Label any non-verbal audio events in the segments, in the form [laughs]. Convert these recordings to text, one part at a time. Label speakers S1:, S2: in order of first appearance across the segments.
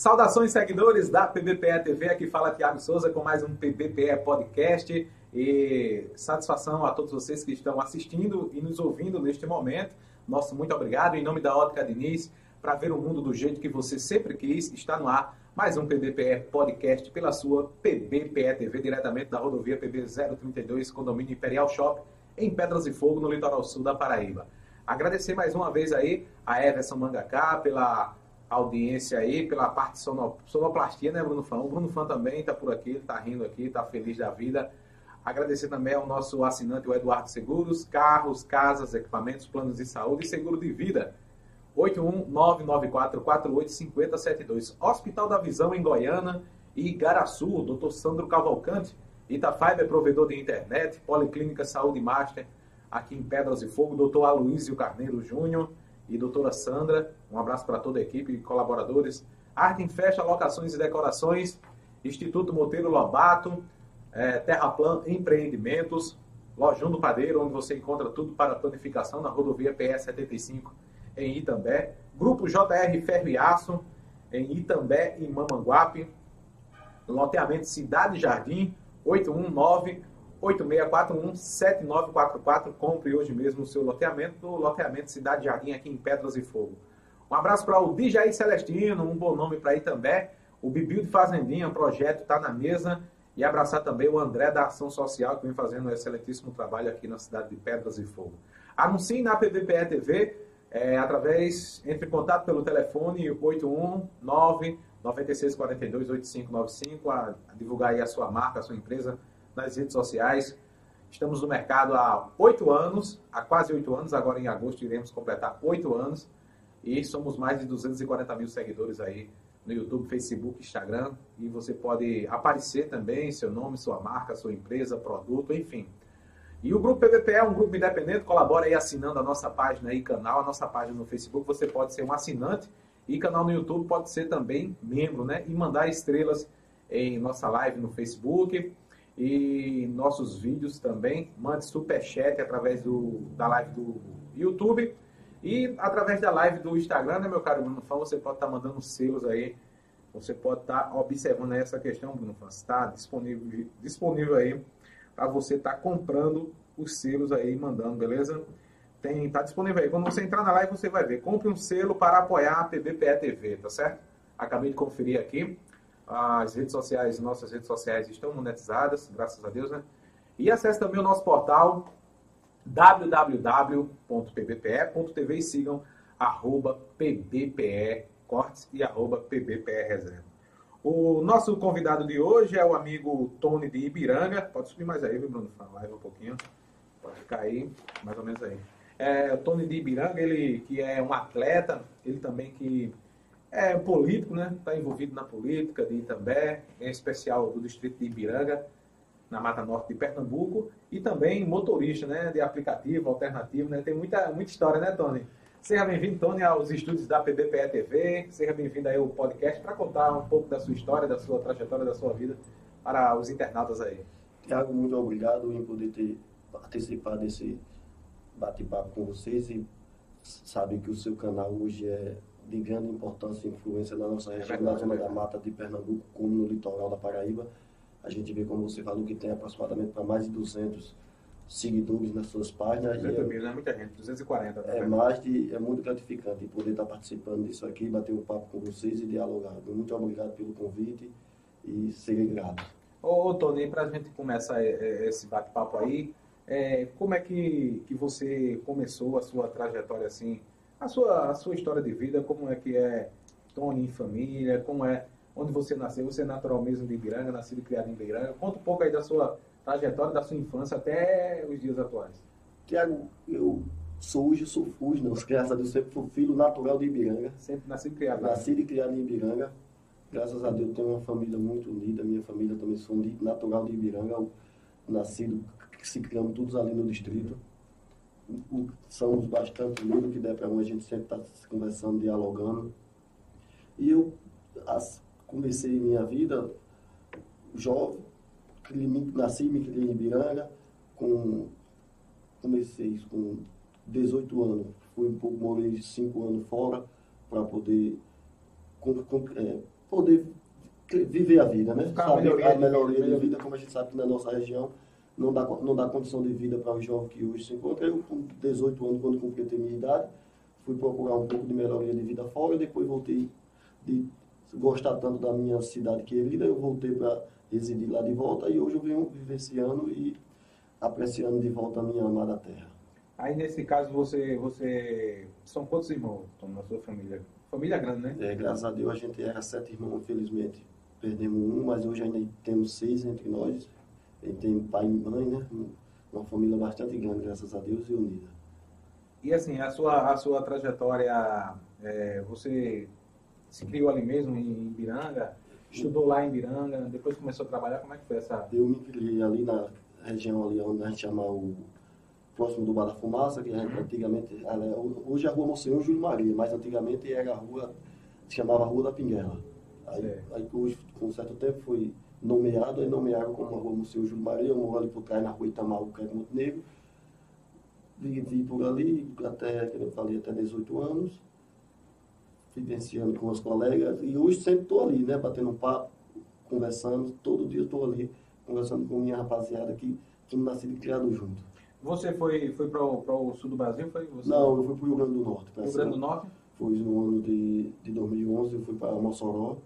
S1: Saudações, seguidores da PBPE TV. Aqui fala Tiago Souza com mais um PBPE Podcast. E satisfação a todos vocês que estão assistindo e nos ouvindo neste momento. Nosso muito obrigado. Em nome da Ótica Diniz, para ver o mundo do jeito que você sempre quis, está no ar mais um PBPE Podcast pela sua PBPE TV, diretamente da rodovia PB 032, Condomínio Imperial Shop, em Pedras e Fogo, no litoral sul da Paraíba. Agradecer mais uma vez aí a Everson Mangacá pela audiência aí, pela parte sonoplastia, né, Bruno Fã? O Bruno Fã também está por aqui, está rindo aqui, está feliz da vida. Agradecer também ao nosso assinante, o Eduardo Seguros, carros, casas, equipamentos, planos de saúde e seguro de vida. 81994485072. Hospital da Visão em Goiânia e Igaraçu, Dr. Sandro Cavalcante. Itafiber, provedor de internet. Policlínica Saúde Master, aqui em Pedras e Fogo. Dr. Aloysio Carneiro Júnior e doutora Sandra. Um abraço para toda a equipe e colaboradores. Arte em Festa, Locações e Decorações. Instituto Monteiro Lobato. É, Terraplan Empreendimentos. Lojão do Padeiro, onde você encontra tudo para planificação na rodovia PS 75 em Itambé. Grupo JR Ferro e Aço, em Itambé e Mamanguape. Loteamento Cidade Jardim, 819-8641-7944. Compre hoje mesmo o seu loteamento no loteamento Cidade Jardim, aqui em Pedras e Fogo. Um abraço para o DJ Celestino, um bom nome para Itambé. O Bibil de Fazendinha, projeto está na mesa. E abraçar também o André da Ação Social, que vem fazendo um excelentíssimo trabalho aqui na cidade de Pedras e Fogo. Anuncie na PVPE TV é, através, entre em contato pelo telefone 819 9642 8595 a, a divulgar aí a sua marca, a sua empresa nas redes sociais. Estamos no mercado há oito anos, há quase oito anos, agora em agosto iremos completar oito anos e somos mais de 240 mil seguidores aí no YouTube, Facebook, Instagram e você pode aparecer também seu nome, sua marca, sua empresa, produto, enfim. E o Grupo PVP é um grupo independente, colabora aí assinando a nossa página e canal, a nossa página no Facebook, você pode ser um assinante e canal no YouTube pode ser também membro, né? E mandar estrelas em nossa live no Facebook e nossos vídeos também. Mande superchat através do, da live do YouTube e através da live do Instagram, né, meu caro Bruno Fã, você pode estar tá mandando selos aí. Você pode estar tá observando essa questão, Bruno Fã. Está disponível, disponível aí para você estar tá comprando os selos aí mandando, beleza? Tem, tá disponível aí. Quando você entrar na live, você vai ver. Compre um selo para apoiar a PBPE TV, tá certo? Acabei de conferir aqui. As redes sociais, nossas redes sociais estão monetizadas, graças a Deus, né? E acesse também o nosso portal www.pbpe.tv e sigam arroba pbpe cortes e arroba pbpe reserva. O nosso convidado de hoje é o amigo Tony de Ibiranga. Pode subir mais aí, viu, Bruno? Fala um pouquinho. Pode ficar aí, mais ou menos aí. É, o Tony de Ibiranga, ele que é um atleta, ele também que é político, né? Está envolvido na política de Itambé, em especial do distrito de Ibiranga, na Mata Norte de Pernambuco, e também motorista, né? De aplicativo, alternativo, né? Tem muita, muita história, né, Tony? Seja bem-vindo, Tony, aos estúdios da PBPE TV. Seja bem-vindo aí ao podcast para contar um pouco da sua história, da sua trajetória, da sua vida para os internautas aí.
S2: Tiago, muito obrigado em poder ter participado desse bate-papo com vocês e sabe que o seu canal hoje é de grande importância e influência na nossa região, é na zona da mata de Pernambuco, como no litoral da Paraíba. A gente vê, como você falou, que tem aproximadamente para mais de 200 seguidores nas suas páginas.
S1: 200 mil, não é muita gente, 240.
S2: Tá é, mais de, é muito gratificante poder estar participando disso aqui, bater um papo com vocês e dialogar. Muito obrigado pelo convite e ser grato.
S1: Ô, ô Tony, para a gente começar é, é, esse bate-papo aí, é, como é que, que você começou a sua trajetória assim, a sua, a sua história de vida, como é que é Tony em família, como é onde você nasceu, você é natural mesmo de Ibiranga, nascido e criado em Ibiranga. Conta um pouco aí da sua trajetória da sua infância até os dias atuais?
S2: Tiago, eu sou hoje, sou fujo, não, [laughs] graças a Deus, sempre fui filho natural de Ibiranga.
S1: Sempre nascido e criado.
S2: Nascido e criado em Ibiranga. Graças a Deus tenho uma família muito unida, minha família também sou natural de Ibiranga, nascido, se criamos todos ali no distrito. Somos bastante unidos, que der para a gente sempre está conversando, dialogando. E eu as, comecei minha vida jovem, nasci me criei em Ibiranga, com, comecei com 18 anos, fui um pouco, morei 5 anos fora para poder com, com, é, poder viver a vida, né? Saber a melhoria
S1: vida,
S2: de vida, como a gente sabe que na nossa região não dá, não dá condição de vida para os jovens que hoje se encontram. Eu, com 18 anos, quando completei minha idade, fui procurar um pouco de melhoria de vida fora, depois voltei de gostar tanto da minha cidade querida, eu voltei para residir lá de volta e hoje eu venho vivenciando e apreciando de volta a minha amada terra.
S1: Aí nesse caso você, você. São quantos irmãos estão na sua família? Família grande, né?
S2: É, graças a Deus a gente era sete irmãos, infelizmente perdemos um, mas hoje ainda temos seis entre nós. Gente tem pai e mãe, né? Uma família bastante grande, graças a Deus, e unida.
S1: E assim, a sua, a sua trajetória, é, você se criou ali mesmo em Ibiranga, estudou lá em Ibiranga, depois começou a trabalhar, como é que foi essa?
S2: Eu me criei ali na região ali onde a gente chama o próximo do Bar da Fumaça, que a gente, antigamente, é- hoje é a rua Monsenhor Júlio Maria, mas antigamente era a rua, se chamava Rua da Pinguela. Aí, aí hoje, com um certo tempo, foi nomeado, aí nomearam como a rua Monsenhor Júlio Maria, eu moro ali por trás na rua Itamaú, que é Montenegro. Vivi por ali até, como eu falei, até 18 anos, vivenciando com os colegas, e hoje sempre estou ali, né, batendo um papo, conversando, todo dia estou ali, conversando com minha rapaziada que somos nascidos e criados juntos.
S1: Você foi, foi para o sul do Brasil? Foi você?
S2: Não, eu fui para o Rio Grande do Norte.
S1: Rio Grande do Norte?
S2: Foi no ano de, de 2011, eu fui para Mossoró,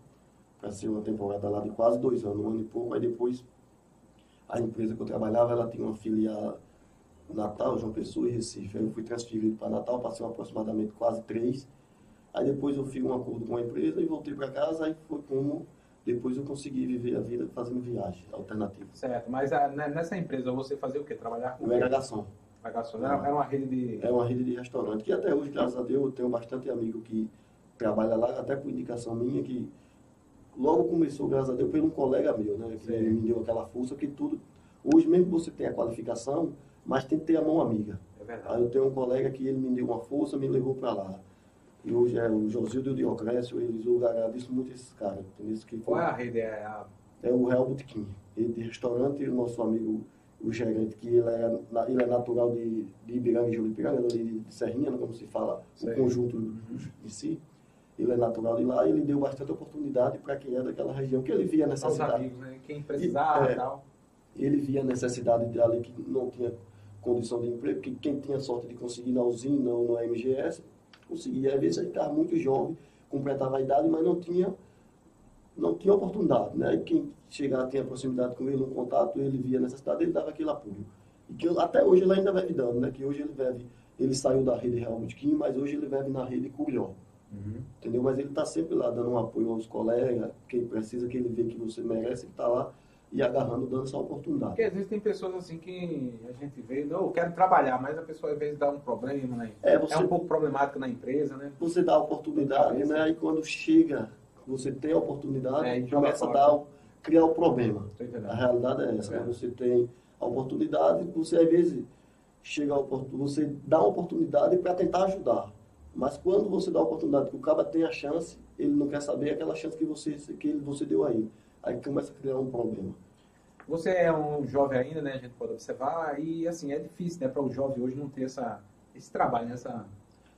S2: para ser uma temporada lá de quase dois anos, um ano e pouco. Aí depois, a empresa que eu trabalhava, ela tinha uma filial Natal, João Pessoa e Recife. Aí eu fui transferido para Natal, passei aproximadamente quase três. Aí depois eu fiz um acordo com a empresa e voltei para casa, aí foi como depois eu consegui viver a vida fazendo viagem alternativa.
S1: Certo, mas a- ne- nessa empresa você fazia o quê? Trabalhar com
S2: Eu era garçom?
S1: Era, era uma rede de...
S2: É uma rede de restaurante que até hoje, graças a Deus, eu tenho bastante amigo que trabalha lá, até por indicação minha, que logo começou, graças a Deus, por um colega meu, né? Que
S1: Sim.
S2: me deu aquela força que tudo. Hoje mesmo você tem a qualificação, mas tem que ter a mão amiga.
S1: É verdade.
S2: Aí eu tenho um colega que ele me deu uma força, me levou para lá. E hoje é o Josildo e o Diocrécio, eles eu agradeço muito esses caras. entendeu? Que
S1: Qual é a rede? É a...
S2: é o Real Botequim. Ele de restaurante e o nosso amigo, o gerente, que ele é, ele é natural de, de Ibiranga e Juripiranga, ali de Serrinha, né, como se fala,
S1: Sei.
S2: o conjunto em si. Ele é natural de lá e ele deu bastante oportunidade para quem é daquela região, que ele via a necessidade.
S1: amigos, né? Quem precisava
S2: E- é.
S1: tal.
S2: Ele via a necessidade de ali que não tinha condição de emprego, que quem tinha sorte de conseguir na usina ou no MGS, conseguia. Às vezes ele estava muito jovem, completava a idade, mas não tinha não tinha oportunidade, né? E quem chegava, tinha proximidade com ele, um contato, ele via a necessidade, ele dava aquele apoio. E que até hoje ele ainda vive dando, né? Que hoje ele vive, ele saiu da rede Real Botequim, mas hoje ele vive na rede Curió, entendeu? Mas ele está sempre lá, dando um apoio aos colegas, quem precisa, que ele vê que você merece, ele está lá e agarrando, dando essa oportunidade.
S1: Porque às vezes tem pessoas assim que a gente vê, não, eu quero trabalhar, mas a pessoa às vezes dá um problema, né?
S2: É, você-
S1: é um pouco problemático na empresa, né?
S2: você dá a oportunidade, né? Aí quando chega, você tem a oportunidade,
S1: É,
S2: começa a dar, criar o problema. A realidade é essa,
S1: É.
S2: né? Você tem a oportunidade, você às vezes chega a oportunidade, você dá a oportunidade para tentar ajudar. Mas quando você dá a oportunidade que o cara tem a chance, ele não quer saber aquela chance que você que você deu a ele. Aí começa a criar um problema.
S1: Você é um jovem ainda, né? A gente pode observar. E assim, é difícil, né? Para o jovem hoje não ter essa, esse trabalho, né, essa,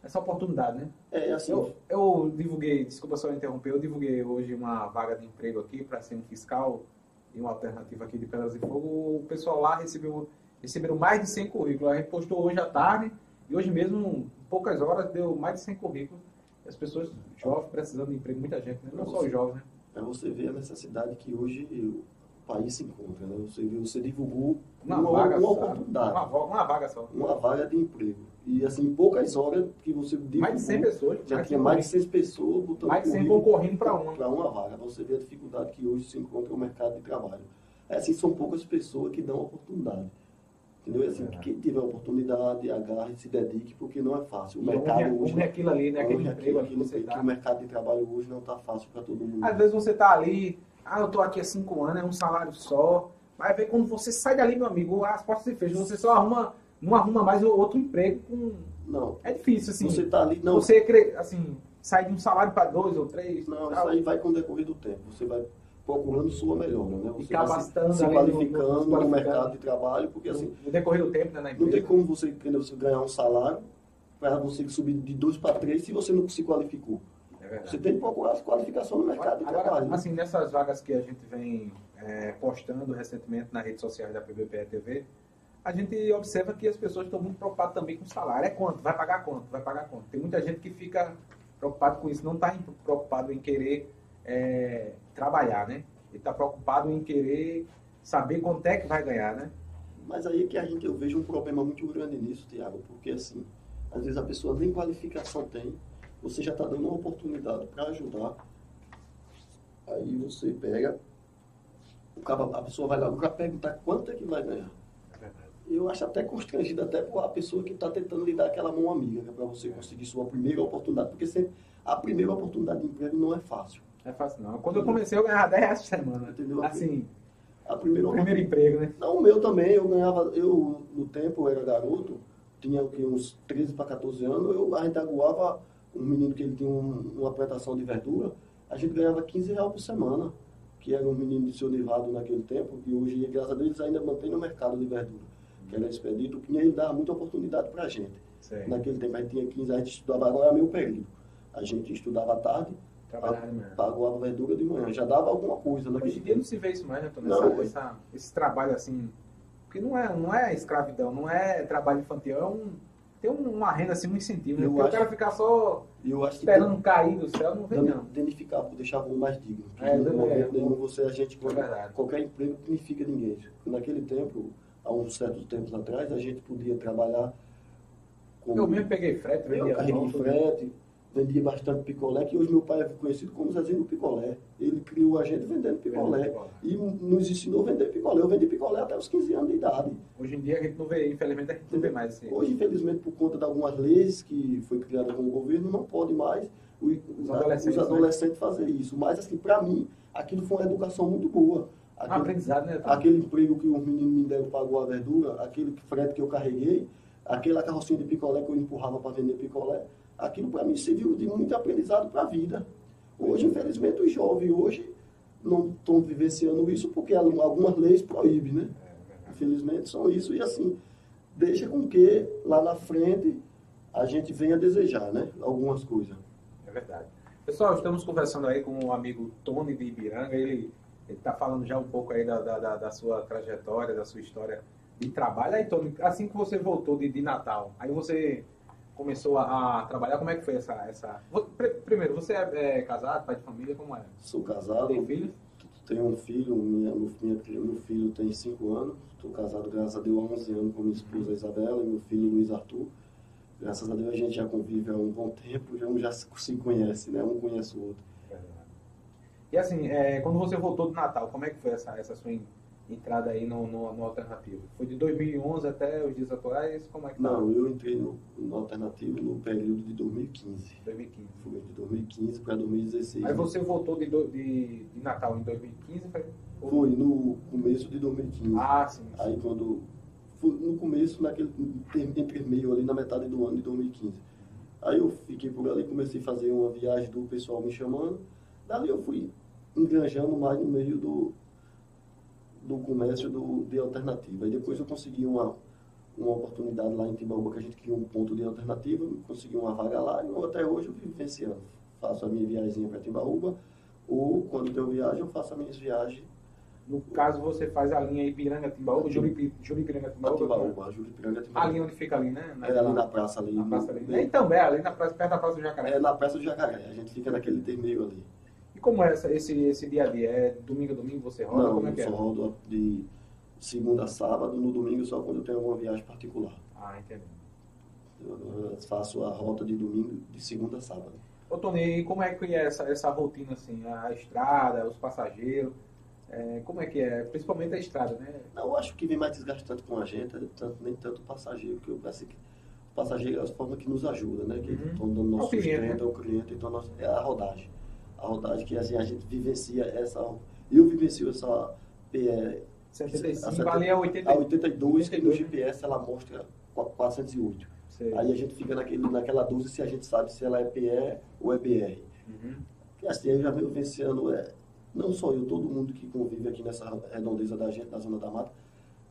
S1: essa oportunidade, né?
S2: É assim,
S1: Eu, eu divulguei, desculpa só interromper, eu divulguei hoje uma vaga de emprego aqui para ser um fiscal e uma alternativa aqui de Pedras e Fogo. O pessoal lá recebeu, receberam mais de 100 currículos. A gente postou hoje à tarde e hoje mesmo, poucas horas, deu mais de 100 currículos. As pessoas jovens precisando de emprego, muita gente, né? não só os jovens, né?
S2: para você ver a necessidade que hoje o país se encontra. Né? Você, você divulgou
S1: Uma,
S2: uma,
S1: vaga
S2: uma
S1: só.
S2: oportunidade.
S1: Uma, uma vaga só.
S2: uma vaga de emprego. E assim, poucas horas que você
S1: Mais de 100 pessoas.
S2: já
S1: mais
S2: tinha
S1: de
S2: mais de 100 pessoas botando
S1: mais de 100
S2: currículo
S1: concorrendo para uma.
S2: para uma vaga. Você vê a dificuldade que hoje se encontra no mercado de trabalho. É assim, são poucas pessoas que dão oportunidade. Entendeu? É assim,
S1: É.
S2: que quem tiver oportunidade, agarre se dedique, porque não é fácil. O
S1: E
S2: mercado
S1: hoje,
S2: hoje,
S1: é aquilo ali, né? Aquele
S2: é
S1: emprego
S2: aquilo,
S1: que tá.
S2: o mercado de trabalho hoje não está fácil para todo mundo.
S1: Às vezes você tá ali, ah, eu tô aqui há cinco anos, é um salário só. Vai ver quando você sai dali, meu amigo, as portas se fecham. Você só arruma, não arruma mais outro emprego. Com...
S2: Não,
S1: É difícil, assim.
S2: você está ali, não,
S1: Você, assim, sai de um salário para dois ou três.
S2: Não,
S1: tal.
S2: isso aí vai com o decorrer do tempo. Você vai procurando sua melhora, né? Você se,
S1: capacitando
S2: se
S1: no- no-
S2: qualificando
S1: se
S2: no,
S1: qualificando.
S2: mercado de trabalho, porque assim,
S1: no decorrer do tempo, né, na
S2: não
S1: empresa.
S2: tem como você, você ganhar um salário para você subir de dois para três se você não se qualificou. É você tem que procurar as qualificações no mercado
S1: Agora, de trabalho. Assim, nessas vagas que a gente vem é, postando recentemente nas redes sociais da PBPE TV, a gente observa que as pessoas estão muito preocupadas também com o salário. É quanto? Vai pagar quanto? Vai pagar quanto? Tem muita gente que fica preocupado com isso, não está preocupado em querer é, trabalhar, né? Ele está preocupado em querer saber quanto é que vai ganhar, né?
S2: Mas aí é que a gente, eu vejo um problema muito grande nisso, Tiago, porque assim, às vezes a pessoa nem qualificação tem, você já está dando uma oportunidade para ajudar, aí você pega, a pessoa vai lá para perguntar quanto é que vai ganhar eu acho até constrangido até para a pessoa que está tentando lhe dar aquela mão amiga, né, para você conseguir sua primeira oportunidade, porque sempre, a primeira oportunidade de emprego não é fácil.
S1: É fácil não. Quando eu comecei eu ganhava 10 reais por semana. Entendeu? Assim,
S2: a primeira
S1: o primeiro emprego, né?
S2: Não, o meu também, eu ganhava, eu no tempo eu era garoto, tinha o que, uns 13 para 14 anos, eu, a gente aguava um menino que ele tinha um, uma plantação de verdura, a gente ganhava 15 reais por semana, que era um menino de seu Nivado naquele tempo, e hoje, graças a Deus, eles ainda mantêm no mercado de verdura que era expedito, o Pinheiro dava muita oportunidade para a gente. Sim. Naquele tempo a gente tinha 15 anos, a gente estudava, agora é meu período. A gente estudava à tarde, pagou a verdura de manhã, já dava alguma coisa.
S1: Naquele Hoje em dia não se vê isso mais, né, Tony? Não, essa, essa, esse trabalho assim, porque não é, não é escravidão, não é trabalho infantil, é um, tem uma renda assim, um incentivo. Né? Porque acho, o cara ficar só esperando cair do céu, não vem não.
S2: Danificar, deixar o mais digno. É, no momento nenhum você, a gente, é qualquer emprego dignifica ninguém. Naquele tempo há uns certos tempos atrás, a gente podia trabalhar
S1: com... Eu mesmo peguei frete, vendia
S2: Eu carreguei frete, vendia bastante picolé, que hoje meu pai é conhecido como Zezinho do Picolé. Ele criou a gente vendendo picolé e nos ensinou a vender picolé. Eu vendi picolé até os 15 anos de idade.
S1: Hoje em dia a gente não vê, infelizmente a gente não vê mais
S2: assim. Hoje, infelizmente, por conta de algumas leis que foi criada com o governo, não pode mais os, os adolescentes, os adolescentes né? fazer isso. Mas, assim, para mim, aquilo foi uma educação muito boa.
S1: Aquele, um aprendizado, né?
S2: Aquele emprego que os meninos me deram pagou a verdura, aquele frete que eu carreguei, aquela carrocinha de picolé que eu empurrava para vender picolé, aquilo para mim serviu de muito aprendizado para a vida. Hoje, infelizmente, os jovens hoje não estão vivenciando isso porque algumas leis proíbem, né? É, infelizmente são isso e assim, deixa com que lá na frente a gente venha desejar, né? Algumas coisas.
S1: É verdade. Pessoal, estamos conversando aí com o amigo Tony de Ibiranga, ele ele está falando já um pouco aí da, da, da, sua trajetória, da sua história de trabalho. Aí, Tony, assim que você voltou de, de Natal, aí você começou a, a, trabalhar, como é que foi essa... essa... Primeiro, você é, é casado, pai de família, como é?
S2: Sou casado.
S1: Tem filhos?
S2: Tenho um filho, minha, minha, meu filho tem 5 anos, estou casado, graças a Deus, há 11 anos com minha esposa Isabela e meu filho Luiz Arthur. Graças a Deus a gente já convive há um bom tempo, já, já se conhece, né? Um conhece o outro.
S1: E assim, é, quando você voltou do Natal, como é que foi essa, essa sua entrada aí no, no, no, Alternativo? Foi de 2011 até os dias atuais? Como é que
S2: tá? Não, eu entrei no, no Alternativo no período de 2015.
S1: 2015.
S2: Foi de 2015 para 2016.
S1: Aí você voltou de, do, de, de, Natal em 2015? Foi,
S2: foi no começo de 2015.
S1: Ah, sim. sim.
S2: Aí quando... Foi no começo, naquele, entre meio ali na metade do ano de 2015. Aí eu fiquei por ali, comecei a fazer uma viagem do pessoal me chamando Dali eu fui engranjando mais no meio do, do comércio do, de alternativa. E depois eu consegui uma, uma oportunidade lá em Timbaúba, que a gente criou um ponto de alternativa, consegui uma vaga lá e até hoje eu ano. Faço a minha viagem para Timbaúba, ou quando eu viagem, eu faço as minhas viagens.
S1: No caso, você faz a linha Ipiranga-Timbaúba, Juripiranga-Timbaúba?
S2: Timbaúba, Juripiranga-Timbaúba.
S1: A linha onde fica ali, né?
S2: Na, é ali na praça ali.
S1: Na praça ali. É, então, é ali na praça, perto da Praça do Jacaré.
S2: É na Praça do Jacaré, a gente fica naquele termeiro ali.
S1: E como é essa, esse, esse dia a dia? É domingo a domingo você roda?
S2: Não,
S1: como é que
S2: só é? rodo de segunda a sábado, no domingo só quando eu tenho alguma viagem particular.
S1: Ah, entendi.
S2: Eu faço a rota de domingo, de segunda a sábado.
S1: Ô Tony, e como é que é essa, essa rotina assim? A estrada, os passageiros? É, como é que é? Principalmente a estrada, né?
S2: Não, eu acho que vem mais desgastante com a gente, tanto, nem tanto o passageiro, que eu que o passageiro é a forma que nos ajuda, né? Que uhum. estão dando nosso sustento né? ao cliente, então nós, é a rodagem a rodagem que assim, a gente vivencia essa. Eu vivencio essa PE.
S1: 75, a, 70, ali é 80,
S2: a 82, 82, que no GPS ela mostra 408. Sei. Aí a gente fica naquele, naquela dúvida se a gente sabe se ela é PE ou é BR. Uhum. E assim, eu já venho vivenciando, é, não só eu, todo mundo que convive aqui nessa redondeza da gente, na Zona da Mata,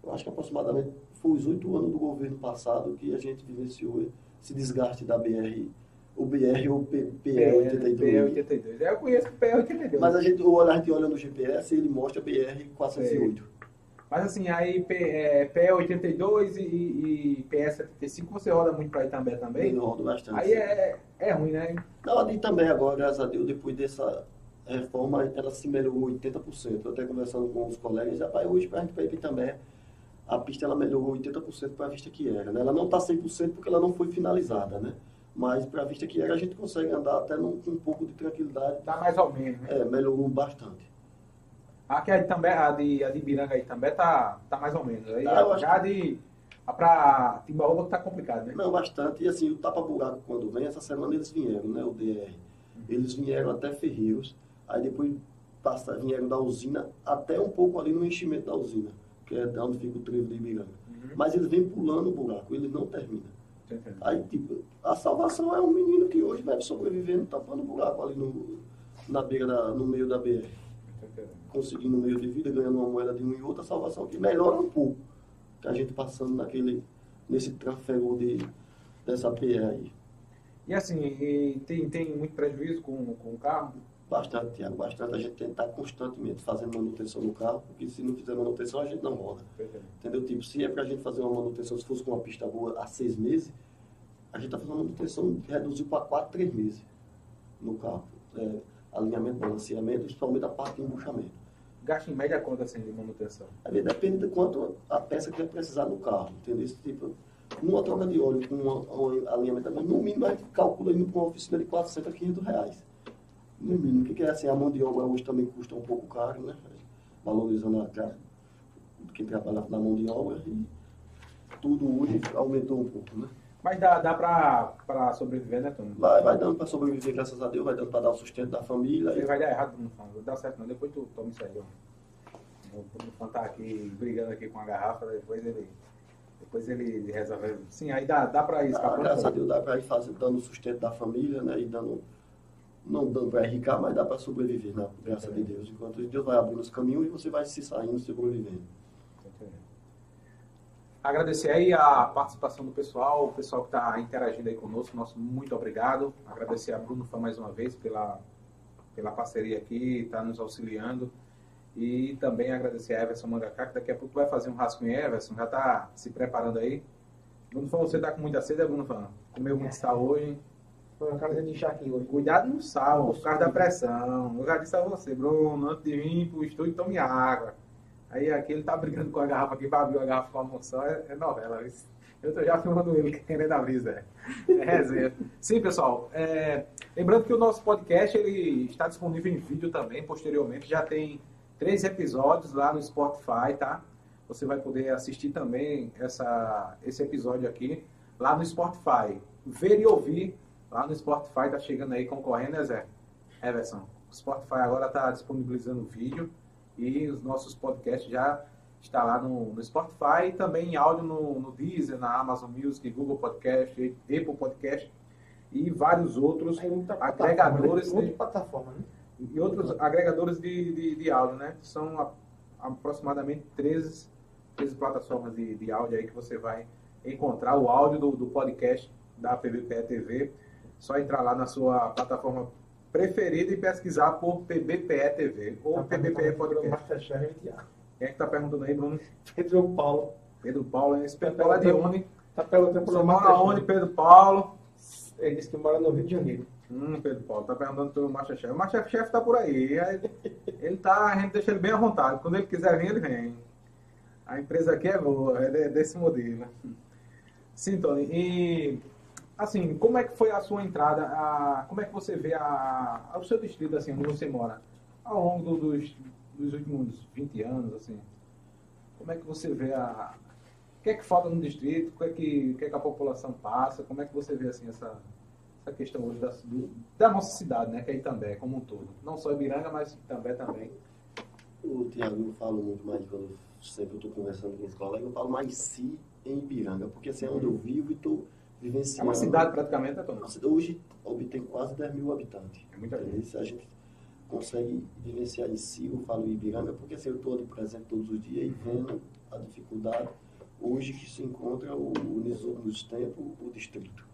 S2: eu acho que aproximadamente foi os oito anos do governo passado que a gente vivenciou esse desgaste da BR o BR ou o PE82.
S1: PE82. Eu conheço o PE82.
S2: Mas a gente, a gente olha no GPS e ele mostra BR408.
S1: Mas assim, aí PE82 e, e PS75 você roda muito para Itambé também?
S2: Eu rodo bastante.
S1: Aí é, é ruim, né?
S2: Não, a de Itambé agora, graças a Deus, depois dessa reforma, ela se melhorou 80%. Eu até conversando com os colegas, rapaz, hoje para a gente para Itambé, a pista ela melhorou 80% para a vista que era. Né? Ela não está 100% porque ela não foi finalizada, né? Mas para a vista que era, a gente consegue andar até num, com um pouco de tranquilidade.
S1: Dá mais ou menos, né?
S2: É, melhorou bastante.
S1: Aqui a de, também, a de, a de Ibiranga aí também tá, tá mais ou menos. Aí
S2: Ah,
S1: já de. Para Timbaúba tá complicado, né?
S2: Não, bastante. E assim, o tapa-buraco quando vem, essa semana eles vieram, né? O DR. Eles vieram até Ferreiros, aí depois passa, vieram da usina até um pouco ali no enchimento da usina, que é onde fica o trevo de Ibiranga.
S1: Uhum.
S2: Mas eles vêm pulando o buraco, eles não terminam. Aí, tipo, a salvação é um menino que hoje vai sobrevivendo, tapando o buraco ali no, na beira da, no meio da BR. Conseguindo um meio de vida, ganhando uma moeda de um e outra, a salvação que melhora um pouco. Que a gente passando naquele, nesse trafego de, dessa PE aí.
S1: E assim, e tem, tem muito prejuízo com, com o carro?
S2: Bastante, Tiago, bastante. A gente tem que estar constantemente fazendo manutenção no carro, porque se não fizer manutenção, a gente não roda. Entendeu? Tipo, se é pra gente fazer uma manutenção, se fosse com uma pista boa há seis meses, a gente tá fazendo uma manutenção, reduziu para quatro, três meses no carro. É, alinhamento, balanceamento, principalmente a parte de embuchamento.
S1: Gasto em média quanto assim de manutenção?
S2: Vezes depende de quanto a peça que vai precisar no carro, entendeu? Esse tipo, uma troca de óleo com um, um alinhamento, mas no mínimo a gente calcula indo para uma oficina de 400 a 500 reais. No que é assim? A mão de obra hoje também custa um pouco caro, né? Valorizando a cara quem trabalha na mão de obra e tudo hoje aumentou um pouco, né?
S1: Mas dá, dá pra sobreviver, né, Tony?
S2: Vai, vai dando para sobreviver, graças a Deus, vai dando para dar o sustento da família.
S1: Ele
S2: E,
S1: vai dar errado não dá certo não. Depois tu toma isso aí, ó. Bruno tá aqui brigando aqui com a garrafa, depois ele. Depois ele resolve. Sim, aí dá, dá pra
S2: ah,
S1: escapar.
S2: graças a Deus dá para ir fazer, dando o sustento da família, né? E dando, não dando para enricar, mas dá para sobreviver, né? Graças a Deus. Enquanto Deus vai abrindo os caminhos e você vai se saindo, sobrevivendo.
S1: Agradecer aí a participação do pessoal, o pessoal que está interagindo aí conosco, nosso muito obrigado. Agradecer a Bruno Fã mais uma vez pela, pela parceria aqui, está nos auxiliando. E também agradecer a Everson Mangaká, que daqui a pouco vai fazer um rascunho. Everson, já está se preparando aí. Bruno Fã, você está com muita sede, é, Bruno Fã? Comeu muito sal hoje.
S3: Foi uma cara de charque hoje.
S1: Cuidado no sal, por causa da pressão. Eu já disse a você, Bruno, antes de vir para o estúdio, tome água. Aí aqui ele tá brigando com a garrafa aqui, abriu a garrafa com a moção, é, é novela. Eu tô já filmando ele querendo abrir, Zé. É resenha. Sim, pessoal. é, lembrando que o nosso podcast ele está disponível em vídeo também, posteriormente. Já tem três episódios lá no Spotify, tá? Você vai poder assistir também essa, esse episódio aqui lá no Spotify. Ver e ouvir lá no Spotify, tá chegando aí concorrendo, né, Zé? Everson. O Spotify agora está disponibilizando vídeo e os nossos podcasts já está lá no, no Spotify e também em áudio no, no Deezer, na Amazon Music, Google Podcast, Apple Podcast e vários outros
S3: muita
S1: agregadores
S3: né?
S1: de-
S3: plataforma, né?
S1: e outros agregadores de, de, de áudio, né? São a- aproximadamente 13, 13 plataformas de, de áudio aí que você vai encontrar o áudio do, do podcast da PBPE TV. Só entrar lá na sua plataforma preferida e pesquisar por PBPE TV ou
S3: Tá
S1: PBPE Podcast. Quem é que tá perguntando aí, Bruno?
S3: Pedro Paulo.
S1: Pedro Paulo, esse Pedro Paulo é de onde?
S3: Tá perguntando pelo
S1: mora onde, Pedro Paulo?
S3: Ele disse que mora no Rio de Janeiro.
S1: Hum, Pedro Paulo, tá perguntando pelo Masterchef. O Masterchef tá por aí. Aí Ele tá, a gente deixa ele bem à vontade. Quando ele quiser vir, ele vem. A empresa aqui é boa, é de- desse modelo. Sim, Tony. E, assim, como é que foi a sua entrada? A, como é que você vê a, a- o seu distrito, assim, onde você mora? Ao longo do- dos, dos últimos 20 anos, assim. Como é que você vê a... O que é que falta no distrito? O que é que, que, é que a população passa? Como é que você vê, assim, essa essa questão hoje da, do- da nossa cidade, né, que é Itambé, como um todo. Não só Ibiranga, mas Itambé também.
S2: O Tiago, eu falo muito mais quando eu sempre estou conversando com os colegas, eu falo mais si em Ibiranga, porque assim é onde eu vivo e estou
S1: É
S2: vivenciando.
S1: uma cidade praticamente, né,
S2: Hoje obtém quase 10 mil habitantes.
S1: É muita gente.
S2: Se a gente consegue vivenciar em si, eu falo em Ibiranga, porque assim, eu estou ali presente todos os dias e vendo a dificuldade hoje que se encontra o, o, nos últimos tempos o distrito.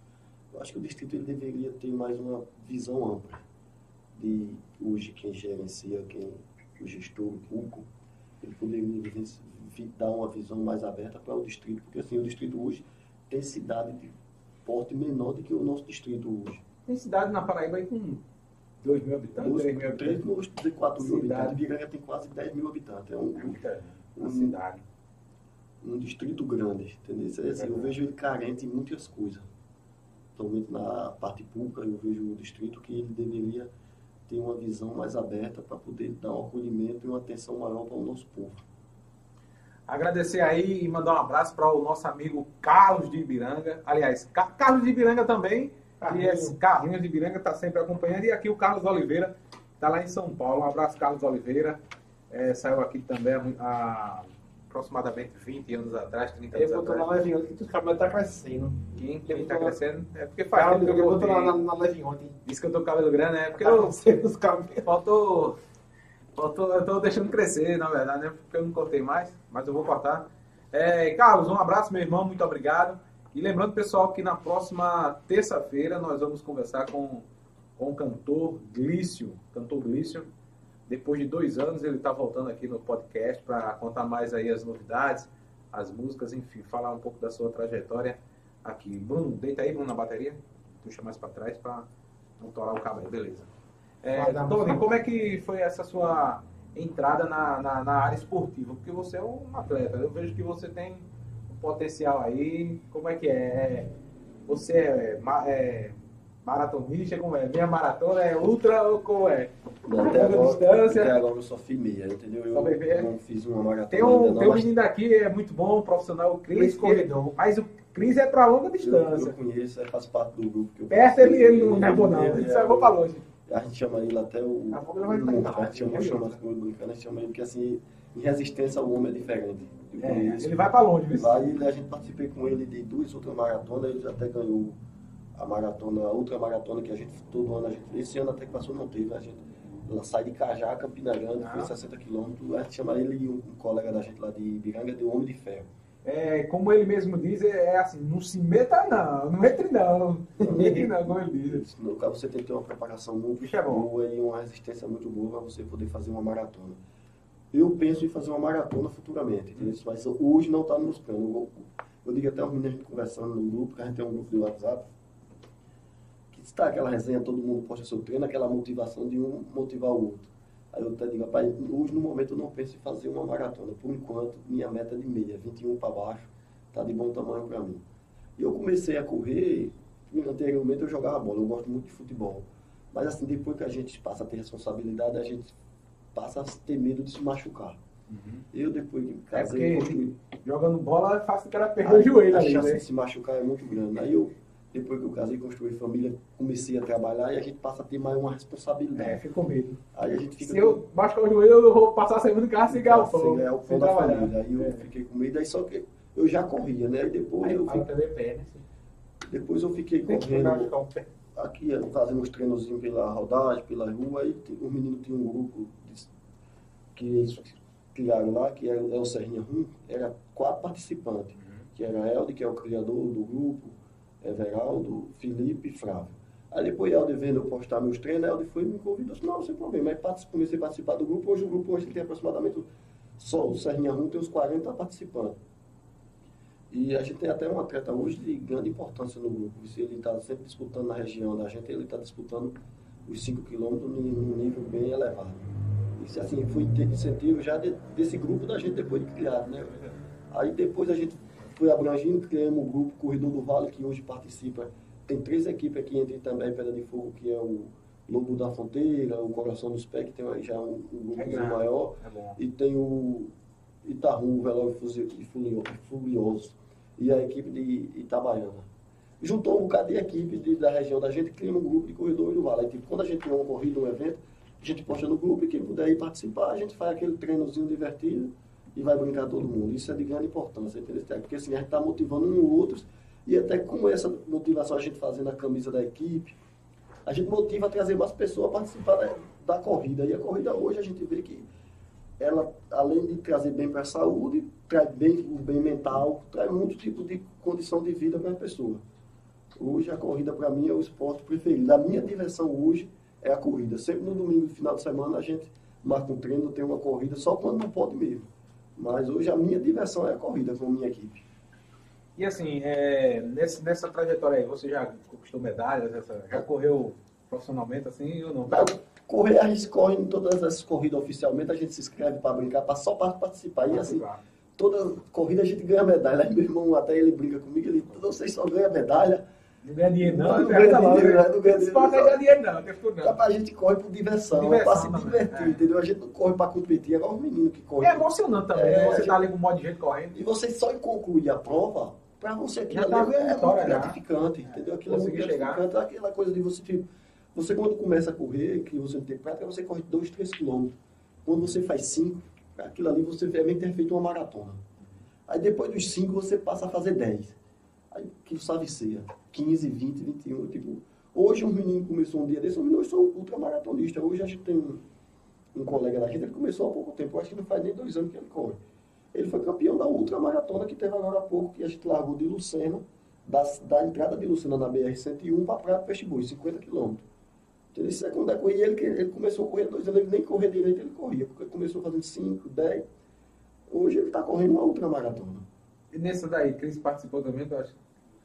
S2: Eu acho que o distrito ele deveria ter mais uma visão ampla de hoje quem gerencia, quem o gestor público, ele poderia dar uma visão mais aberta para o distrito, porque assim, o distrito hoje tem cidade de porte menor do que o nosso distrito hoje.
S1: Tem cidade na Paraíba aí com 2 mil habitantes, 3 mil habitantes.
S2: mil, de 4 mil habitantes, Ibiranga tem quase 10 mil habitantes. É um,
S1: É
S2: um-
S1: cidade.
S2: um distrito grande, entendeu? É assim, eu vejo ele carente em muitas coisas. Principalmente na parte pública, eu vejo o distrito que ele deveria ter uma visão mais aberta para poder dar um acolhimento e uma atenção maior para o nosso povo.
S1: Agradecer aí e mandar um abraço para o nosso amigo Carlos de Ibiranga. Aliás, Ca- Carlos de Ibiranga também. E esse Carlinhos de Ibiranga está sempre acompanhando. E aqui o Carlos Oliveira está lá em São Paulo. Um abraço, Carlos Oliveira. É, saiu aqui também há, aproximadamente 20 anos atrás, 30
S3: Ele
S1: anos
S3: botou na
S1: atrás.
S3: live ontem que os cabelos tá crescendo.
S1: Quem, quem tá crescendo é porque faz
S3: ele
S1: eu
S3: botou na, na, live ontem.
S1: Disse que eu tô com cabelo grande, né? Porque
S3: Tá
S1: eu
S3: os cabelos.
S1: Faltou. Faltou, eu tô deixando crescer, na verdade, né? Porque eu não cortei mais, mas eu vou cortar. É, Carlos, um abraço, meu irmão, muito obrigado. E lembrando, pessoal, que na próxima terça-feira nós vamos conversar com, com o cantor Glício. Cantor Glício. Depois de dois anos, ele está voltando aqui no podcast para contar mais aí as novidades, as músicas, enfim, falar um pouco da sua trajetória aqui. Bruno, deita aí, Bruno, na bateria. Puxa mais para trás para não torar o cabo aí, beleza. É, Tony, como é que foi essa sua entrada na, na, na área esportiva? Porque você é um atleta, eu vejo que você tem um potencial aí. Como é que é? É, Você é, ma- é maratonista, como é? Meia maratona, é ultra ou como é?
S2: Até
S1: Longa
S2: agora,
S1: distância.
S2: até agora eu só fiz meia, entendeu? Eu não fiz uma maratona
S1: Tem
S2: ainda
S1: um,
S2: não,
S1: tem um
S2: mas
S1: menino daqui, é muito bom, um profissional, o Cris,
S3: corredor.
S1: mas o Cris é para longa
S2: eu,
S1: distância.
S2: eu conheço, é, faz parte do grupo que eu
S1: Perto ele, ele não é bom não,
S2: Ele é
S1: só vou para longe.
S2: A gente chama ele até o.
S3: A vai
S2: gente chama,
S3: em
S2: chama
S3: casa.
S2: as coisas brincando, a gente chama ele porque assim, em resistência o homem é diferente.
S1: É, ele vai para longe, viu?
S2: Lá ele, a gente participei com ele de duas outras maratonas, ele até ganhou a maratona, a outra maratona que a gente, todo ano a gente, esse ano até que passou não teve, a gente, ela sai de Cajá, Campina Grande,
S1: Ah.
S2: foi 60 quilômetros, a gente chama ele e um, um colega da gente lá de Ibiranga de Homem de Ferro.
S1: É, como ele mesmo diz, é, é assim, não se meta não, não entre não, não entre não, como ele diz. [laughs]
S2: No caso, você tem que ter uma preparação muito
S1: é
S2: boa e uma resistência muito boa para você poder fazer uma maratona. Eu penso em fazer uma maratona futuramente, entendeu? mas hoje não está nos planos. Eu, digo até aos meninos a gente conversando no grupo, que a gente tem um grupo de WhatsApp, que está aquela resenha, todo mundo posta seu treino, aquela motivação de um motivar o outro. Aí eu até digo, rapaz, hoje no momento eu não penso em fazer uma maratona. Por enquanto, minha meta é de meia, 21 para baixo, está de bom tamanho para mim. E eu comecei a correr, anteriormente eu jogava bola, eu gosto muito de futebol. Mas assim, depois que a gente passa a ter responsabilidade, a gente passa a ter medo de se machucar. Eu depois que
S1: É
S2: casei,
S1: porque
S2: construí,
S1: jogando bola é fácil o cara
S2: a,
S1: perder o joelho
S2: a chance
S1: né?
S2: de se machucar é muito grande. Aí eu, depois que eu casei, construí família, comecei a trabalhar e a gente passa a ter mais uma responsabilidade.
S1: É, fico com medo.
S2: Aí a gente fica
S1: Se eu machucar o joelho, eu vou passar a semana em casa sem
S2: é o
S1: sem
S2: pão da
S1: trabalhar.
S2: família. Aí eu
S1: É.
S2: fiquei com medo, aí só que eu já corria, né? Aí depois,
S3: Aí
S2: eu,
S3: fala
S2: fi-
S3: também pé, né?
S2: depois eu fiquei
S3: Tem
S2: correndo.
S3: o pé.
S2: aqui fazendo uns treinozinhos pela rodagem, pela rua, aí tem- o menino tinha um grupo de- que eles criaram lá, que é, é o Serrinha Rum, era quatro participantes, que era Helder, que é o criador do grupo, Everaldo, Felipe e Flávio. Aí depois Helder vendo eu postar meus treinos, Helder foi e me convidou, disse, não, sem problema, aí comecei a participar do grupo, hoje o grupo hoje tem aproximadamente, só o Serrinha Rum tem uns 40 participantes. E a gente tem até um atleta hoje de grande importância no grupo. Ele está sempre disputando na região da gente, ele está disputando os 5 quilômetros num nível bem elevado. Isso assim, foi incentivo já de- desse grupo da gente depois de criado, né? Aí depois a gente foi abrangindo, criamos o grupo Corredor do Vale, que hoje participa. Tem três equipes aqui, entre também Pedra de Fogo, que é o Lobo da Fronteira, o Coração dos Pés, que tem já um, um grupo
S1: É
S2: maior.
S1: É.
S2: E tem o Itaú, o Velório e Furio- Furioso. E a equipe de Itabaiana. Juntou um bocado de equipe de- da região da gente, criamos um grupo de corredores do Vale. Aí, tipo, quando a gente tem uma corrida, um evento, a gente posta no grupo e quem puder ir participar, a gente faz aquele treinozinho divertido e vai brincar todo mundo. Isso é de grande importância, entendeu? Porque assim, a gente está motivando um e até com essa motivação a gente fazendo a camisa da equipe, a gente motiva a trazer mais pessoas a participar da, da corrida. E a corrida hoje a gente vê que ela, além de trazer bem para a saúde, traz bem o bem mental, traz muito tipo de condição de vida para a pessoa. Hoje a corrida para mim é o esporte preferido. A minha diversão hoje é a corrida. Sempre no domingo, final de semana, a gente marca um treino, tem uma corrida, só quando não pode mesmo. Mas hoje a minha diversão é a corrida com a minha equipe.
S1: E assim, é, nesse, nessa trajetória aí, você já conquistou medalhas? Essa, já correu profissionalmente assim ou não?
S2: Pra correr, a gente corre em todas essas corridas oficialmente, a gente se inscreve para brincar, pra, só para participar. E assim, toda corrida a gente ganha medalha. Aí meu irmão até ele brinca comigo, ele, vocês só ganham medalha.
S1: Não ganha dinheiro não,
S2: Não,
S1: não,
S2: não ganha dinheiro, não ganha dinheiro,
S1: não ganha dinheiro não, tem não.
S2: pra gente corre por diversão,
S1: Diversão
S2: pra se divertir,
S1: é.
S2: entendeu? A gente não corre pra competir, agora os meninos que correm.
S1: É emocionante também,
S2: É,
S1: né? Você
S2: a
S1: tá ali com um monte de gente correndo.
S2: E você só em concluir a prova, pra você aquilo
S1: tá
S2: ali é muito gratificante, entendeu? Aquilo é muito gratificante, é aquela coisa de você, tipo, você quando começa a correr, que você não tem prática, você corre 2, 3 quilômetros. Quando você faz 5, aquilo ali você é que ter feito uma maratona. Aí depois dos 5 você passa a fazer 10. Aí que ser, 15, 20, 21, tipo... Hoje um menino começou um dia desse, eu sou ultramaratonista. Hoje a gente tem um, um colega da gente, ele começou há pouco tempo, acho que não faz nem dois anos que ele corre. Ele foi campeão da ultramaratona que teve agora há pouco, que a gente largou de Lucena, da, da entrada de Lucena na BR-101 para Praia do Boi, 50 quilômetros. Então, isso é quando ele, ele começou a correr dois anos, ele nem correr direito, ele corria, porque ele começou fazendo 5, 10. Hoje ele está correndo uma ultramaratona.
S1: E nessa daí, Cris participou também, tu acha?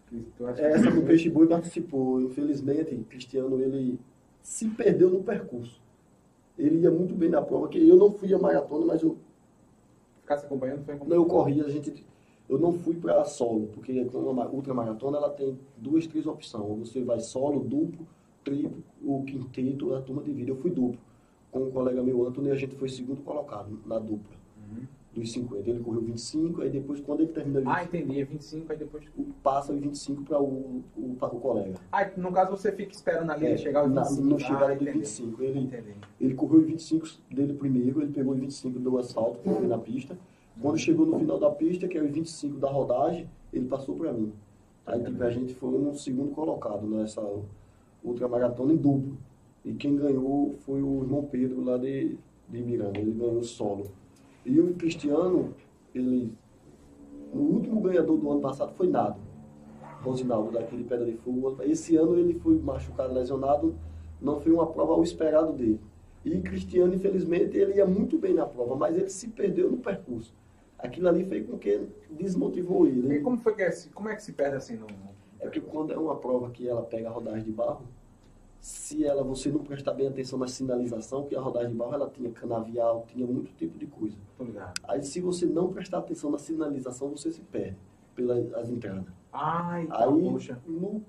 S1: Cris, tu acha
S2: Essa do Peixe Boi participou. Infelizmente, Cristiano, ele se perdeu no percurso. Ele ia muito bem na prova, que eu não fui a maratona, mas eu
S1: Ficasse acompanhando foi
S2: Quando eu corri, a gente, eu não fui para solo, porque com uma ultramaratona ela tem duas, três opções. Você vai solo, duplo, triplo, o quinteto, a turma divide. Eu fui duplo. Com um colega meu, Antônio, a gente foi segundo colocado na dupla, dos 50. Ele correu 25, aí depois, quando ele termina
S1: Ah,
S2: 25,
S1: entendi. É 25, aí depois.
S2: passa os 25 para o, o, pra o colega.
S1: Ah, no caso você fica esperando ali
S2: É,
S1: chegar aos
S2: na-
S1: 25.
S2: no chegada
S1: ah,
S2: dos
S1: entendi.
S2: 25. Ele,
S1: Entendi.
S2: Ele correu os 25 dele primeiro, ele pegou os 25 do asfalto, que foi na pista. Quando chegou no final da pista, que é os 25 da rodagem, ele passou para mim. Aí tipo, a gente foi um segundo colocado nessa ultramaratona em duplo. E quem ganhou foi o irmão Pedro lá de, de Miranda, ele ganhou solo. E o Cristiano, ele. O último ganhador do ano passado foi Nado. Rosinaldo, daquele Pedra de Fogo. Esse ano ele foi machucado, lesionado, não foi uma prova ao esperado dele. E Cristiano, infelizmente, ele ia muito bem na prova, mas ele se perdeu no percurso. Aquilo ali foi com que desmotivou ele.
S1: E como, foi que é, como é que se perde assim no.
S2: É porque quando é uma prova que ela pega a rodagem de barro, se ela você não prestar bem atenção na sinalização, que a rodagem de barro ela tinha canavial, tinha muito tipo de coisa.
S1: Tô ligado.
S2: Aí se você não prestar atenção na sinalização, você se perde pelas entradas.
S1: Ai, tá,
S2: Aí
S1: poxa.
S2: no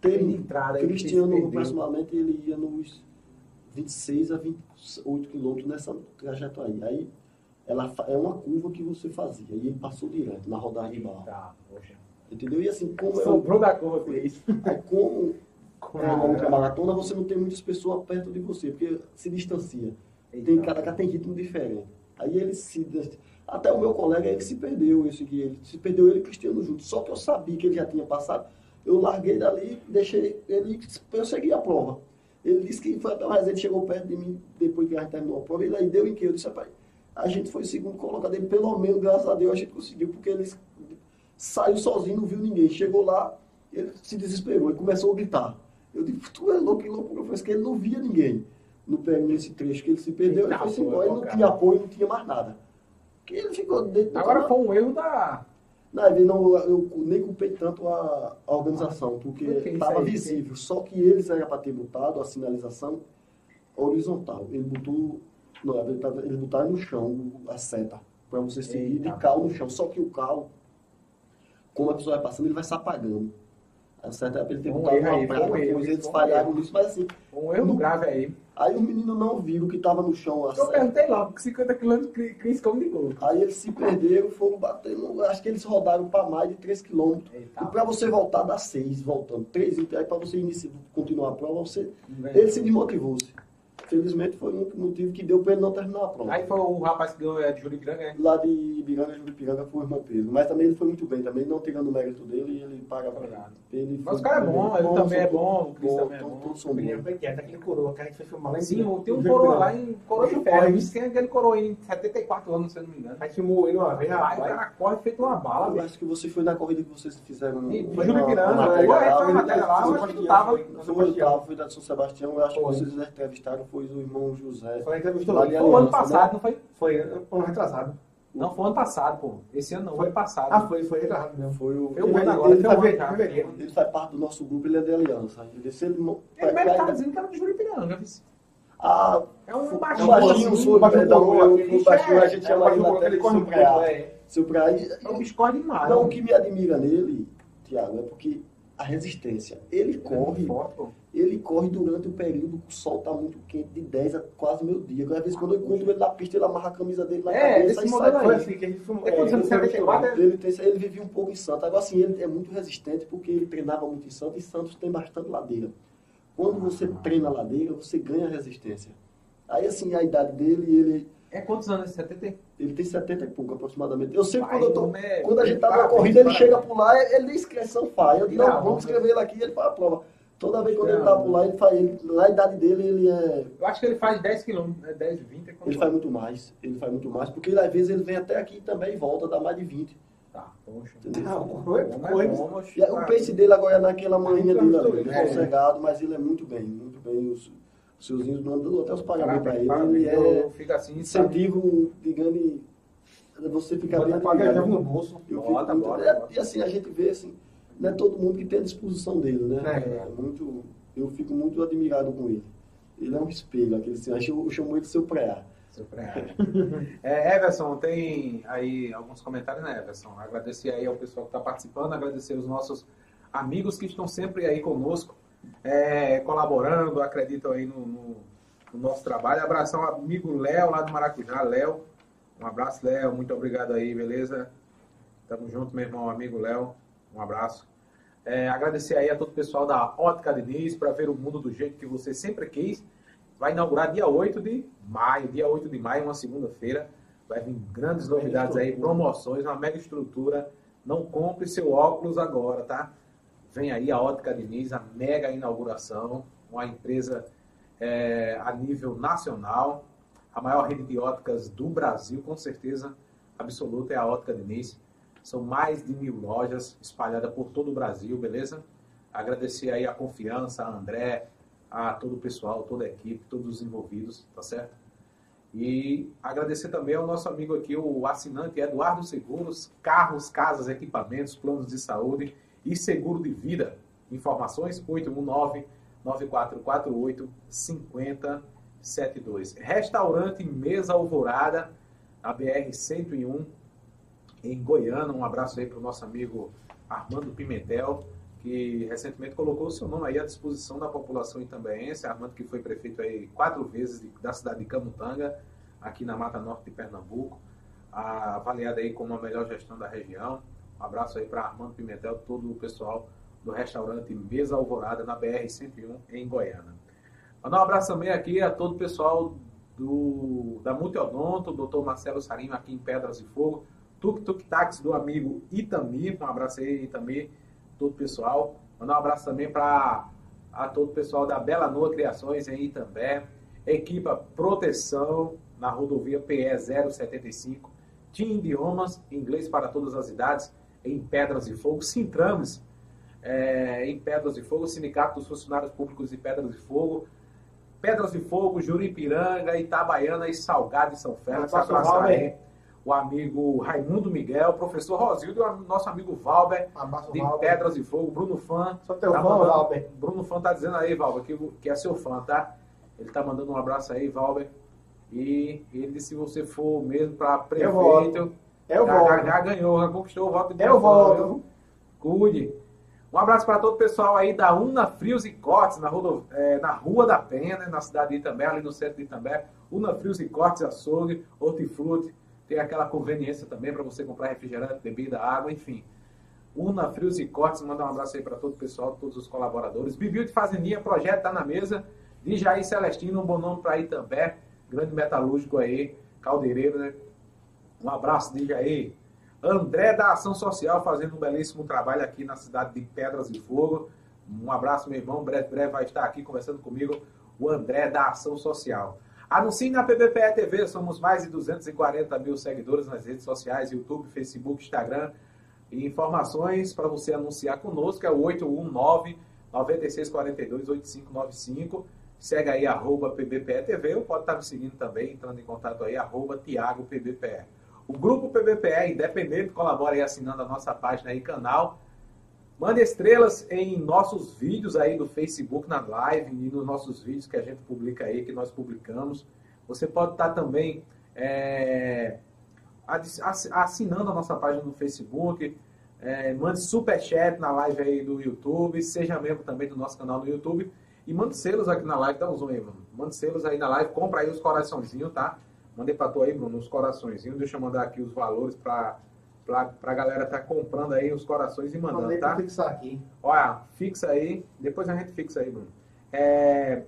S1: Tem
S2: tem
S1: entrada aí
S2: Cristiano, aproximadamente, ele ia nos 26 a 28 quilômetros nessa trajetória. Aí ela fa- é uma curva que você fazia. E ele passou direto na rodagem de barro.
S1: Tá, poxa.
S2: Entendeu? E assim, como é, um-
S1: Sobrou da curva, Cris.
S2: aí como é uma ultramaratona, você não tem muitas pessoas perto de você, porque se distancia. Tem, cada cara tem ritmo diferente. Aí ele se. Até o meu colega ele se perdeu, esse aqui, ele se perdeu ele e Cristiano junto. Só que eu sabia que ele já tinha passado. Eu larguei dali, deixei ele. Eu segui a prova. Ele disse que foi até mais, ele chegou perto de mim depois que a gente terminou a prova. Ele aí deu em que? Eu disse, rapaz, a gente foi segundo colocado. Ele, pelo menos, graças a Deus, a gente conseguiu, porque ele saiu sozinho, não viu ninguém. Chegou lá, ele se desesperou, ele começou a gritar. Eu digo, tu é louco, que loucura. Foi que ele não via ninguém no nesse trecho que ele se perdeu. Ele foi embora, ele não tinha apoio, não tinha mais nada. Que ele ficou dentro
S1: Agora foi um erro da.
S2: Não, ele não, eu nem culpei tanto a, a organização, porque estava visível. Só que eles eram para ter botado a sinalização horizontal. Ele botou. Não, ele tava- eles botaram no chão a seta, para você seguir
S1: Eita.
S2: de cal no chão. Só que o cal, como a pessoa vai passando, ele vai se apagando. A para ele
S1: Foi um erro
S2: uma
S1: aí, foi um erro,
S2: eles falharam nisso, mas assim,
S1: Um erro
S2: No-
S1: grave aí.
S2: aí os meninos não viram que estava no chão a
S1: Eu perguntei logo, que 50 km Cris como de gol.
S2: Aí eles se perderam, foram batendo. Acho que eles rodaram para mais de 3 quilômetros.
S1: Eita.
S2: E para você voltar, dá 6 voltando. 3 em pé, para você iniciar, continuar a prova, você, ele se desmotivou-se. Felizmente foi um motivo que deu para ele não terminar a prova.
S1: Aí foi o rapaz que ganhou é, de Juripiranga, né?
S2: Lá de Ibiranga, Juripiranga foi o irmão Pedro. Mas também ele foi muito bem, também não tirando o mérito dele, ele paga pra ele.
S1: Mas o cara é bom, ele também é bom, o Cris também é
S2: todos-
S1: bom.
S2: Todos são
S3: O menino
S2: bons.
S3: foi quieto, aquele coroa que a gente foi filmar lá em
S1: Sim,
S3: cima.
S1: tem um coroa lá em Coroa de Ferro. que é aquele coroa em 74 anos, se eu não me engano.
S3: A gente filmou ele uma vez,
S1: Aí o cara corre feito uma bala,
S2: Eu acho que você foi na corrida que vocês fizeram no.
S1: E
S2: foi
S1: Júlio
S2: uma-
S1: né?
S2: matéria lá,
S1: eu acho que tu tava.
S2: Foi o oitavo, foi da de São Sebastião, eu acho que vocês entrevistaram, foi o irmão José.
S3: Foi a entrevista
S2: Lá de
S1: Foi o ano
S2: Aliança,
S1: passado, não foi?
S3: Foi ano retrasado.
S1: Não, foi ano passado, pô. Esse ano não, foi passado.
S3: Ah, foi, foi retrasado mesmo.
S2: Foi o.
S1: Foi o
S2: ele-
S1: ano agora,
S2: ele
S1: foi ano já.
S3: fevereiro.
S2: Ele faz parte do nosso grupo, ele é de aliança. Ele, se ele,
S1: Ele mesmo tá dizendo que era de Juripiranga, viu?
S2: Ah,
S1: É um baixinho.
S2: baixinho,
S3: baixinho
S2: perdão,
S3: coroa,
S2: eu-
S3: aquele
S2: o baixinho a gente
S3: É,
S2: chama ele
S3: ele
S2: de
S3: muito,
S2: preá.
S3: é.
S1: É um bicho demais.
S2: Não,
S1: né?
S2: o que me admira nele, Tiago, é porque a resistência. Ele
S1: é
S2: corre, ele corre durante o período que o sol tá muito quente, de 10 a quase meio dia. Às vezes quando eu encontro ele na pista, ele amarra a camisa dele na
S1: É,
S2: cabeça e sai.
S3: Foi assim que a gente filmou.
S1: É, você
S3: ele.
S2: Ele, tem, ele vivia um pouco em Santos. Agora, assim, ele é muito resistente porque ele treinava muito em Santos e Santos tem bastante ladeira. Quando você treina ladeira, você ganha resistência. Aí, assim, a idade dele, ele,
S1: É quantos anos? 70?
S2: ele tem 70 e pouco aproximadamente. Eu sempre,
S1: Vai,
S2: quando, eu tô,
S1: é-
S2: quando a gente tá na corrida, ele chega por lá, ele nem inscrição faz. Eu digo, não,
S1: a
S2: vamos escrever ele aqui, ele faz a prova. Toda vez quando
S1: Tira
S2: ele
S1: a
S2: tá por lá, ele faz. Ele, na idade dele, ele é.
S1: Eu acho que ele faz 10 quilômetros, né? 10, 20 é
S2: Ele faz muito mais. Ele faz muito mais, porque às vezes ele vem até aqui também e volta, dá mais de 20.
S1: Tá, poxa.
S3: Ah, foi,
S1: Bom,
S3: foi.
S1: é
S2: E o pace dele agora é naquela manhinha dele ali,
S3: É.
S2: sossegado, mas ele é muito bem, muito bem. Os, os seuzinhos mandam até os pagamentos
S1: Parabéns,
S2: ele.
S1: parabéns.
S2: Ele é
S1: Eu fico assim,
S2: incentivo, digamos, você ficar
S3: pra ganhar
S2: admirado.
S3: no bolso.
S2: Eu fico
S1: Bota,
S2: muito-
S1: bota,
S2: é,
S1: bota.
S2: E assim, a gente vê assim, não é todo mundo que tem a disposição dele, né?
S3: É.
S2: É muito, eu fico muito admirado com ele. Ele é um espelho, aquele assim, acho que eu chamo ele de seu preá.
S1: Seu pré- [laughs] É, Everson, tem aí alguns comentários, né, Everson? Agradecer aí ao pessoal que está participando, agradecer os nossos amigos que estão sempre aí conosco, é, colaborando, acreditam aí no, no- no nosso trabalho. Abração amigo Léo, lá do Maracujá. Léo, um abraço, Léo. Muito obrigado aí, beleza? Tamo junto, meu irmão, amigo Léo. Um abraço. É, agradecer aí a todo o pessoal da Ótica Diniz para ver o mundo do jeito que você sempre quis. Vai inaugurar dia 8 de maio, dia 8 de maio, uma segunda-feira. Vai vir grandes novidades aí, promoções, uma mega estrutura. Não compre seu óculos agora, tá? Vem aí a Ótica Diniz, mega inauguração, uma empresa é, a nível nacional, a maior rede de óticas do Brasil, com certeza absoluta, é a Ótica Diniz. São mais de mil lojas espalhadas por todo o Brasil, beleza? Agradecer aí a confiança, a André, a todo o pessoal, toda a equipe, todos os envolvidos, tá certo? E agradecer também ao nosso amigo aqui, o assinante Eduardo Seguros, carros, casas, equipamentos, planos de saúde e seguro de vida. Informações 819-9448-5072. Restaurante Mesa Alvorada, a BR-101, em Goiânia. Um abraço aí para o nosso amigo Armando Pimentel, que recentemente colocou o seu nome aí à disposição da população itambeense. Armando que foi prefeito aí quatro vezes da cidade de Camutanga, aqui na Mata Norte de Pernambuco, avaliado aí como a melhor gestão da região. Um abraço aí para Armando Pimentel, todo o pessoal do restaurante Mesa Alvorada, na BR-101, em Goiânia. Mandar um abraço também aqui a todo o pessoal do, da Multiodonto, doutor Marcelo Sarinho, aqui em Pedras de Fogo, Tuk Tuk Táxi do amigo Itamir, um abraço aí, Itamir, todo o pessoal. Mandar um abraço também para a todo o pessoal da Bela Noa Criações em Itambé, equipa Proteção na rodovia PE 075, Team Idiomas, inglês para todas as idades, em Pedras de Fogo, Sintrames, é, em Pedras de Fogo, Sindicato dos Funcionários Públicos de Pedras de Fogo, Pedras de Fogo, Juripiranga, Itabaiana e Salgado de São Félix.
S3: Abraço,
S1: Abraço
S3: Valber.
S1: aí o amigo Raimundo Miguel, professor Rosildo e o nosso amigo Valber,
S3: Abraço,
S1: de
S3: Valber.
S1: Pedras de Fogo, Bruno Fã.
S3: Só teu
S1: Tá
S3: fã,
S1: mandando-
S3: Valber.
S1: Bruno Fã tá dizendo aí, Valber, que, que é seu fã, tá? Ele tá mandando um abraço aí, Valber. E ele disse se você for mesmo para prefeito,
S3: volto. Eu
S1: já, já,
S3: volto.
S1: já ganhou, já conquistou o voto de
S3: Eu
S1: viu? Cuide. Um abraço para todo o pessoal aí da Una Frios e Cortes, na, rodo- eh, na Rua da Penha, né, na cidade de Itambé, ali no centro de Itambé. Una Frios e Cortes, açougue, hortifruti. Tem aquela conveniência também para você comprar refrigerante, bebida, água, enfim. Una Frios e Cortes, manda um abraço aí para todo o pessoal, todos os colaboradores. Bibiu de Fazendinha, projeto está na mesa Dijaí Celestino, um bom nome para Itambé, grande metalúrgico aí, caldeireiro, né? Um abraço, Dijaí. André da Ação Social fazendo um belíssimo trabalho aqui na cidade de Pedras de Fogo. Um abraço, meu irmão. Breve, breve vai estar aqui conversando comigo o André da Ação Social. Anuncie na PBPE TV, somos mais de 240 mil seguidores nas redes sociais, YouTube, Facebook, Instagram. E informações para você anunciar conosco é o 819 9642 8595. Segue aí, arroba PBPE TV, ou pode estar me seguindo também, entrando em contato aí, arroba Tiago PBPE. O grupo PBPE Independente colabora aí assinando a nossa página e canal. Mande estrelas em nossos vídeos aí do Facebook na live e nos nossos vídeos que a gente publica aí, que nós publicamos. Você pode estar também é, assinando a nossa página no Facebook. É, mande superchat na live aí do YouTube. Seja membro também do nosso canal no YouTube. E mande selos aqui na live, dá um zoom aí, mano. Mande selos aí na live, compra aí os coraçõezinhos, tá? Mandei pra tu aí, Bruno, os coraçõezinhos. Deixa eu mandar aqui os valores pra, pra, pra galera tá comprando aí os corações e mandando,
S3: Mandei
S1: tá?
S3: fixar aqui.
S1: Olha, fixa aí. Depois a gente fixa aí, Bruno. É,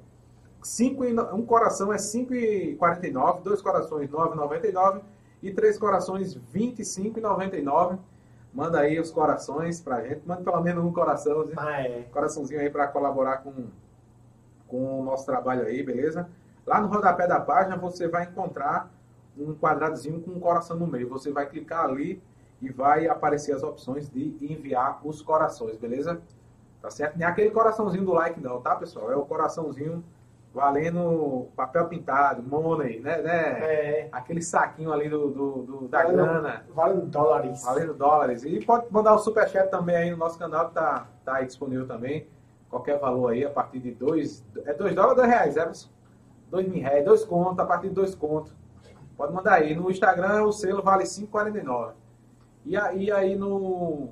S1: cinco e um coração é 5,49, dois corações 9,99 e três corações 25,99. Manda aí os corações pra gente. Manda pelo menos um coração.
S3: Ah, é.
S1: coraçãozinho aí para colaborar com, com o nosso trabalho aí, beleza? Lá no rodapé da página você vai encontrar um quadradozinho com um coração no meio. Você vai clicar ali e vai aparecer as opções de enviar os corações, beleza? Tá certo? Nem aquele coraçãozinho do like não, tá, pessoal? É o coraçãozinho valendo papel pintado, money, né? né?
S3: É.
S1: Aquele saquinho ali do, do- do- da
S3: Valendo-
S1: grana.
S3: Valendo dólares.
S1: Valendo dólares. E pode mandar o superchat também aí no nosso canal, que tá, tá aí disponível também. Qualquer valor aí, a partir de dois. É dois dólares ou dois reais, Everson? Dois mil reais, dois contos, a partir de dois contos. Pode mandar aí. No Instagram o selo vale 5,49. E aí, aí no.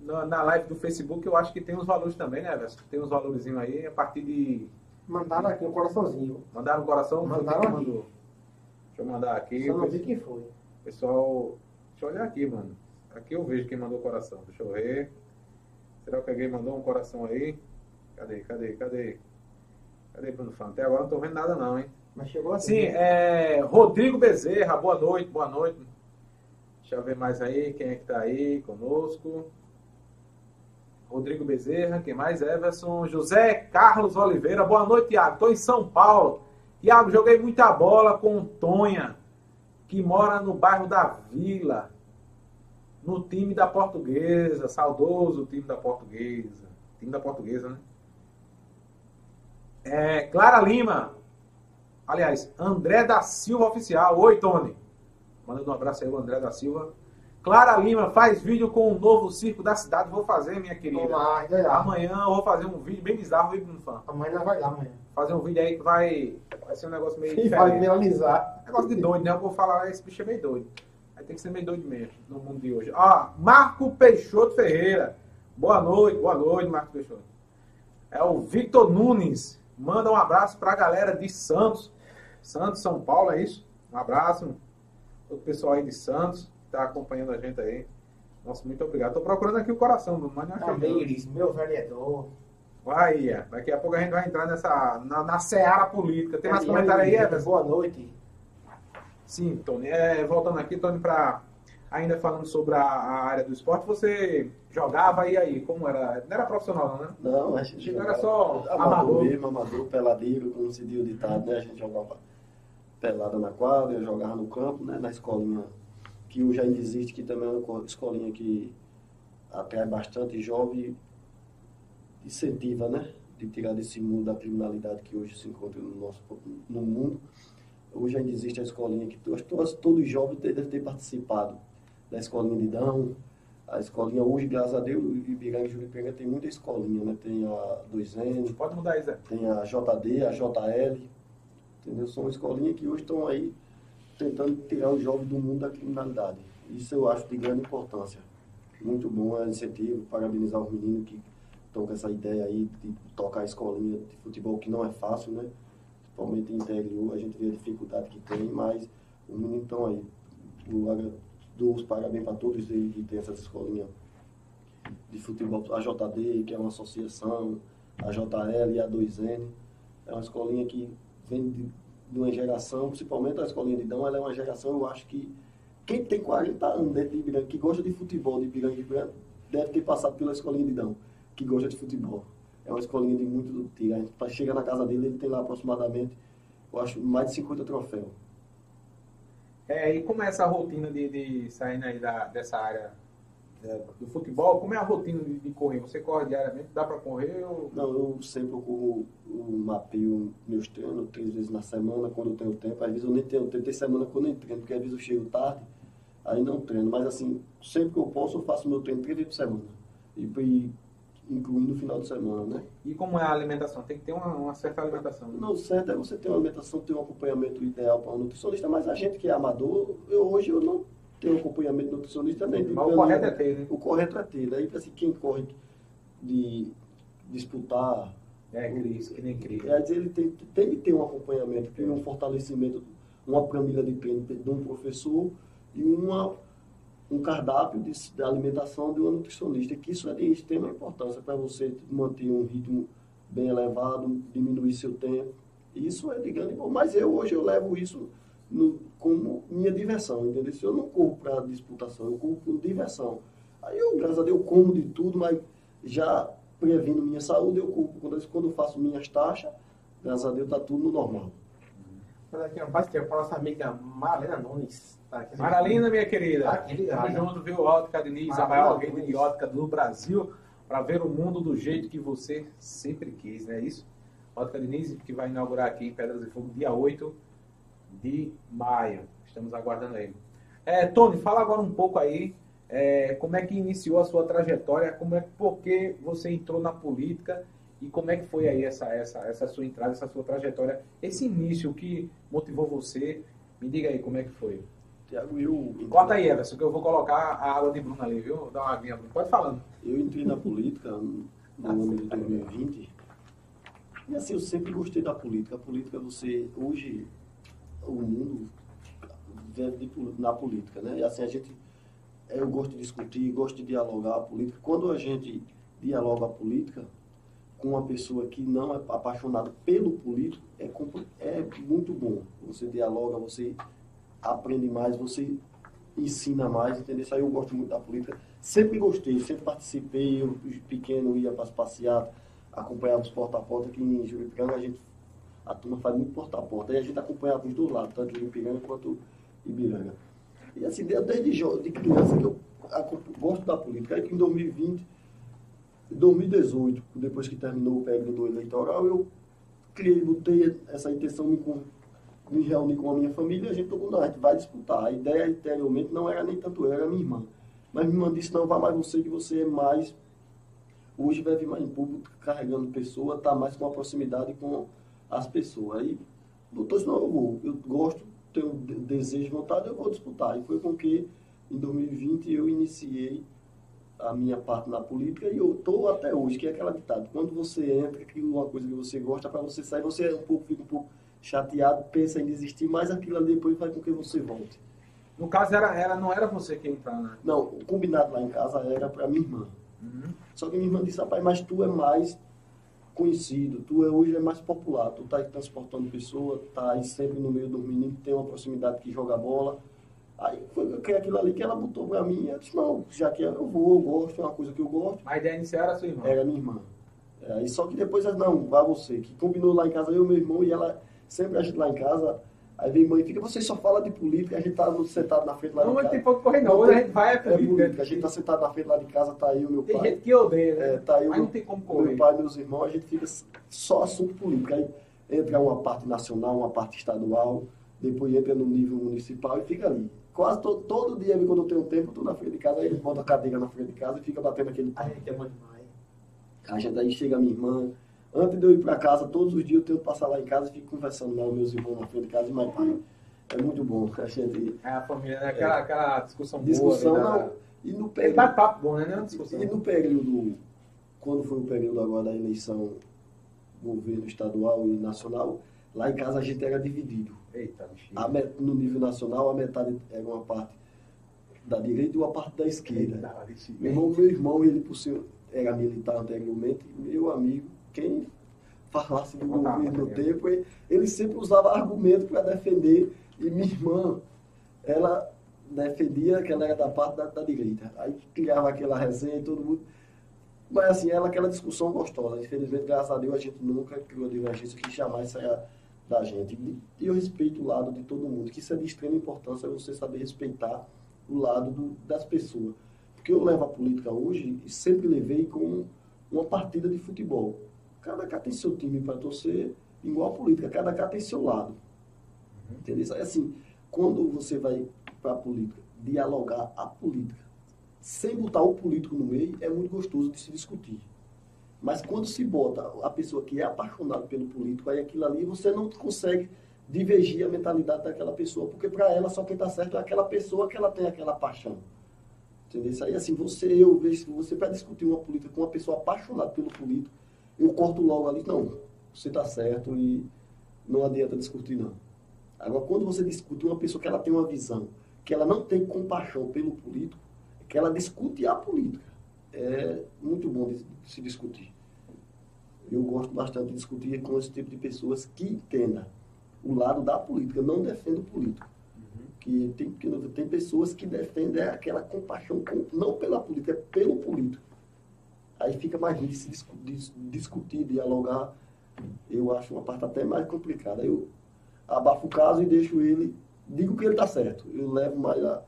S1: Na, na live do Facebook eu acho que tem os valores também, né, Everson? Tem uns valores aí a partir de.
S3: Mandaram aqui um coraçãozinho.
S1: Mandaram um coração?
S3: Mandaram aqui.
S1: mandou? Deixa eu mandar aqui.
S3: Só não vi quem foi.
S1: Pessoal, deixa eu olhar aqui, mano. Aqui eu vejo quem mandou coração. Deixa eu ver. Será que alguém mandou um coração aí? Cadê, cadê, cadê? Cadê, Bruno Fã? Até agora não tô vendo nada não, hein?
S3: Mas chegou assim.
S1: Sim, é Rodrigo Bezerra, boa noite, boa noite. Deixa eu ver mais aí, quem é que tá aí conosco. Rodrigo Bezerra, quem mais? Everson, José Carlos Oliveira, boa noite, Tiago. Estou em São Paulo. Tiago, joguei muita bola com Tonha, que mora no bairro da Vila, no time da Portuguesa, saudoso time da Portuguesa. Time da Portuguesa, né? É, Clara Lima, aliás, André da Silva Oficial. Oi, Tony. Mandando um abraço aí, o André da Silva. Clara Lima faz vídeo com o novo circo da cidade. Vou fazer, minha querida.
S3: Lá.
S1: Amanhã eu vou fazer um vídeo bem bizarro, viu, Bruno Fã?
S3: Amanhã vai lá amanhã.
S1: Fazer um vídeo aí que vai, vai ser um negócio meio [laughs]
S3: E vai
S1: diferente.
S3: viralizar.
S1: Negócio de doido, né? Eu vou falar, esse bicho é meio doido. Aí tem que ser meio doido mesmo no mundo de hoje. Ó, Marco Peixoto Ferreira. Boa noite, boa noite, Marco Peixoto. É o Victor Nunes. Manda um abraço pra galera de Santos. Santos, São Paulo, é isso? Um abraço. Todo o pessoal aí de Santos que tá acompanhando a gente aí. Nossa, muito obrigado. Tô procurando aqui o coração, achei. não.
S3: Tamires, meu vereador.
S1: Vai. Daqui a pouco a gente vai entrar nessa. na, na seara política. Tem mais comentário aí, Everson?
S3: Boa noite.
S1: Sim, Tony. É, voltando aqui, Tony, para ainda falando sobre a, a área do esporte, você jogava e aí? Como era? Não era profissional, não, né?
S2: Não, a gente
S1: Chega
S2: jogava
S1: era só
S2: amador
S1: amador.
S2: mesmo, amador, peladeiro, como se diz o ditado, né? A gente jogava pelada na quadra, eu jogava no campo, né? Na escolinha, que hoje ainda existe, que também é uma co- escolinha que atrai bastante jovem, incentiva, né? De tirar desse mundo da criminalidade que hoje se encontra no nosso no mundo. Hoje ainda existe a escolinha que todos, todos os jovens devem ter participado da escolinha de Dão, a escolinha hoje, graças a Deus, o Ibiranga e Juripiranga tem muita escolinha, né? Tem a 2N,
S1: Pode mudar Zé.
S2: tem a JD, a JL, entendeu? São escolinhas que hoje estão aí tentando tirar o jovem do mundo da criminalidade. Isso eu acho de grande importância. Muito bom, é incentivo, parabenizar os meninos que estão com essa ideia aí de tocar a escolinha de futebol, que não é fácil, né? Principalmente em interior, a gente vê a dificuldade que tem, mas os meninos estão aí. Agra- dou os parabéns para todos eles que tem essas escolinhas de futebol, a JD, que é uma associação, a JL e a 2N. É uma escolinha que vem de, de uma geração, principalmente a escolinha de Dão, ela é uma geração, eu acho que quem tem 40 anos dentro de Ibiranga, que gosta de futebol de Ibiranga, Ibiranga deve ter passado pela escolinha de Dão, que gosta de futebol. É uma escolinha de muito tiro. A gente chega na casa dele, ele tem lá aproximadamente, eu acho, mais de 50 troféus.
S1: É, e como é essa rotina de, de saindo aí da, dessa área é, do futebol? Como é a rotina de, de correr? Você corre diariamente? Dá para correr? Ou...
S2: Não, eu sempre corro, mapeio meus treinos três vezes na semana, quando eu tenho tempo. Às vezes eu nem tenho tempo, tem semana que eu nem treino, porque às vezes eu chego tarde, aí não treino. Mas assim, sempre que eu posso, eu faço meu treino três vezes por semana. E, e incluindo o final de semana, né?
S1: E como é a alimentação? Tem que ter uma, uma certa alimentação. Né?
S2: Não, o certo é você ter uma alimentação, ter um acompanhamento ideal para um nutricionista, mas a gente que é amador, eu, hoje eu não tenho acompanhamento nutricionista nem de
S1: Mas o correto é ter, né?
S2: O correto é ter. Aí, assim, quem corre de disputar.
S1: É, Cris, que nem Cris.
S2: Quer dizer, ele tem, tem que ter um acompanhamento, tem um fortalecimento, uma planilha de treino de um professor e uma um cardápio de, de, alimentação de um nutricionista, que isso é de extrema importância para você manter um ritmo bem elevado, diminuir seu tempo. Isso é de grande Mas eu hoje eu levo isso no, como minha diversão, entendeu? Eu não corro para disputação, eu corro por diversão. Aí eu, graças a Deus, eu como de tudo, mas já previndo minha saúde, eu corro. Quando, quando eu faço minhas taxas, graças a Deus, está tudo no normal.
S3: Olha aqui, um bastante para nossa amiga Marlena Nunes.
S1: Tá Maralina, minha querida.
S3: Tá aqui.
S1: Tamo junto, viu? Ótica Diniz, a maior rede de ótica do Brasil, para ver o mundo do jeito que você sempre quis, não é isso? Ótica Diniz, que vai inaugurar aqui em Pedras de Fogo, dia 8 de maio. Estamos aguardando aí. É, Tony, fala agora um pouco aí é, como é que iniciou a sua trajetória, como é por que você entrou na política e como é que foi aí essa, essa, essa sua entrada, essa sua trajetória, esse início que motivou você. Me diga aí como é que foi.
S2: Tiago, eu.
S1: Corta aí, Everson, que eu vou colocar a água de Bruno ali, viu? Dá uma aguinha, Bruno. Pode falando.
S2: Eu entrei na política no ano de 2020. E assim, eu sempre gostei da política. A política, você. Hoje, o mundo vive na política, né? E assim, a gente. Eu gosto de discutir, gosto de dialogar a política. Quando a gente dialoga a política com uma pessoa que não é apaixonada pelo político, é, é muito bom. Você dialoga, você aprende mais, você ensina mais, entendeu? Isso aí eu gosto muito da política. Sempre gostei, sempre participei, eu pequeno ia para passear, acompanhava os porta-a-porta, aqui em Juripiranga a gente, a turma faz muito porta-a-porta, e a gente acompanhava os dois lados, tanto Juripiranga quanto Ibiranga. E assim, desde de criança que eu gosto da política. Aí que em 2020, 2018, depois que terminou o período eleitoral, eu criei, botei essa intenção, me me reuni com a minha família a gente tocou, não, a gente vai disputar. A ideia anteriormente não era nem tanto eu, era minha irmã. Mas minha irmã disse, não, vá mais você, que você é mais... Hoje vai vir mais em público, carregando pessoa, tá mais com a proximidade com as pessoas. Aí isso, não, eu vou. Eu gosto, tenho desejo, vontade, eu vou disputar. E foi com que, em 2020, eu iniciei a minha parte na política e eu estou até hoje, que é aquela ditado. Quando você entra, cria uma coisa que você gosta, para você sair, você é um pouco, fica um pouco chateado, pensa em desistir, mas aquilo ali depois faz com que você volte.
S1: No caso, era, era, não era você que entrar, né?
S2: Não, o combinado lá em casa era para minha irmã. Uhum. Só que minha irmã disse, rapaz, mas tu é mais conhecido, tu é, hoje é mais popular, tu tá aí transportando pessoa, tá aí sempre no meio dos meninos, tem uma proximidade que joga bola. Aí foi aquilo ali que ela botou para mim, eu disse, não, já que eu vou, eu gosto, é uma coisa que eu gosto.
S1: Mas a ideia inicial era sua irmã?
S2: Era minha irmã. É, só que depois, não, vá você, que combinou lá em casa, eu e meu irmão, e ela Sempre a gente lá em casa, aí vem mãe e fica, você só fala de política, a gente tá sentado na frente lá
S1: não,
S2: de casa.
S1: Não, tem pouco correr não, a gente vai é política.
S2: É política. A gente tá sentado na frente lá de casa, tá aí o meu
S1: tem
S2: pai.
S1: Tem gente que odeia, né?
S2: É, tá aí
S1: Mas não tem como correr.
S2: Meu pai e meus irmãos, a gente fica só assunto político. Aí entra uma parte nacional, uma parte estadual, depois entra no nível municipal e fica ali. Quase todo, todo dia, quando eu tenho tempo, eu tô na frente de casa, aí ele bota a cadeira na frente de casa e fica batendo aquele
S3: A gente é muito demais.
S2: A gente aí chega a minha irmã, Antes de eu ir para casa, todos os dias eu tenho que passar lá em casa e fico conversando com meus irmãos na frente de casa e meu pai. É muito bom a gente.
S1: É a família, né? aquela, é. aquela discussão,
S2: discussão
S1: boa.
S2: Discussão,
S1: não.
S2: E no
S1: período. Ele papo bom, né? Não é discussão.
S2: E no período, quando foi o período agora da eleição governo estadual e nacional, lá em casa a gente era dividido.
S1: Eita,
S2: met, no nível nacional, a metade era uma parte da direita e uma parte da esquerda.
S1: Eita,
S2: meu irmão, meu irmão, ele por ser era militar anteriormente, meu amigo, quem falasse do governo no
S1: né?
S2: tempo, ele, sempre usava argumento para defender. E minha irmã, ela defendia que ela era da parte da, da direita. Aí criava aquela resenha e todo mundo. Mas assim, era aquela discussão gostosa. Infelizmente, graças a Deus, a gente nunca criou divergência que jamais saia da gente. E eu respeito o lado de todo mundo, que isso é de extrema importância, você saber respeitar o lado do- das pessoas. Porque eu levo a política hoje e sempre levei como uma partida de futebol. Cada cá tem seu time para torcer, igual a política, cada cá tem seu lado. Entendeu? É assim, quando você vai para a política, dialogar a política, sem botar o político no meio, é muito gostoso de se discutir. Mas quando se bota a pessoa que é apaixonada pelo político, aí aquilo ali você não consegue divergir a mentalidade daquela pessoa, porque para ela só quem está certo é aquela pessoa que ela tem aquela paixão. Entendeu? Isso aí, assim, você, eu vejo você para discutir uma política com uma pessoa apaixonada pelo político, eu corto logo ali, não, você está certo e não adianta discutir, não. Agora, quando você discute uma pessoa que ela tem uma visão, que ela não tem compaixão pelo político, que ela discute a política, é muito bom de se discutir. Eu gosto bastante de discutir com esse tipo de pessoas que entendam o lado da política, não defendo o político. Que tem, que tem pessoas que defendem aquela compaixão, com- não pela política, é pelo político. Aí fica mais difícil discutir, dialogar. Eu acho uma parte até mais complicada. Eu abafo o caso e deixo ele, digo que ele está certo. Eu levo mais a.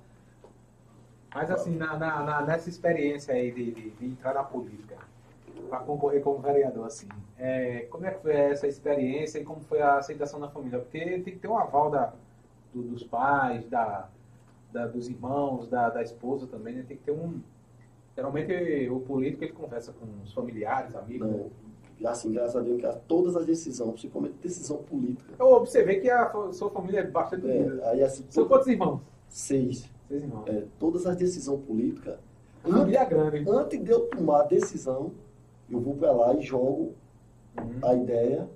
S1: Mas assim, na, na- na- nessa experiência aí de, de- de entrar na política, para concorrer como vereador, assim, é, como é que foi essa experiência e como foi a aceitação da família? Porque tem que ter um aval da, do- dos pais, da, da- dos irmãos, da, da esposa também, né? Tem que ter um... Geralmente o político ele conversa com os familiares, amigos.
S2: Não, assim, graças a Deus, que todas as decisões, principalmente decisão política.
S1: Eu observei que a sua família é bastante unida.
S2: É, aí, assim,
S1: São
S2: to-
S1: quantos irmãos?
S2: seis.
S1: Seis irmãos.
S2: É, todas as decisões políticas.
S1: Família é grande.
S2: Antes de eu tomar a decisão, eu vou para lá e jogo
S1: Uhum.
S2: a ideia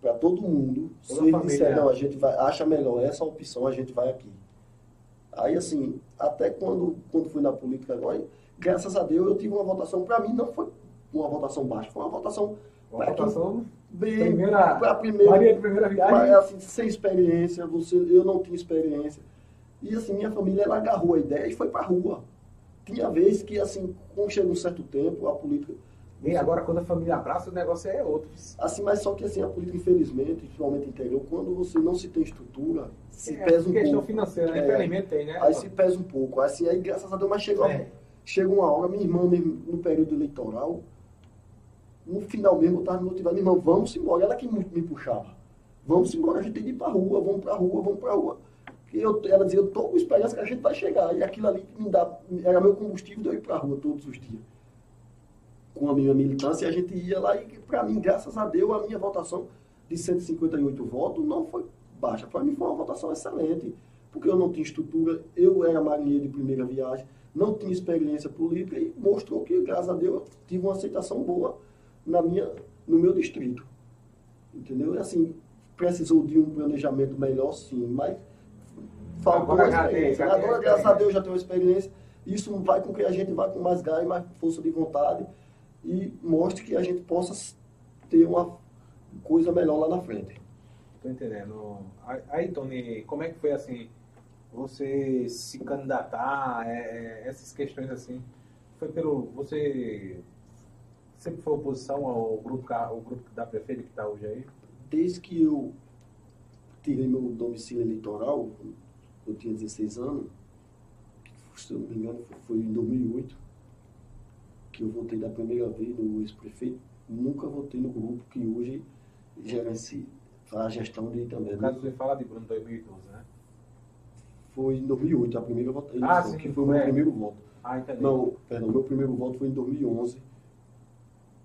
S2: para todo mundo. Se
S1: Toda a
S2: ele disser, não, a gente vai, acha melhor essa opção, a gente vai aqui. Aí, assim, até quando, quando fui na política agora, graças a Deus, eu tive uma votação, para mim não foi uma votação baixa, foi uma votação
S1: Uma votação,
S2: bem,
S1: Primeira-
S2: primeira,
S1: Maria de primeira viagem.
S2: assim, sem experiência, você, eu não tinha experiência. E assim, minha família ela agarrou a ideia e foi para rua. Tinha vez que, assim, quando chega um certo tempo, a política.
S1: E agora, quando a família abraça, o negócio é outro.
S2: Assim, mas só que assim, a política, infelizmente, principalmente interior, quando você não se tem estrutura, se
S1: é,
S2: pesa um
S1: questão
S2: pouco.
S1: financeira, né?
S2: É.
S1: Infelizmente tem, né?
S2: Aí se pesa um pouco. Assim, aí, graças a Deus, mas chega,
S1: É.
S2: chega uma hora, minha irmã mesmo, no período eleitoral, no final mesmo, eu estava motivado, minha irmã, vamos embora. Ela que me, puxava. Vamos embora, a gente tem que ir pra rua, vamos pra rua, vamos pra rua. E eu, ela dizia, eu tô com esperança que a gente vai chegar. E aquilo ali me dá, era meu combustível de eu ir pra rua todos os dias. Com a minha militância, a gente ia lá e, pra mim, graças a Deus, a minha votação de 158 votos não foi baixa. Para mim foi uma votação excelente, porque eu não tinha estrutura, eu era marinheiro de primeira viagem, não tinha experiência política e mostrou que, graças a Deus, eu tive uma aceitação boa na minha, no meu distrito. Entendeu? E assim, precisou de um planejamento melhor, sim, mas faltou
S1: Agora
S2: a experiência.
S1: tem
S2: Agora, graças a. Deus, já tenho uma experiência. Isso vai com que a gente vá com mais gás, mais força de vontade e mostre que a gente possa ter uma coisa melhor lá na frente.
S1: Tô entendendo. Aí, Tony, como é que foi assim, você se candidatar, é, é, essas questões assim, foi pelo, você sempre foi oposição ao grupo, ao grupo da prefeita que está hoje aí?
S2: Desde que eu tirei meu domicílio eleitoral, eu tinha 16 anos, se eu não me engano foi- foi em 2008, que eu votei da primeira vez no ex-prefeito, nunca votei no grupo que hoje gerencia a gestão de também.
S1: No caso, você fala de Bruno 2012, né?
S2: Foi em 2008, a primeira votação,
S1: Ah, sim,
S2: que foi o meu primeiro voto.
S1: Ah, entendi.
S2: Não, perdão, meu primeiro voto foi em 2011.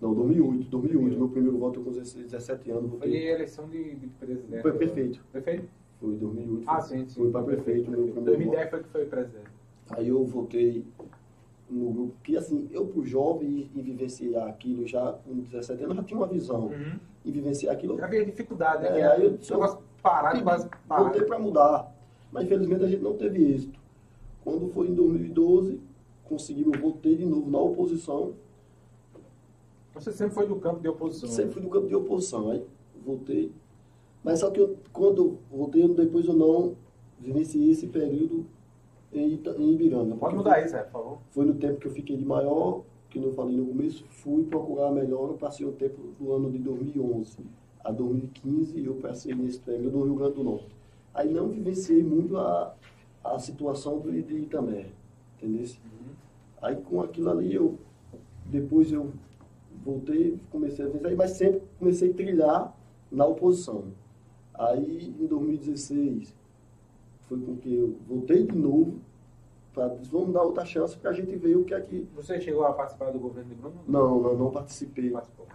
S2: Não, 2008, 2008. Meu primeiro voto eu com 17 anos.
S1: Foi
S2: Votei.
S1: eleição de, de presidente.
S2: Foi prefeito.
S1: Prefeito?
S2: Foi em 2008.
S1: Ah,
S2: foi-
S1: sim, sim.
S2: Foi para prefeito, meu primeiro
S1: 2010 foi que foi presidente.
S2: voto. Aí eu votei no grupo, que assim, eu por jovem e, vivenciar aquilo já com 17 anos, eu já tinha uma visão.
S1: Uhum.
S2: E vivenciar aquilo,
S1: Já havia dificuldade, né?
S2: É, aí eu-
S1: o negócio parado, quase
S2: Voltei
S1: parado.
S2: para mudar. Mas infelizmente a gente não teve êxito. Quando foi em 2012, conseguimos, voltei de novo na oposição.
S1: Você sempre foi do campo de oposição?
S2: Sempre fui do campo de oposição. Aí voltei. Mas só que eu, quando voltei, depois eu não vivenciei esse período em, Ita- em Ibiranga.
S1: Pode mudar
S2: foi-
S1: isso, é, por favor.
S2: Foi no tempo que eu fiquei de maior, que eu falei no começo, fui procurar melhor, eu passei o tempo do ano de 2011 a 2015, eu passei nesse período no Rio Grande do Norte. Aí não vivenciei muito a, a situação do, de Itamé, entendeu? Aí com aquilo ali, eu, depois eu voltei, comecei a vivenciar, mas sempre comecei a trilhar na oposição. Aí em 2016, foi com que eu voltei de novo, para vamos dar outra chance para a gente ver o que é que.
S1: Você chegou a participar do governo de Bruno?
S2: Não, não, não participei.
S1: Participou.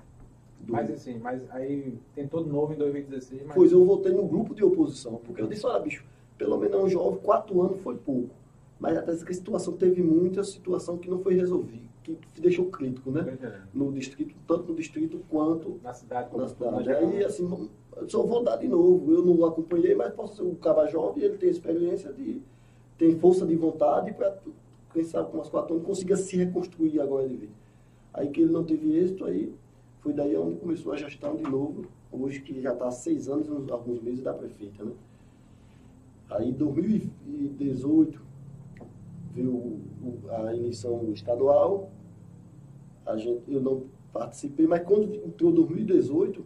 S2: Do-
S1: Mas assim, mas aí tentou de novo em 2016, mas...
S2: Pois eu voltei no grupo de oposição, porque eu disse, olha, bicho, pelo menos é um jovem, quatro anos foi pouco. Mas até que a situação teve muita situação que não foi resolvida, que deixou crítico, né?
S1: entendendo.
S2: No distrito, tanto no distrito quanto
S1: Na cidade,
S2: na cidade.
S1: na
S2: Aí, assim, só vou dar de novo. Eu não acompanhei, mas posso ser um cara jovem, ele tem experiência, de, tem força de vontade para, quem sabe, com umas quatro anos, consiga se reconstruir agora de vez. Aí que ele não teve êxito, aí foi daí onde começou a gestão de novo, hoje que já está há seis anos e uns- alguns meses da prefeita, né? Aí em 2018 veio a eleição estadual, a gente, eu não participei, mas quando entrou 2018,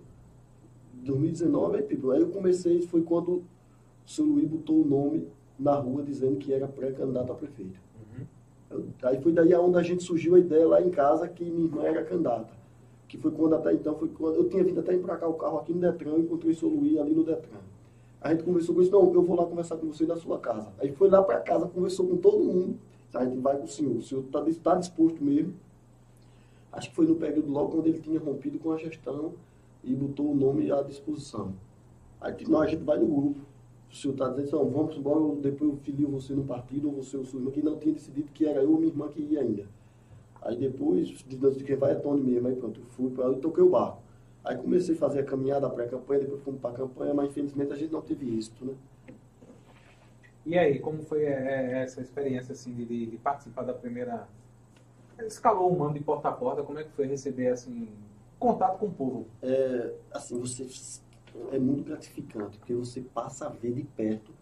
S2: 2019, aí, tipo, aí eu comecei, foi quando o seu Luiz botou o nome na rua dizendo que era pré-candidato a prefeito.
S1: Uhum.
S2: Aí foi daí aonde a gente surgiu a ideia lá em casa que minha irmã era candidata. Que foi quando até então, foi quando eu tinha vindo até emplacar o carro aqui no Detran, encontrei o seu Luiz ali no Detran. A gente conversou com isso, não, eu vou lá conversar com você na sua casa. Aí foi lá para casa, conversou com todo mundo. A gente vai com o senhor, o senhor está tá disposto mesmo. Acho que foi no período logo quando ele tinha rompido com a gestão e botou o nome à disposição. Aí disse, não, a gente vai no grupo. O senhor está dizendo, não, vamos embora, depois eu filio você no partido, ou você ou sua irmã, que não tinha decidido que era eu ou minha irmã que ia ainda. Aí depois, de quem vai é Tony mesmo, aí pronto, fui para lá e toquei o barco. Aí comecei a fazer a caminhada pré-campanha, depois fomos para a campanha, mas infelizmente a gente não teve êxito, né?
S1: E aí, como foi é, essa experiência assim de, de- de participar da primeira escalou humano de porta a porta? Como é que foi receber assim contato com o povo?
S2: é, assim, você é muito gratificante, porque você passa a ver de perto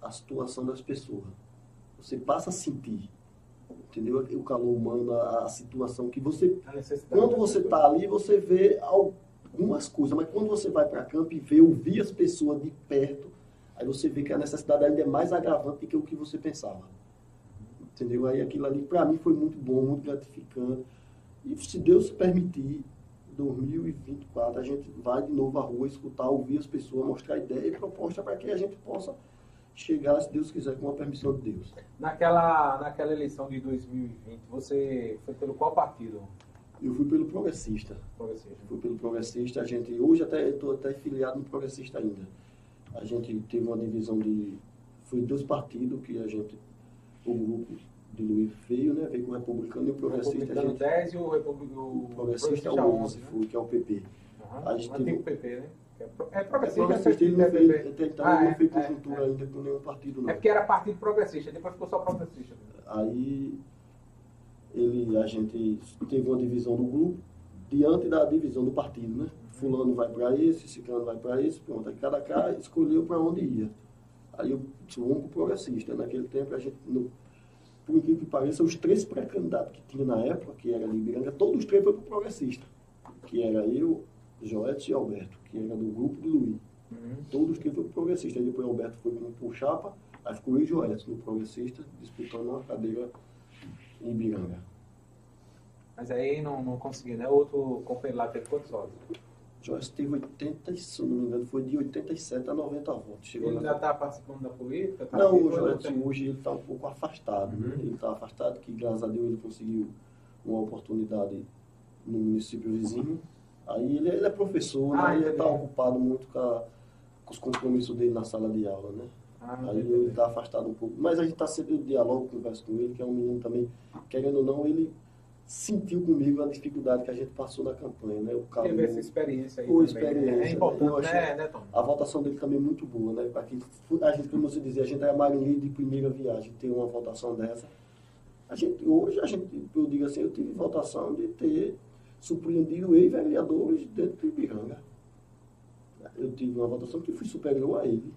S2: a situação das pessoas. Você passa a sentir, entendeu? O calor humano, a, a situação que você quando você está ali, você vê algumas coisas, mas quando você vai para campo e vê, ouvir as pessoas de perto, aí você vê que a necessidade ainda é mais agravante do que o que você pensava. Entendeu? Aí aquilo ali, para mim, foi muito bom, muito gratificante. E se Deus permitir, 2024, a gente vai de novo à rua escutar, ouvir as pessoas, mostrar ideia e proposta para que a gente possa chegar, se Deus quiser, com a permissão de Deus.
S1: Naquela, naquela eleição de 2020, você foi pelo qual partido?
S2: Eu fui pelo progressista.
S1: Progressista.
S2: fui pelo progressista, a gente hoje até estou até filiado no progressista ainda. A gente teve uma divisão de foi dois partidos que a gente o grupo de Luiz veio, né, veio com o republicano e o
S1: O
S2: progressista, a
S1: Republicano
S2: gente,
S1: 10 e o, Republi- o
S2: o progressista é
S1: Progressista
S2: o 11,
S1: 11, né?
S2: foi, que é o PP.
S1: Uhum.
S2: A gente
S1: O
S2: teve-
S1: PP, né? É, é progressista,
S2: progressista
S1: é
S2: até então
S1: Ah,
S2: não
S1: é,
S2: fez
S1: é,
S2: conjuntura
S1: é.
S2: ainda com nenhum partido não.
S1: É porque era partido progressista, depois ficou só progressista.
S2: Aí ele, a gente teve uma divisão do grupo diante da divisão do partido, né? Fulano vai para esse, Ciclano vai para esse, pronto. Aí cada cara escolheu para onde ia. Aí eu disse, vamos pro progressista. Naquele tempo a gente, no, por incrível que pareça, os três pré-candidatos que tinha na época, que era de Ibiranga, todos os três foram pro progressista. Que era eu, Joete e Alberto, que era do grupo de Luiz.
S1: Uhum.
S2: Todos os três foram pro progressista. Aí depois o Alberto foi pro- pro chapa, aí ficou eu e Joete no progressista, disputando uma cadeira em Ibiranga.
S1: Mas aí não, não consegui, né? Outro companheiro lá teve quantos votos?
S2: Joyce teve 80, se não me engano, foi de 87 a 90 votos. Chegou
S1: Ele já está participando da política? Tá
S2: Não, o Joyce
S1: tem?
S2: hoje ele está um pouco afastado. né?
S1: Uhum.
S2: Ele está afastado, que graças a Deus ele conseguiu uma oportunidade no município vizinho. Aí ele, ele é professor, né?
S1: Ah,
S2: ele está ocupado muito com, a- com os compromissos dele na sala de aula, né?
S1: Ah,
S2: Aí
S1: entendi.
S2: ele está afastado um pouco. Mas a gente está sempre no diálogo, conversa com ele, que é um menino também, querendo ou não, ele sentiu comigo a dificuldade que a gente passou na campanha, né? O calor,
S1: Teve essa experiência aí também. né?
S2: experiência,
S1: É
S2: né?
S1: importante,
S2: Eu achei-
S1: né, né, Tom?
S2: a votação dele também é muito boa, né? Para quem fu- a gente, como você dizia, a gente é marinheiro de primeira viagem, ter uma votação dessa. A gente, hoje, a gente, eu digo assim, eu tive votação de ter surpreendido ex-vereadores dentro de Ibiranga. Eu tive uma votação que fui superior a ele.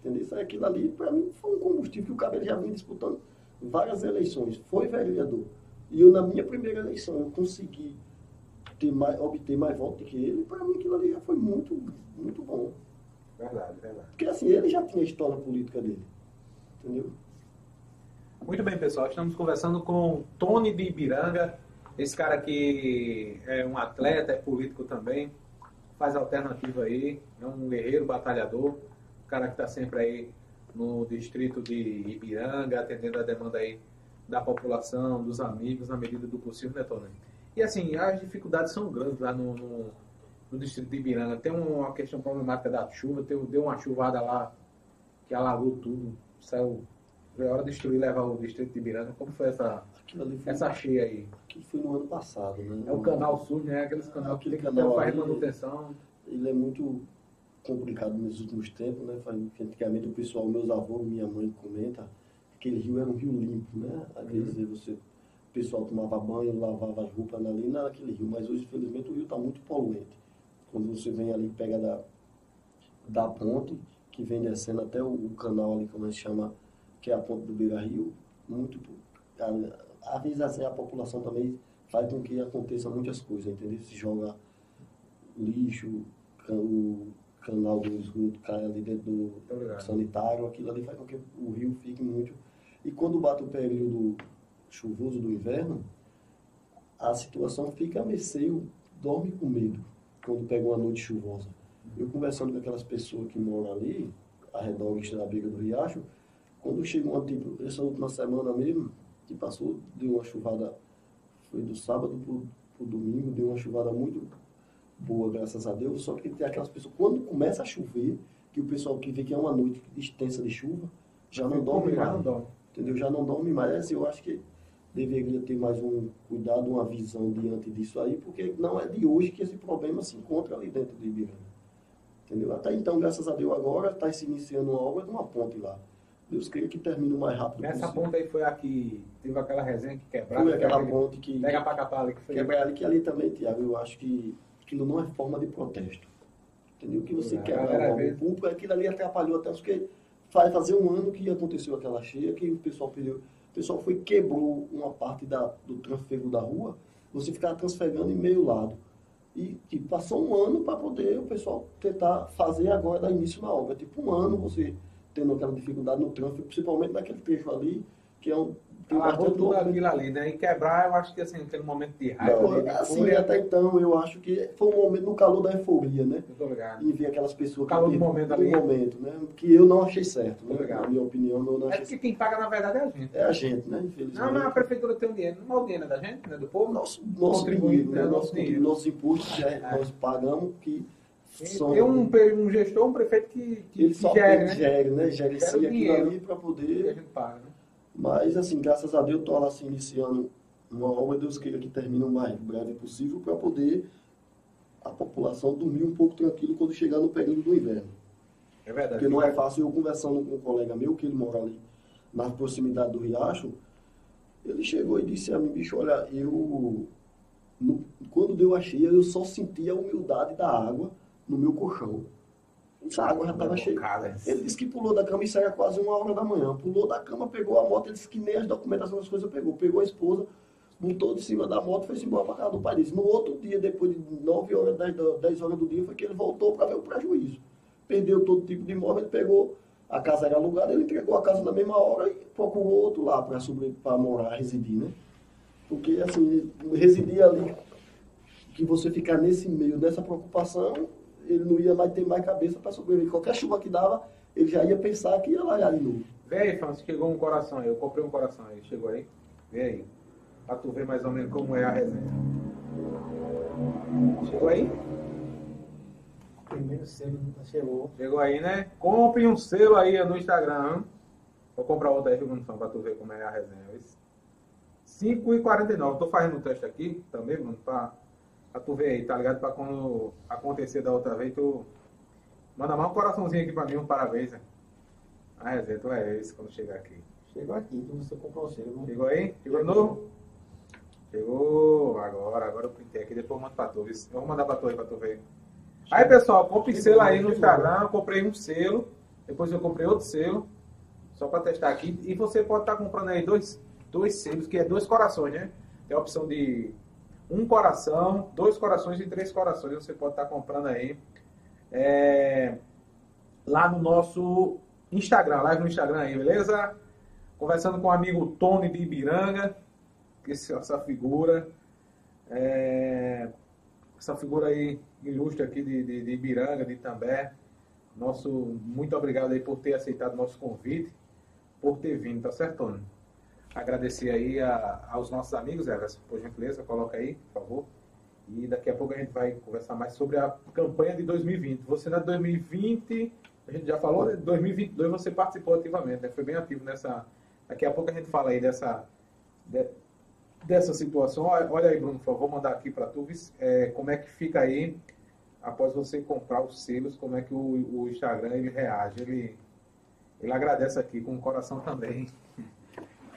S2: Entendeu? Isso, aquilo ali, para mim, foi um combustível que o cabelo já vinha disputando várias eleições. Foi vereador. E eu, na minha primeira eleição, eu consegui ter mais, obter mais votos que ele. Para mim, aquilo ali já foi muito, muito bom.
S1: Verdade, verdade.
S2: Porque assim, ele já tinha a história política dele. Entendeu?
S1: Muito bem, pessoal. Estamos conversando com Tony de Ibiranga. Esse cara que é um atleta, é político também. Faz alternativa aí. É um guerreiro, batalhador. Cara que está sempre aí no distrito de Ibiranga, atendendo a demanda aí da população, dos amigos, na medida do possível, né, Tony? E assim, as dificuldades são grandes lá no, no, no distrito de Ibiranga. Tem uma questão problemática da chuva, deu, deu uma chuvada lá que alagou tudo, saiu foi hora de destruir levar o distrito de Ibiranga. Como foi essa,
S2: foi,
S1: essa cheia aí?
S2: aquilo foi no ano passado, né?
S1: É o canal sul, né? Aqueles canal que
S2: Aquele
S1: que
S2: canal
S1: faz manutenção.
S2: Ele é muito complicado nos últimos tempos, né? Antigamente o pessoal, meus avós, minha mãe comenta, que aquele rio era um rio limpo, né? Quer
S1: Uhum.
S2: dizer, você, o pessoal tomava banho, lavava as roupas ali naquele rio, mas hoje, infelizmente, o rio está muito poluente. Quando você vem ali, pega da, da ponte, que vem descendo até o, o canal ali, como a gente chama, que é a ponte do Beira Rio, muito. a- Às vezes assim, a população também faz com que aconteça muitas coisas, entendeu? Se joga lixo, o canal do esgoto cai ali dentro do
S1: ligado.
S2: sanitário, aquilo ali faz com que o rio fique muito. E quando bate o período chuvoso do inverno, a situação fica a mercê, dorme com medo quando pega uma noite chuvosa. Eu conversando com aquelas pessoas que moram ali, ao redor da beira do riacho, quando chega uma tipo, essa última semana mesmo, que passou, deu uma chuvada, foi do sábado pro, pro domingo, deu uma chuvada muito boa, graças a Deus, só que tem aquelas pessoas, quando começa a chover, que o pessoal que vê que é uma noite extensa de chuva, já não dorme mais
S1: não dorme.
S2: entendeu? Já não dorme mais. Assim, eu acho que deveria ter mais um cuidado, uma visão diante disso aí, porque não é de hoje que esse problema se encontra ali dentro de Ibiranga. Entendeu? Até então, graças a Deus, agora está se iniciando uma obra de uma ponte lá. Deus queria que termine o mais rápido
S1: Nessa
S2: possível.
S1: ponta aí foi a que teve aquela resenha que quebrava.
S2: Foi aquela ponte que
S1: Pega pra capar ali que foi.
S2: quebra ali, que ali também, Tiago, eu acho que aquilo não é forma de protesto. Entendeu? Que você
S1: É,
S2: quebra
S1: galera,
S2: o público, aquilo ali atrapalhou até porque faz fazer um ano que aconteceu aquela cheia, que o pessoal perdeu. O pessoal foi quebrou uma parte da, do transfego da rua, você ficava transfegando em meio lado. E tipo, passou um ano para poder o pessoal tentar fazer agora dar início na obra. Tipo, um ano você tendo aquela dificuldade no trânsito, principalmente naquele trecho ali, que é um. tem
S1: Alagou
S2: bastante
S1: aquilo ali, né? E quebrar, eu acho que assim, aquele momento de raiva.
S2: Não,
S1: ali, de
S2: assim,
S1: fúria,
S2: até então, eu acho que foi um momento no calor da euforia, né?
S1: Eu tô ligado.
S2: E ver aquelas pessoas
S1: O calor do
S2: que
S1: momento ali.
S2: momento, né? Que eu não achei certo, né? Na minha opinião, eu não
S1: É
S2: achei
S1: porque quem paga, na verdade, é a gente.
S2: É a gente, né? Infelizmente.
S1: Não, mas a prefeitura tem o dinheiro. Não é o dinheiro é da gente, né? Do povo.
S2: Nosso, nosso dinheiro,
S1: né?
S2: né?
S1: Nosso
S2: Nosso, impostos, já,
S1: É.
S2: nós pagamos que.
S1: Tem um, um gestor, um prefeito que, que,
S2: ele só
S1: gere,
S2: gere,
S1: né?
S2: gere, né? Gerencia
S1: o
S2: aquilo ali para poder...
S1: paga, né?
S2: Mas, assim, graças a Deus, estou lá se iniciando uma obra, Deus queira que termine o mais breve possível para poder a população dormir um pouco tranquilo quando chegar no período do inverno.
S1: É verdade.
S2: Porque não é fácil. Eu conversando com um colega meu, que ele mora ali na proximidade do riacho, ele chegou e disse a mim, bicho, olha, eu... no- quando deu a cheia, eu só senti a humildade da água no meu colchão. Essa água já estava cheia. Ele disse que pulou da cama e saiu quase uma hora da manhã. Pulou da cama, pegou a moto, ele disse que nem as documentações, as coisas pegou. Pegou a esposa, botou de cima da moto e foi embora para casa do dele. No outro dia, depois de 9 horas, 10, da- 10 horas do dia, foi que ele voltou para ver o prejuízo. Perdeu todo tipo de imóvel, ele pegou, a casa era alugada, ele entregou a casa na mesma hora e procurou outro lá para morar, residir, né? Porque, assim, residir ali, que você ficar nesse meio dessa preocupação, ele não ia mais ter mais cabeça para sobreviver. Qualquer chuva que dava, ele já ia pensar que ia lá de novo.
S1: Vê aí, Fábio, chegou um coração aí. Eu comprei um coração aí. Chegou aí? Vê aí. Pra tu ver mais ou menos como é a resenha. Chegou aí?
S3: Primeiro selo nunca chegou.
S1: Chegou aí, né? Compre um selo aí no Instagram. hein? Vou comprar outro aí, Fernando Fã, pra tu ver como é a resenha. 5h49. Tô fazendo o teste aqui também, mano, pra, pra tu ver aí, tá ligado? Pra quando acontecer da outra vez, tu manda mais um coraçãozinho aqui pra mim, um parabéns. né? A resenha, tu é esse quando chegar aqui.
S3: Chegou aqui, então você comprou o selo. não?
S1: Chegou aí? Chegou de novo? Chegou agora, agora eu printei aqui, depois eu mando pra tu. Eu vou mandar pra tu aí pra tu ver. Aí, pessoal, compre selo aí no Instagram. Eu comprei um selo, depois eu comprei outro selo, só pra testar aqui. E você pode estar comprando aí dois, dois selos, que é dois corações, né? Tem a opção de um coração, dois corações e três corações. Você pode estar comprando aí. É, lá no nosso Instagram, live no Instagram aí, beleza? Conversando com o amigo Tony de Ibiranga, que essa figura, é, essa figura aí ilustre aqui de, de, de Ibiranga, de Itambé. Nosso, muito obrigado aí por ter aceitado nosso convite, por ter vindo, tá certo, Tony? Agradecer aí a- aos nossos amigos, Everson, por gentileza, coloca aí, por favor. E daqui a pouco a gente vai conversar mais sobre a campanha de 2020. Você na 2020, a gente já falou, né? 2022 você participou ativamente, né? Foi bem ativo nessa. Daqui a pouco a gente fala aí dessa, de- dessa situação. Olha aí, Bruno, por favor, vou mandar aqui para tu, é, como é que fica aí, após você comprar os selos, como é que o, o Instagram ele reage. Ele, ele agradece aqui com o coração também.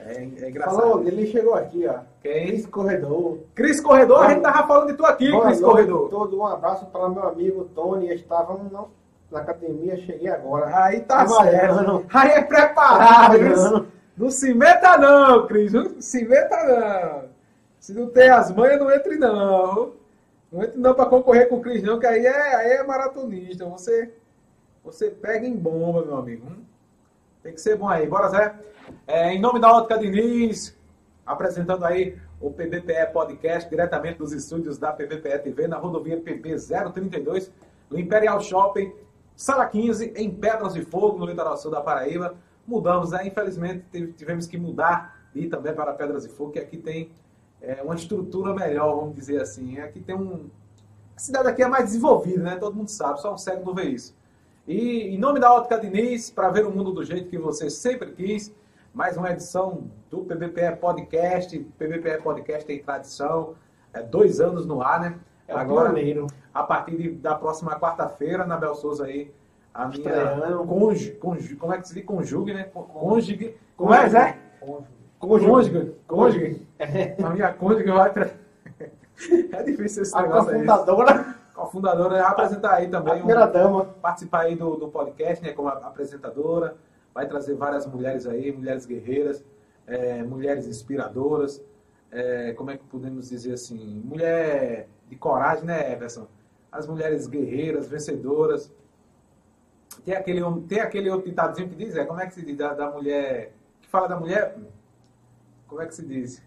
S1: É, é engraçado.
S3: Falou, ele chegou aqui, ó.
S1: Quem?
S3: Cris Corredor.
S1: Cris Corredor, a gente tava falando de tu aqui,
S3: Boa
S1: Cris Corredor.
S3: Todo um abraço para meu amigo Tony. Estávamos na, na academia, cheguei agora.
S1: Aí tá certo. Aí é preparado. Viu? Não se meta não, Cris. Não se meta não. Se não tem as manhas, não entre não. Não entre não pra concorrer com o Cris não, que aí é, aí é maratonista. Você, você pega em bomba, meu amigo. Hum? Tem que ser bom aí. Bora, Zé. É, em nome da Ótica Diniz, apresentando aí o PBPE Podcast, diretamente dos estúdios da PBPE TV, na rodovia PB 032, no Imperial Shopping, Sala 15, em Pedras de Fogo, no litoral sul da Paraíba. Mudamos, né? Infelizmente, tive- tivemos que mudar e também para Pedras de Fogo, que aqui tem é, uma estrutura melhor, vamos dizer assim. Aqui tem um... A cidade aqui é mais desenvolvida, né? Todo mundo sabe, só um cego não vê isso. E em nome da Ótica Diniz, para ver o mundo do jeito que você sempre quis, mais uma edição do PBPE Podcast. PBPE Podcast tem tradição, é dois anos no ar, né?
S3: É
S1: Agora,
S3: pioneiro.
S1: a partir de- da próxima quarta-feira, na Bel Souza aí, a minha conjugue, conjugue, como é que se diz? Conjugue, né? Conjugue. Como é, Zé?
S3: Cônjuge.
S1: Conjugue. Conjugue. A minha cônjuge vai... tra- [laughs] É difícil esse
S3: A
S1: negócio aí.
S3: cofundadora,
S1: Cofundadora, vai apresentar aí
S3: a
S1: também um,
S3: primeira dama.
S1: participar aí do, do podcast, né, como a- apresentadora, vai trazer várias mulheres aí, mulheres guerreiras, é, mulheres inspiradoras, é, como é que podemos dizer assim, mulher de coragem, né, Everson? As mulheres guerreiras, vencedoras. Tem aquele, tem aquele outro ditadozinho que diz, é, como é que se diz, da, da mulher, que fala da mulher, como é que se diz?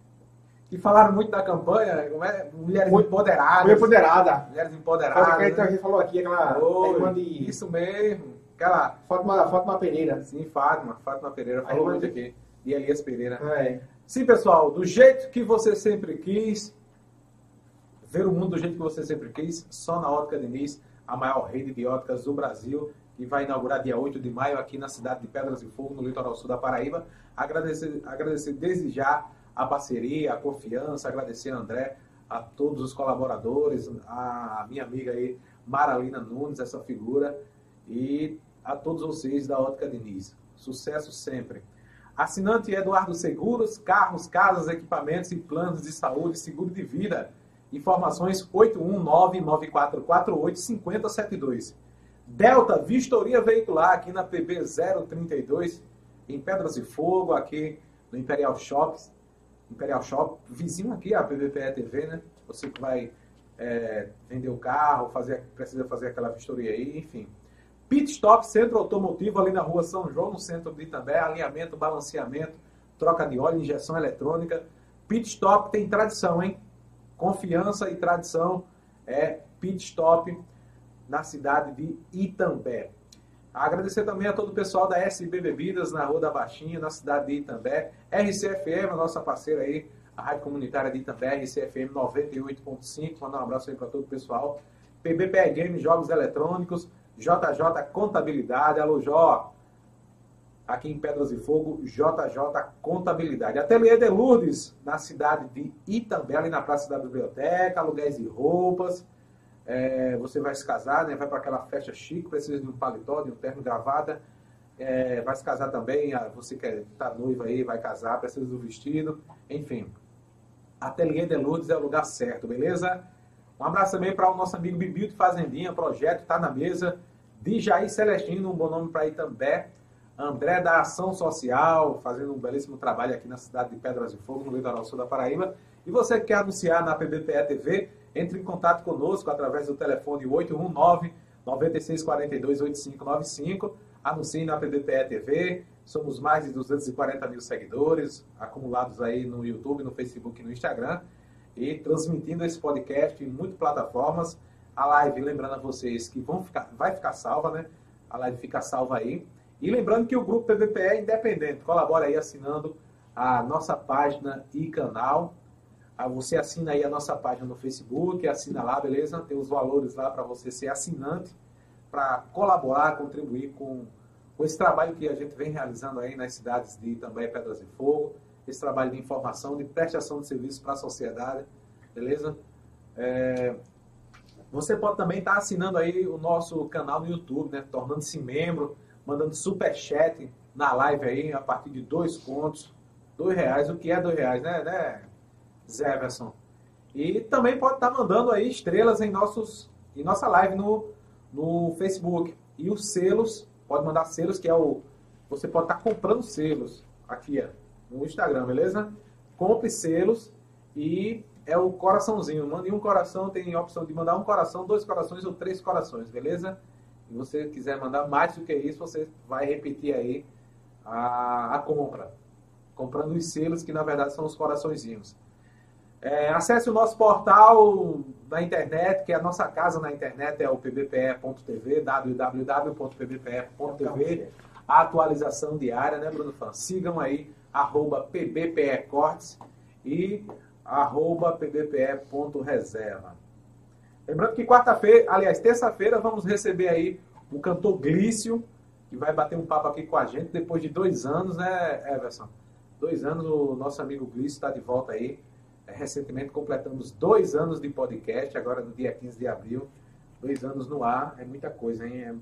S1: Que falaram muito da campanha, como é? mulheres
S3: Muito-
S1: empoderadas.
S3: Mulher empoderada.
S1: Mulheres empoderadas.
S3: o que a
S1: né?
S3: gente falou aqui, aquela
S1: Oi,
S3: irmã de
S1: Isso mesmo. Aquela,
S3: Fátima, Fátima Pereira.
S1: sim, Fátima. Fátima Pereira falou muito
S3: de-
S1: aqui. E Elias Pereira.
S3: É.
S1: Sim, pessoal, do jeito que você sempre quis, ver o mundo do jeito que você sempre quis, só na Ótica Diniz, a maior rede de óticas do Brasil, e vai inaugurar dia 8 de maio aqui na cidade de Pedras de Fogo, no litoral sul da Paraíba. Agradecer, agradecer desde já a parceria, a confiança, agradecer a André, a todos os colaboradores, a minha amiga aí, Maralina Nunes, essa figura, e a todos vocês da Ótica Diniz. Sucesso sempre. Assinante Eduardo Seguros, carros, casas, equipamentos e planos de saúde, seguro de vida. Informações 819-9448-5072. Delta Vistoria Veicular, aqui na PB 032, em Pedras de Fogo, aqui no Imperial Shops. Imperial Shop, vizinho aqui, a PBPE TV, né? Você que vai é, vender o carro, fazer, precisa fazer aquela vistoria aí, enfim. Pit Stop Centro Automotivo, ali na rua São João, no centro de Itambé, alinhamento, balanceamento, troca de óleo, injeção eletrônica. Pit Stop tem tradição, hein? Confiança e tradição é Pit Stop na cidade de Itambé. Agradecer também a todo o pessoal da SB Bebidas, na Rua da Baixinha, na cidade de Itambé. RCFM, a nossa parceira aí, a Rádio Comunitária de Itambé, RCFM 98.5. Mandar um abraço aí para todo o pessoal. PBPE Games, Jogos Eletrônicos, JJ Contabilidade, Alô Jó, aqui em Pedras e Fogo, JJ Contabilidade. Ateliê de Lourdes, na cidade de Itambé, ali na Praça da Biblioteca, aluguéis de roupas. É, você vai se casar, né? vai para aquela festa chique, precisa de um paletó, de um terno gravata. É, vai se casar também, ah, você que está noiva aí, vai casar, precisa do vestido, enfim. Ateliê de Lourdes é o lugar certo, beleza? Um abraço também para o nosso amigo Bibil de Fazendinha, projeto está na mesa. De Jair Celestino, um bom nome para Itambé. André da Ação Social, fazendo um belíssimo trabalho aqui na cidade de Pedras de Fogo, no litoral sul da Paraíba. E você que quer anunciar na PBPE TV, entre em contato conosco através do telefone 819 9642 8595. Anuncie na PBPE TV. Somos mais de 240 mil seguidores, acumulados aí no YouTube, no Facebook e no Instagram. E transmitindo esse podcast em muitas plataformas. A live, lembrando a vocês que vão ficar, vai ficar salva, né? A live fica salva aí. E lembrando que o grupo PVPE é independente. Colabora aí assinando a nossa página e canal. Ah, você assina aí a nossa página no Facebook, assina lá, beleza? Tem os valores lá para você ser assinante, para colaborar, contribuir com, com esse trabalho que a gente vem realizando aí nas cidades de também Pedras de Fogo, esse trabalho de informação, de prestação de serviços para a sociedade, beleza? É, você pode também estar tá assinando aí o nosso canal no YouTube, né? Tornando-se membro, mandando super chat na live aí a partir de dois contos, dois reais. O que é dois reais, né, né Zéverson? E também pode estar mandando aí estrelas em nossos em nossa live no, no Facebook. E os selos, pode mandar selos, que é o. Você pode estar comprando selos aqui, ó, no Instagram, beleza? Compre selos e é o coraçãozinho. Mande um coração, tem a opção de mandar um coração, dois corações ou três corações, beleza? E você quiser mandar mais do que isso, você vai repetir aí a, a compra. Comprando os selos, que na verdade são os coraçõezinhos. É, acesse o nosso portal na internet, que é a nossa casa na internet é o pbpe.tv, www.pbpe.tv. A atualização diária, né, Bruno Fã? Sigam aí, arroba pbpecortes e arroba pbpe.reserva. Lembrando que quarta-feira, aliás, terça-feira, vamos receber aí o cantor Glício, que vai bater um papo aqui com a gente depois de dois anos, né, Everson? Dois anos, o nosso amigo Glício está de volta aí. Recentemente completamos dois anos de podcast, agora no dia 15 de abril. Dois anos no ar, é muita coisa, hein? É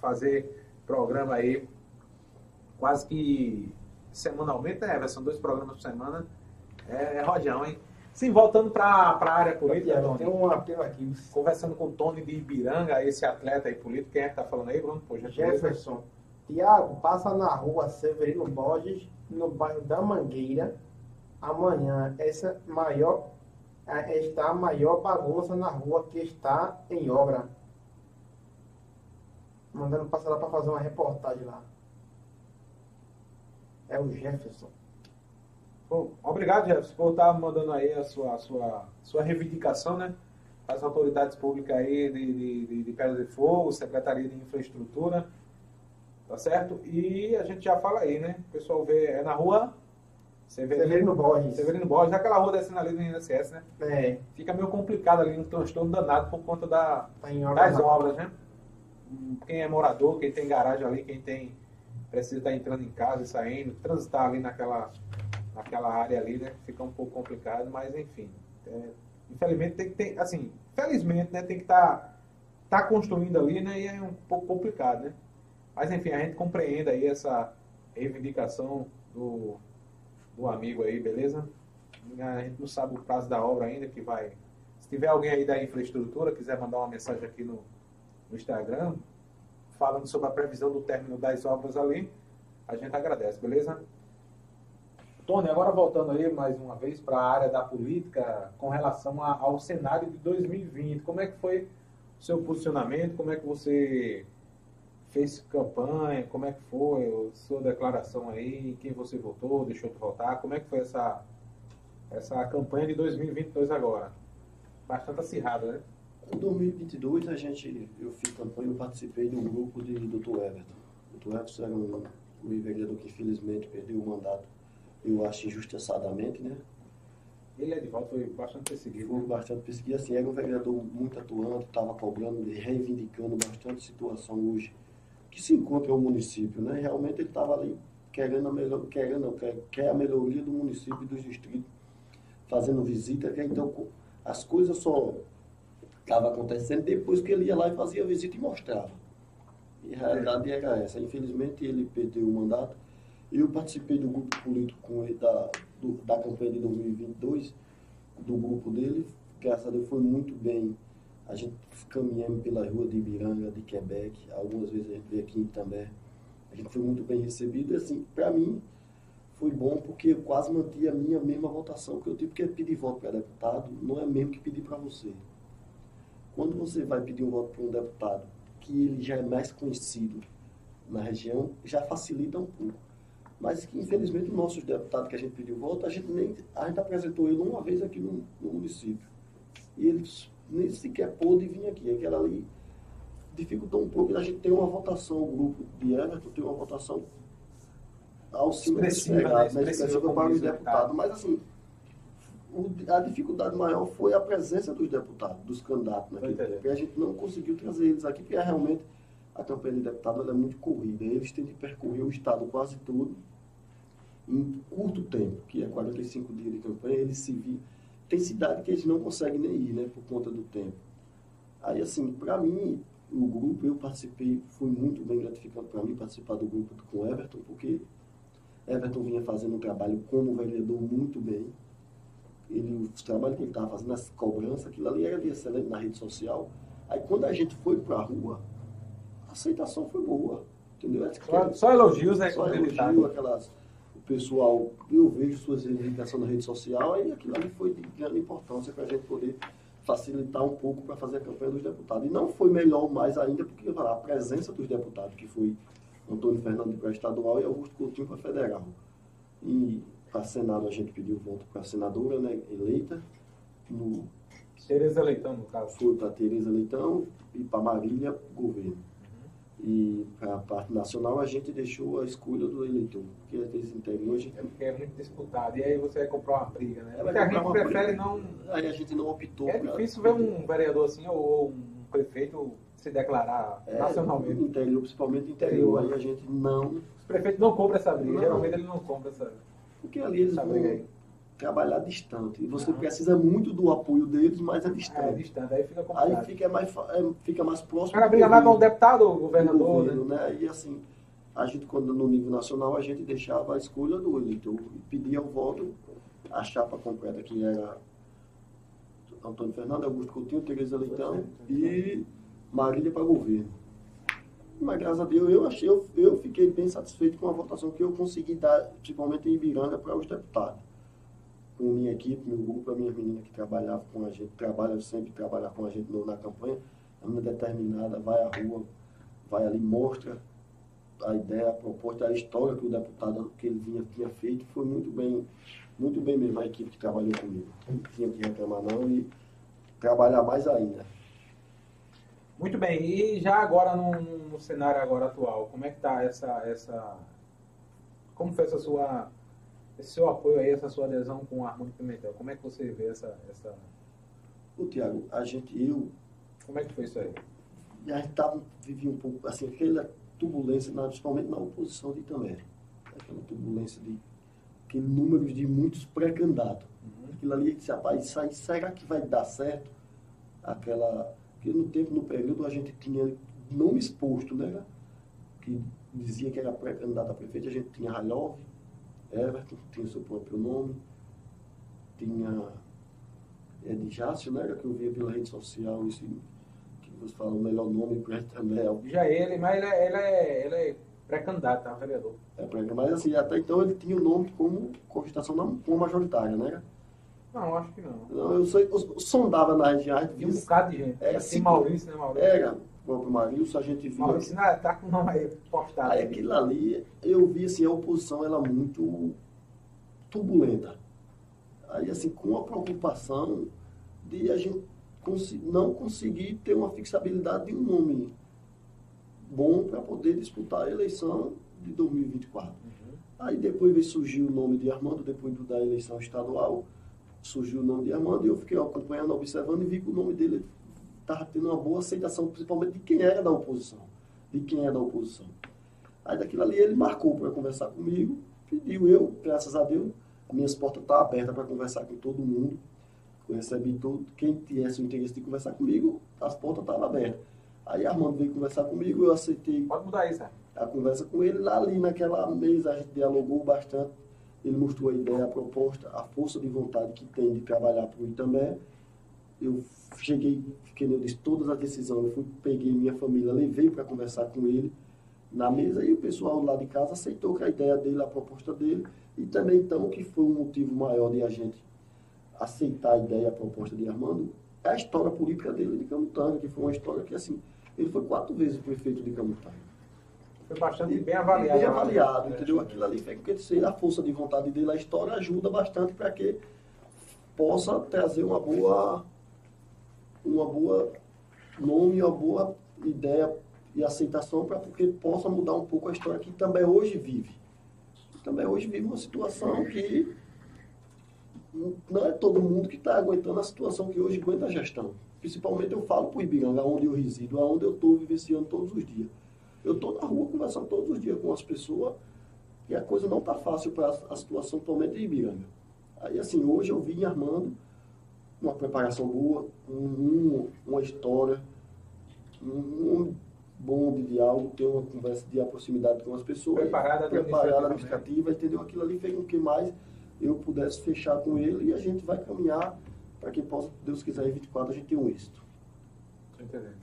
S1: fazer programa aí quase que semanalmente, né, Everson? Dois programas por semana. É, é rojão, hein? Sim, voltando para a área política,
S3: Tony. Tem um apelo aqui.
S1: Conversando com o Tony de Ibiranga, esse atleta aí político, quem é que está falando aí, Bruno? Pô,
S3: Jefferson. Tiago, passa na rua Severino Borges, no bairro da Mangueira, amanhã. Essa maior, é, está a maior bagunça na rua que está em obra. Mandando passar lá para fazer uma reportagem lá. É o Jefferson.
S1: Bom, obrigado, Jefferson, por estar mandando aí a sua, sua, sua reivindicação, né? As autoridades públicas aí de, de, de Pedra de Fogo, Secretaria de Infraestrutura, tá certo? E a gente já fala aí, né? O pessoal vê, é na rua
S3: Severino, Severino Borges.
S1: Severino Borges, aquela rua descendo ali do INSS, né?
S3: É.
S1: Fica meio complicado ali, um transtorno danado por conta da,
S3: tá
S1: das obras, né? Quem é morador, quem tem garagem ali, quem tem precisa estar entrando em casa e saindo, transitar ali naquela aquela área ali, né? Fica um pouco complicado, mas enfim. É, infelizmente tem que ter, assim, felizmente, né? Tem que estar tá, tá construindo ali, né? E é um pouco complicado, né? Mas enfim, a gente compreende aí essa reivindicação do, do amigo aí, beleza? A gente não sabe o prazo da obra ainda que vai. Se tiver alguém aí da infraestrutura, quiser mandar uma mensagem aqui no, no Instagram, falando sobre a previsão do término das obras ali, a gente agradece, beleza? Tony, agora voltando aí mais uma vez para a área da política com relação a, ao cenário de 2020, como é que foi o seu posicionamento, como é que você fez campanha, como é que foi sua declaração aí, quem você votou, deixou de votar, como é que foi essa, essa campanha de 2022 agora? Bastante acirrada, né?
S2: Em 2022 a gente, eu fiz campanha, eu participei de um grupo de Dr. Everton. Dr. Everton era um, um vereador que infelizmente perdeu o mandato eu acho injustiçadamente, né?
S1: Ele é de volta, foi bastante perseguido.
S2: Foi né? bastante perseguido, assim, era um vereador muito atuante, estava cobrando, reivindicando bastante situação hoje que se encontra no município, né? Realmente ele estava ali querendo a, melhor, querendo, quer, quer a melhoria do município e dos distritos, fazendo visita, então as coisas só estavam acontecendo depois que ele ia lá e fazia visita e mostrava. E a realidade era essa. Infelizmente ele perdeu o mandato eu participei do grupo político com ele da, do, da campanha de 2022 do grupo dele, graças a Deus foi muito bem. A gente caminhando pela rua de Ibiranga, de Quebec, algumas vezes a gente veio aqui também. A gente foi muito bem recebido e assim, para mim foi bom porque eu quase mantive a minha mesma votação que eu tive, porque pedir voto para deputado não é mesmo que pedir para você. Quando você vai pedir um voto para um deputado que ele já é mais conhecido na região, já facilita um pouco. Mas que, infelizmente, os nossos deputados que a gente pediu voto, a gente nem a gente apresentou ele uma vez aqui no, no município. E eles nem sequer pôde vir aqui. Aquela ali dificultou um pouco. A gente tem uma votação, o grupo de Everton tem uma votação ao cima
S1: expressiva, né? expressiva
S2: para os deputados. Mas, assim, o, a dificuldade maior foi a presença dos deputados, dos candidatos naquele tempo. Porque a gente não conseguiu trazer eles aqui, porque realmente a campanha de deputado é muito corrida. Eles têm de percorrer o estado quase todo em curto tempo, que é 45 dias de campanha, eles se vi Tem cidade que eles não conseguem nem ir, né, por conta do tempo. Aí, assim, para mim, o grupo, eu participei, foi muito bem gratificante para mim participar do grupo com Everton, porque Everton vinha fazendo um trabalho como vereador muito bem. Ele, o trabalho que ele estava fazendo, as cobranças, aquilo ali era de excelente na rede social. Aí, quando a gente foi para a rua, a aceitação foi boa. Entendeu?
S1: Só, só elogios, né?
S2: Só elogio, aquelas pessoal, eu vejo suas reivindicações na rede social e aquilo ali foi de grande importância para a gente poder facilitar um pouco para fazer a campanha dos deputados. E não foi melhor mais ainda, porque a presença dos deputados, que foi Antônio Fernandes para estadual e Augusto Coutinho para federal. E para Senado a gente pediu voto para a senadora né, eleita. No,
S1: Tereza Leitão, no caso.
S2: Foi para Tereza Leitão e para Marília, governo. E para a parte nacional a gente deixou a escolha do eleitor, porque às vezes gente...
S1: É porque é muito disputado, e aí você vai comprar uma briga, né? É, porque a gente prefere briga. não...
S2: Aí a gente não optou
S1: É pra... difícil ver um vereador assim, ou um prefeito se declarar é, nacionalmente.
S2: Interior, principalmente interior, interior, aí a gente não...
S1: Os prefeitos não compram essa briga, não. geralmente ele não compra essa,
S2: porque ali eles essa briga aí trabalhar distante. E você precisa muito do apoio deles, mas é distante. É,
S1: distante, aí fica complicado.
S2: Aí fica mais, é, fica mais próximo.
S1: O cara briga mais com o deputado ou o governador,
S2: governo, né? né? E assim, a gente, quando no nível nacional, a gente deixava a escolha do eleitor e pedia o voto, a chapa completa que era Antônio Fernando, Augusto Coutinho, Tereza Leitão e Marília para governo. Mas graças a Deus eu achei, eu, eu fiquei bem satisfeito com a votação que eu consegui dar, principalmente em Ibiranga, para os deputados com minha equipe, meu grupo, a minha menina que trabalhava com a gente, trabalha sempre trabalhar com a gente na campanha, a menina determinada, vai à rua, vai ali, mostra a ideia, a proposta, a história que o deputado que ele vinha, tinha feito, foi muito bem, muito bem mesmo a equipe que trabalhou comigo. Não tinha que reclamar não e trabalhar mais ainda.
S1: Muito bem, e já agora no, no cenário agora atual, como é que está essa, essa. Como foi essa sua esse seu apoio aí, essa sua adesão com o Armando Pimentel, como é que você vê essa... essa...
S2: O Tiago, a gente, eu...
S1: Como é que foi isso aí?
S2: A gente tava, vivia um pouco, assim, aquela turbulência, principalmente na oposição de Itamé. Aquela turbulência de aquele número de muitos pré-candidatos. Uhum. Aquilo ali, disse, rapaz, isso aí, será que vai dar certo? Aquela... Porque no tempo, no período, a gente tinha nome exposto, né? Que dizia que era pré-candidato a prefeito, a gente tinha Ralhov, Everton, tinha seu próprio nome, tinha Edjácio, né, que eu via pela rede social, isso, que você fala o melhor nome para também. É
S1: Já ele, mas ele é, ele é, ele é pré-candidato a vereador.
S2: É, mas assim, até então ele tinha o nome como cogitação não como majoritária, né?
S1: Não, acho que não.
S2: Não, eu, sei, eu sondava na região.
S1: Tinha um bocado de gente.
S2: É,
S1: Tem Maurício, né, Maurício?
S2: Era, próprio Marilson, a gente viu.
S1: Maurício não, tá com o nome aí postado.
S2: Aí aquilo ali, eu vi assim, a oposição ela muito turbulenta. Aí assim, com a preocupação de a gente não conseguir ter uma fixabilidade de um nome bom para poder disputar a eleição de 2024. Uhum. Aí depois veio surgir o nome de Armando, depois da eleição estadual, surgiu o nome de Armando, e eu fiquei acompanhando, observando e vi que o nome dele estava tendo uma boa aceitação, principalmente de quem era da oposição. De quem é da oposição. Aí daquilo ali ele marcou para conversar comigo, pediu eu, graças a Deus, as minhas portas estão abertas para conversar com todo mundo. Eu recebi todo, quem tivesse o interesse de conversar comigo, as portas estavam abertas. Aí Armando veio conversar comigo, eu aceitei.
S1: Pode mudar isso, né?
S2: A conversa com ele lá ali naquela mesa, a gente dialogou bastante. ele mostrou a ideia, a proposta, a força de vontade que tem de trabalhar para o Itambé. Eu cheguei, que eu disse, todas as decisões, eu fui, peguei minha família, levei para conversar com ele na mesa e o pessoal lá de casa aceitou que a ideia dele, a proposta dele, e também então que foi um motivo maior de a gente aceitar a ideia, a proposta de Armando, é a história política dele de Camutanga, que foi uma história que assim, ele foi quatro vezes prefeito de Camutanga.
S1: Foi bastante bem avaliado.
S2: Bem avaliado, entendeu? Aquilo ali fez com que ele, a força de vontade dele, a história ajuda bastante para que possa trazer uma boa, uma boa nome, uma boa ideia e aceitação para que possa mudar um pouco a história que também hoje vive. Também hoje vive uma situação que não é todo mundo que está aguentando a situação que hoje aguenta a gestão. Principalmente eu falo para o Ibiranga, onde eu resido, onde eu estou vivenciando todos os dias. Eu estou na rua conversando todos os dias com as pessoas e a coisa não está fácil para a situação atualmente de Ibiranga. Aí, assim, hoje eu vim armando uma preparação boa, um, uma história, um, bom de diálogo, ter uma conversa de proximidade com as pessoas.
S1: Preparada,
S2: preparada administrativa, entendeu? Aquilo ali fez com que mais eu pudesse fechar com ele e a gente vai caminhar para que possa, Deus quiser, em 24 a gente ter um êxito.
S1: Entendendo.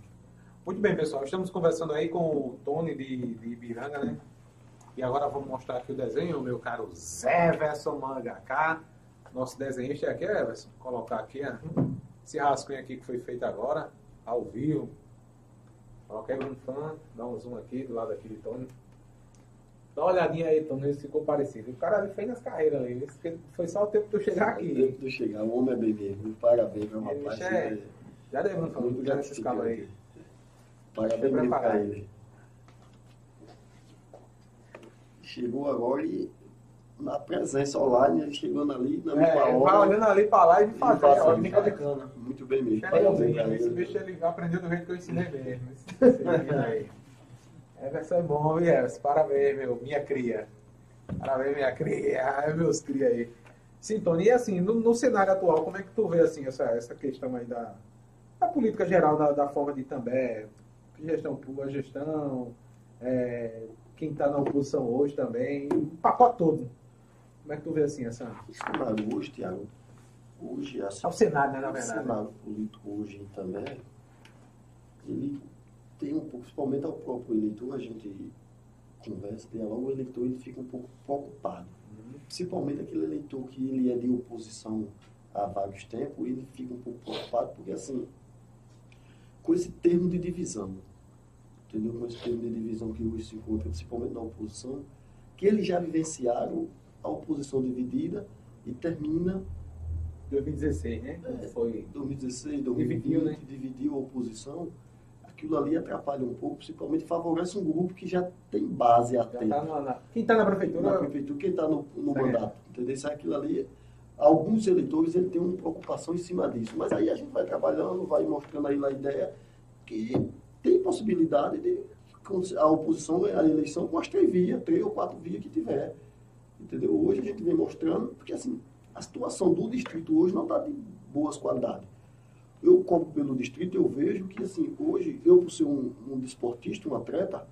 S1: Muito bem, pessoal. Estamos conversando aí com o Tony de, de Ibiranga, né? E agora vamos mostrar aqui o desenho, meu caro Zé Verson Mangaká. Nosso desenhista aqui, é, Everson, colocar aqui né? esse rascunho aqui que foi feito agora, ao vivo. Qualquer um fã, dá um zoom aqui do lado aqui de Tony. Dá uma olhadinha aí, Tony, se ficou parecido. O cara ali fez nas carreiras ali. Foi só o tempo de eu chegar aqui. O
S2: tempo de eu chegar, o homem é bem mesmo. Parabéns, meu rapaz.
S1: É... Já deu, não falou, já nessa escala aí.
S2: Parabéns para ele. Chegou agora e na presença online, ele chegando ali, na
S1: é, hora. Vai olhando ali para lá e
S2: ó, fica de cana. Muito bem mesmo.
S1: Parabéns, esse bicho ele aprendeu do jeito que eu ensinei [laughs] mesmo. Everson é bom, Everson? Parabéns, meu, minha cria. Parabéns, minha cria. Ai, meus cria aí. Sim, Tony, e assim, no, no, cenário atual, como é que tu vê assim, essa, essa questão aí da, da política geral, da, da forma de também, gestão pública, gestão, é, quem está na oposição hoje também, o pacote todo. Como é que tu vê assim essa.
S2: O cenário hoje, Tiago, hoje assim,
S1: é o cenário, né, na verdade.
S2: O cenário político hoje também, ele tem um pouco, principalmente ao próprio eleitor, a gente conversa, dialoga, o eleitor ele fica um pouco preocupado. Uhum. Principalmente aquele eleitor que ele é de oposição há vários tempos, ele fica um pouco preocupado, porque assim, com esse termo de divisão, entendeu? Com esse termo de divisão que hoje se encontra, principalmente na oposição, que eles já vivenciaram a oposição dividida e termina
S1: 2016, né?
S2: É, Foi 2016, 2020, dividiu, né? dividiu a oposição. Aquilo ali atrapalha um pouco, principalmente favorece um grupo que já tem base até.
S1: Tá na, quem está na prefeitura?
S2: Na prefeitura, quem está no, no mandato. Entendeu? Isso, aquilo ali alguns eleitores ele tem uma preocupação em cima disso. Mas aí a gente vai trabalhando, vai mostrando aí a ideia que tem possibilidade de a oposição ganhar a eleição com as três vias, três ou quatro vias que tiver. Entendeu? Hoje a gente vem mostrando, porque assim, a situação do distrito hoje não está de boas qualidades. Eu, como pelo distrito, eu vejo que assim, hoje, eu por ser um, um desportista, um atleta,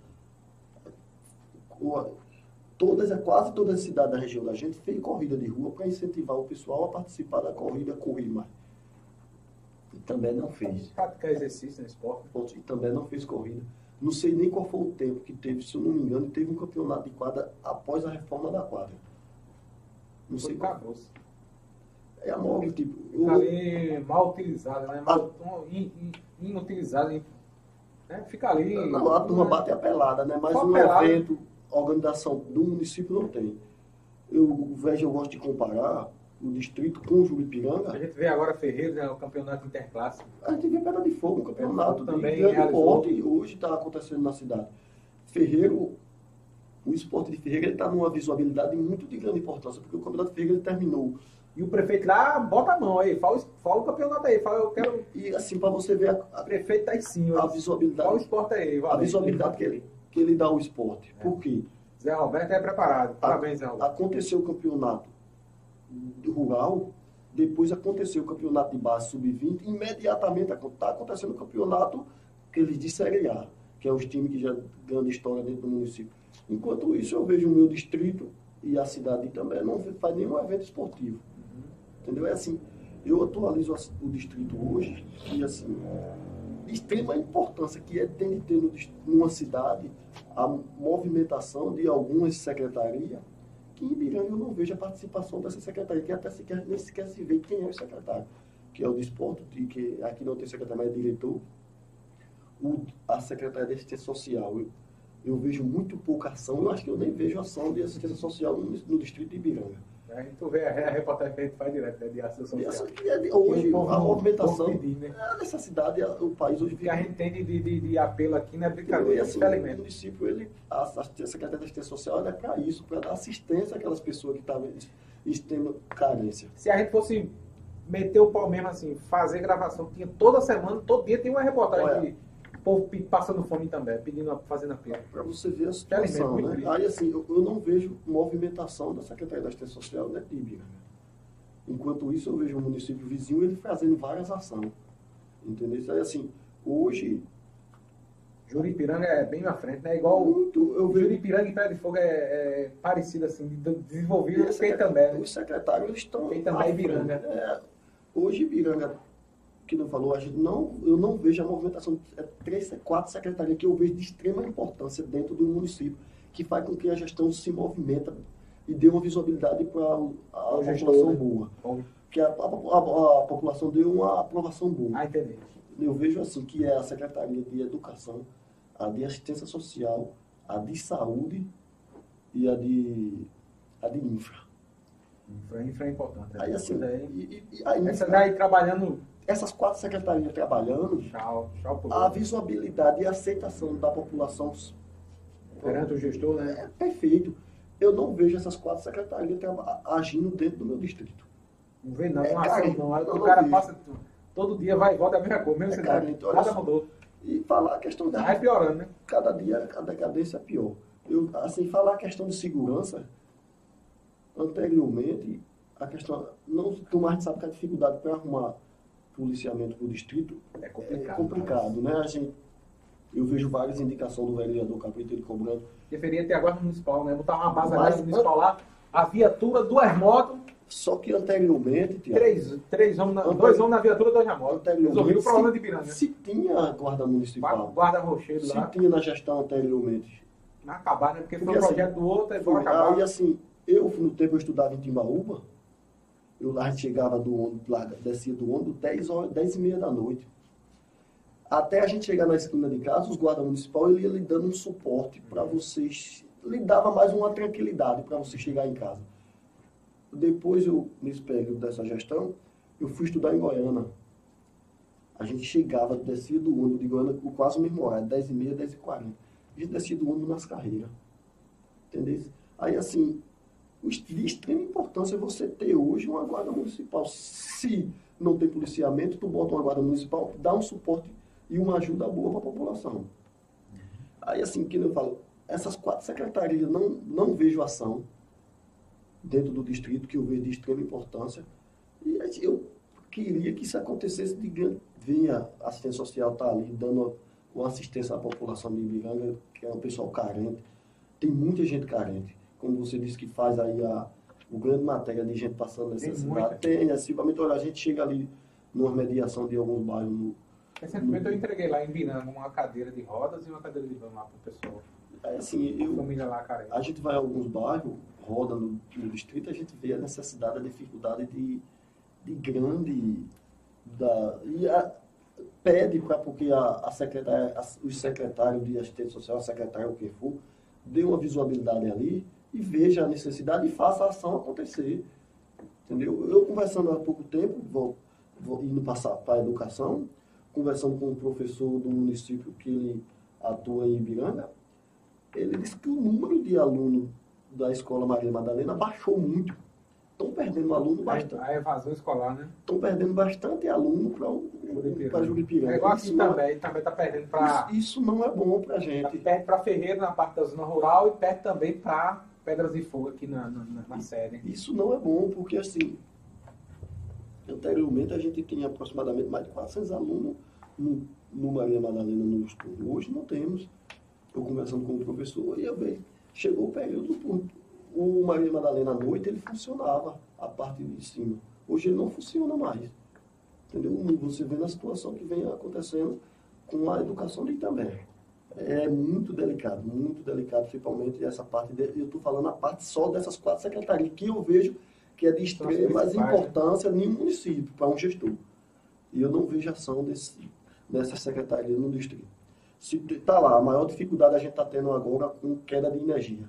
S2: todas, quase toda a cidade da região da gente fez corrida de rua para incentivar o pessoal a participar da corrida, correr mais. E também não fez.
S1: Praticar exercício no esporte.
S2: E também não fez corrida. Não sei nem qual foi o tempo que teve, se eu não me engano, teve um campeonato de quadra após a reforma da quadra.
S1: Não sei qual.
S2: É a maior, tipo.
S1: Eu... Mal utilizada, né? Mal, a... inutilizada. Né? Fica ali.
S2: Não, a turma bate a pelada, né? Mas Só um pelada. evento organização do município não tem. Eu vejo, eu gosto de comparar o distrito com o Juripiranga.
S1: A gente vê agora Ferreira, né, o campeonato interclasse.
S2: A gente vê Pedra de Fogo, o campeonato de também grande porte, hoje está acontecendo na cidade. Ferreiro, o esporte de Ferreira está numa visualidade muito de grande importância, porque o campeonato de Ferreira terminou.
S1: E o prefeito lá bota a mão aí, fala, fala o campeonato aí, fala, eu quero.
S2: E assim, para você ver.
S1: A, o prefeito está em cima.
S2: A visualidade. Qual
S1: o esporte aí?
S2: Valeu. A visualidade que ele, que ele dá ao esporte. É. Por quê?
S1: Zé Roberto é preparado. Parabéns, Zé Roberto.
S2: Aconteceu o campeonato rural, depois aconteceu o campeonato de base sub-20, imediatamente está acontecendo o campeonato que eles de Série A, que é os times que já ganham história dentro do município. Enquanto isso, eu vejo o meu distrito e a cidade também não faz nenhum evento esportivo. Entendeu? É assim, eu atualizo o distrito hoje e assim, de extrema importância que é, tem de ter numa cidade a movimentação de algumas secretarias, que em Ibiranga eu não vejo a participação dessa secretaria, que até sequer, nem sequer se vê quem é o secretário, que é o desporto, de, que aqui não tem secretário, mas é diretor. O, a Secretaria de Assistência Social, eu, eu vejo muito pouca ação, eu acho que eu nem vejo ação de assistência social no, no distrito de Ibiranga.
S1: A gente vê a, reportagem que a gente faz direto né, de assistência social.
S2: É de, hoje, a movimentação pedir, né? é nessa cidade, o país hoje
S1: vive. O que a gente tem de, de, de apelo aqui não é brincadeira,
S2: assim, O município, ele, a, a Secretaria de Assistência Social é para isso, para dar assistência àquelas pessoas que estavam tendo carência.
S1: Se a gente fosse meter o pau mesmo assim, fazer gravação, tinha toda semana, todo dia tem uma reportagem Olha, de povo passando fome também, pedindo, fazendo apelo.
S2: Para você ver a situação, né? Aí, assim, eu, eu, não vejo movimentação da Secretaria da Assistência Social né, Tíbia. Enquanto isso, eu vejo o município vizinho ele fazendo várias ações. Entendeu? Aí, assim, hoje...
S1: Juripiranga é bem na frente, né? Igual Muito, eu vejo... Juripiranga e Pé de Fogo é, é parecido, assim, desenvolvido com também. Né?
S2: Os secretários estão...
S1: também Ibiranga.
S2: É, hoje Ibiranga que não falou, a gente não, eu não vejo a movimentação de é três, quatro secretarias que eu vejo de extrema importância dentro do município, que faz com que a gestão se movimenta e dê uma visibilidade para a, a população né? boa. Que a, a, a, população deu uma aprovação boa.
S1: Ah, entendi.
S2: Eu vejo assim que é a Secretaria de Educação, a de Assistência Social, a de Saúde e a de, a de Infra.
S1: Infra, infra é importante.
S2: Aí, assim,
S1: e, e, a infra, essa daí trabalhando
S2: essas quatro secretarias trabalhando,
S1: tchau, tchau
S2: a visibilidade e aceitação da população
S1: perante o gestor, né?
S2: É perfeito. Eu não vejo essas quatro secretarias agindo dentro do meu distrito.
S1: Não vê não, é, não, cara, não. O cara passa todo dia, vai e volta a mesma coisa, mesmo é, Nada mudou.
S2: E falar a questão da.
S1: Vai piorando, né?
S2: Cada dia a decadência é pior. Eu, assim, falar a questão de segurança, anteriormente, a questão. Não, a gente sabe que a dificuldade para arrumar policiamento por distrito
S1: é complicado,
S2: é complicado né? A gente, eu vejo várias indicações do vereador Cabrito ele cobrando.
S1: Deveria ter a guarda municipal, né? Botar uma base Mas, municipal lá, a viatura, duas motos.
S2: Só que anteriormente,
S1: Tiago, três, três homens na, dois homens na viatura, dois na moto. Resolveu o problema de Piranga.
S2: Se tinha guarda municipal.
S1: Guarda rochedo
S2: lá. Se tinha na gestão anteriormente.
S1: Acabar, né? Porque, Porque foi um assim, projeto do outro, é bom acabar.
S2: Aí assim, eu no tempo eu estudava em Timbaúba, eu lá chegava do ônibus, lá, descia do ônibus 10 horas, 10 e meia da noite. Até a gente chegar na esquina de casa, os guardas municipais ele ia lhe dando um suporte para vocês, lhe dava mais uma tranquilidade para você chegar em casa. Depois, eu, nesse período dessa gestão, eu fui estudar em Goiânia. A gente chegava, descia do ônibus de Goiânia com quase o mesmo horário, 10 e meia, 10 e 40. A gente descia do ônibus nas carreiras. Entendeu? Aí, assim, de extrema importância você ter hoje uma guarda municipal. Se não tem policiamento, tu bota uma guarda municipal, dá um suporte e uma ajuda boa para a população. Aí, assim, que eu falo, essas quatro secretarias não, não vejo ação dentro do distrito, que eu vejo de extrema importância. E eu queria que isso acontecesse de grande. Vinha a assistência social estar tá ali dando uma assistência à população de Ibiranga, que é um pessoal carente. Tem muita gente carente como você disse que faz aí a, o grande matéria de gente passando necessidade. Tem, acessivamente, olha, a gente chega ali numa mediação de alguns bairros. No,
S1: Recentemente no... eu entreguei lá em Binanga uma cadeira de rodas e uma cadeira de van lá para o pessoal.
S2: É assim, eu, família lá, cara. a gente vai a alguns bairros, roda no, no, distrito, a gente vê a necessidade, a dificuldade de, de grande. Da, e a, pede para porque a, a secretária, a, os secretários de assistência social, a secretária, o que for, dê uma visibilidade ali e veja a necessidade e faça a ação acontecer. Entendeu? Eu conversando há pouco tempo, vou, vou indo passar para a educação, conversando com um professor do município que ele atua em Ibiranga, ele disse que o número de alunos da escola Maria Madalena baixou muito. Estão perdendo aluno bastante.
S1: A evasão escolar, né?
S2: Estão perdendo bastante aluno para Juripiranga.
S1: É igual aqui isso também, também está perdendo para.
S2: Isso, isso, não é bom para a gente.
S1: Perde para Ferreira na parte da zona rural e perde também para Pedras de Fogo aqui na, na, na série.
S2: Isso não é bom, porque assim, anteriormente a gente tinha aproximadamente mais de 400 alunos no, no Maria Madalena no estudo. Hoje não temos. Eu conversando com o professor e eu vejo, chegou o período, o Maria Madalena à noite, ele funcionava a parte de cima. Hoje ele não funciona mais. Entendeu? Você vê na situação que vem acontecendo com a educação de também. É muito delicado, muito delicado, principalmente essa parte, de, eu estou falando a parte só dessas quatro secretarias, que eu vejo que é de extrema importância em município, para um gestor. E eu não vejo ação desse, dessa secretaria no distrito. Se está lá, a maior dificuldade a gente está tendo agora com queda de energia.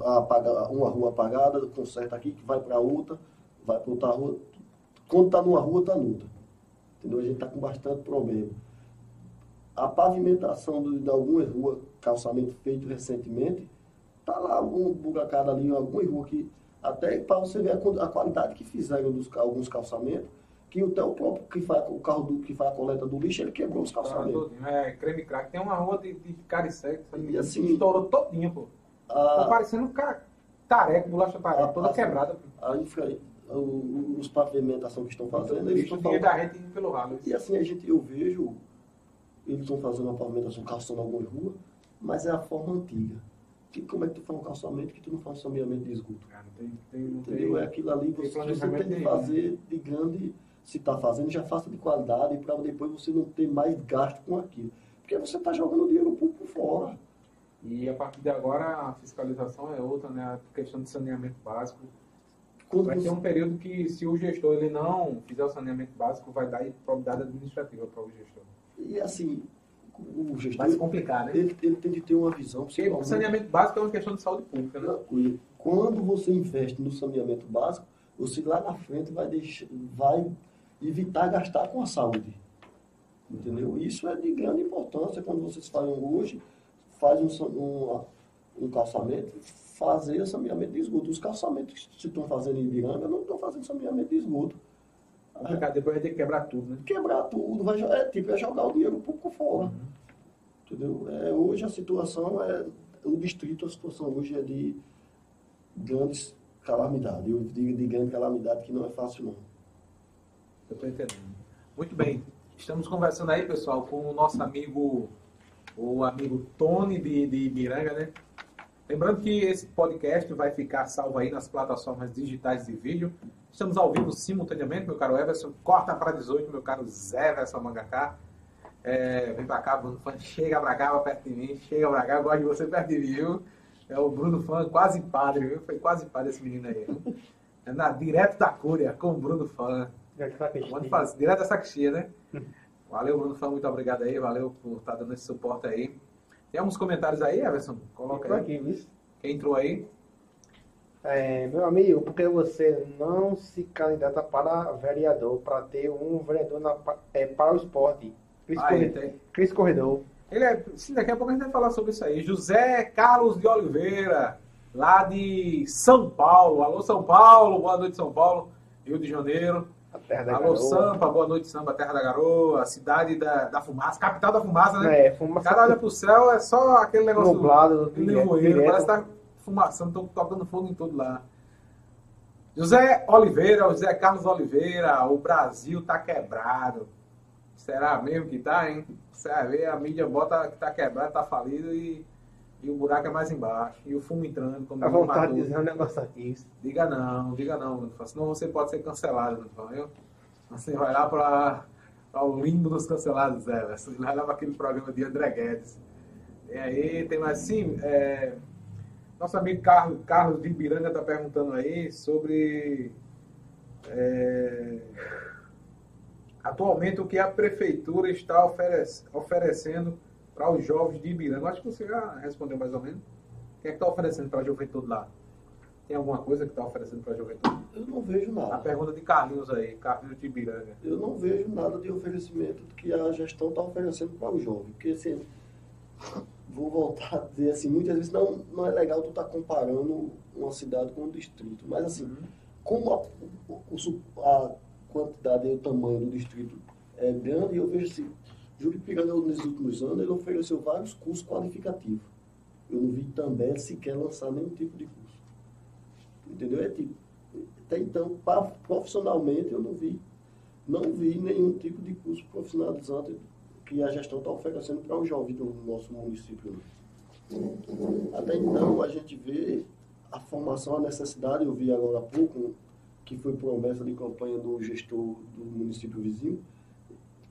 S2: Apaga, uma rua apagada, conserta aqui, que vai para outra, vai para outra rua. Quando está numa rua, está noutra. Entendeu? A gente está com bastante problema. A pavimentação de, de alguma rua, calçamento feito recentemente, está lá algum buracado ali, alguma rua que, até para você ver a, a, qualidade que fizeram dos alguns calçamentos, que até o próprio que faz o carro do, que faz a coleta do lixo, ele quebrou os calçamentos.
S1: É, creme crack. Tem uma rua de, de caricé
S2: assim,
S1: estourou todinha, pô. A, tá parecendo um cara tareco, bolacha tareco, toda a, quebrada.
S2: A infra, os pavimentação que estão fazendo,
S1: eles estão falando... da gente pelo ralo.
S2: E assim, a gente, eu vejo, eles estão fazendo uma pavimentação, calçando alguma rua, mas é a forma antiga. Que, como é que tu faz um calçamento que tu não faz um saneamento de esgoto?
S1: Não tem, tem,
S2: Entendeu? Tem, é aquilo ali que você, você tem que fazer né? de grande se está fazendo, já faça de qualidade para depois você não ter mais gasto com aquilo. Porque você está jogando dinheiro público fora.
S1: E a partir de agora a fiscalização é outra, né? A questão de saneamento básico. Quando vai você... ter um período que, se o gestor ele não fizer o saneamento básico, vai dar improbidade administrativa para o gestor.
S2: E assim, o gestor.
S1: Vai se complicar, né?
S2: Ele, ele tem de ter uma visão.
S1: Porque o saneamento básico é uma questão de saúde pública, né?
S2: Quando você investe no saneamento básico, você lá na frente vai, deixar, vai evitar gastar com a saúde. Entendeu? Isso é de grande importância quando vocês fazem hoje, faz um, um, um calçamento, fazer saneamento de esgoto. Os calçamentos que se estão fazendo em Ibiranga não estão fazendo saneamento de esgoto.
S1: É, depois vai ter que quebrar tudo, né?
S2: Quebrar tudo, vai, é, tipo, é jogar o dinheiro um pouco fora. Uhum. Entendeu? É, hoje a situação é. O distrito, a situação hoje é de grandes calamidades. Eu digo de grande calamidade que não é fácil não.
S1: Eu estou entendendo. Muito bem. Estamos conversando aí, pessoal, com o nosso amigo, o amigo Tony de, de Ibiranga, né? Lembrando que esse podcast vai ficar salvo aí nas plataformas digitais de vídeo. Estamos ao vivo simultaneamente, meu caro Everson. Corta para 18, meu caro Zé Everson Mangacá. É, vem para cá, Bruno Fã. Chega para cá, perto de mim. Chega para cá, eu gosto de você perto de mim, viu? É o Bruno Fã, quase padre, viu? Foi quase padre esse menino aí. É na, direto da Cúria, com o Bruno Fã. Pode fazer, direto da Saxia, né? Valeu, Bruno Fã, muito obrigado aí, valeu por estar dando esse suporte aí. Tem alguns comentários aí, Everson? Coloca aí. Aqui, viu? Quem entrou aí?
S3: É, meu amigo, por que você não se candidata para vereador, para ter um vereador na, é, para o esporte? Cris, ah, Corredor. Cris Corredor.
S1: Ele é, sim, daqui a pouco a gente vai falar sobre isso aí. José Carlos de Oliveira, lá de São Paulo. Alô, São Paulo, boa noite, São Paulo, Rio de Janeiro.
S3: A terra da
S1: Alô,
S3: Garoa.
S1: Sampa, boa noite, Sampa, terra da garoa, cidade da, da fumaça, capital da fumaça, né? É, fumaça. Cara olha pro céu, é só aquele negócio
S3: nublado,
S1: do nevoeiro, parece que tá fumaçando, tô tocando fogo em tudo lá. José Oliveira, José Carlos Oliveira, o Brasil tá quebrado. Será mesmo que tá, hein? Você ver, a mídia bota que tá quebrado, tá falido e e o buraco é mais embaixo, e o fumo entrando.
S3: Como a vontade de dizer um negócio aqui.
S1: Diga não, diga não, senão você pode ser cancelado, viu? Você vai lá para o limbo dos cancelados, Zé. Você vai lá para aquele programa de André Guedes. E aí, tem mais sim. É, nosso amigo Carlos, Carlos de Ibiranga está perguntando aí sobre. É, atualmente, o que a prefeitura está oferece, oferecendo para os jovens de Ibiranga? Acho que você já respondeu mais ou menos. O que é que está oferecendo para a juventude lá? Tem alguma coisa que está oferecendo para a juventude?
S2: Eu não vejo nada.
S1: A pergunta de Carlinhos aí, Carlinhos de Ibiranga.
S2: Eu não vejo nada de oferecimento que a gestão está oferecendo para o jovem. Porque, assim, vou voltar a dizer assim, muitas vezes não, não é legal tu estar tá comparando uma cidade com um distrito. Mas, assim, uhum. como a, a quantidade e o tamanho do distrito é grande, eu vejo assim, Júlio Piranga, nos últimos anos, ele ofereceu vários cursos qualificativos. Eu não vi também sequer lançar nenhum tipo de curso. Entendeu? É tipo, até então, profissionalmente, eu não vi, não vi nenhum tipo de curso profissionalizante que a gestão está oferecendo para o jovem do nosso município. Até então, a gente vê a formação, a necessidade, eu vi agora há pouco, que foi promessa de campanha do gestor do município vizinho,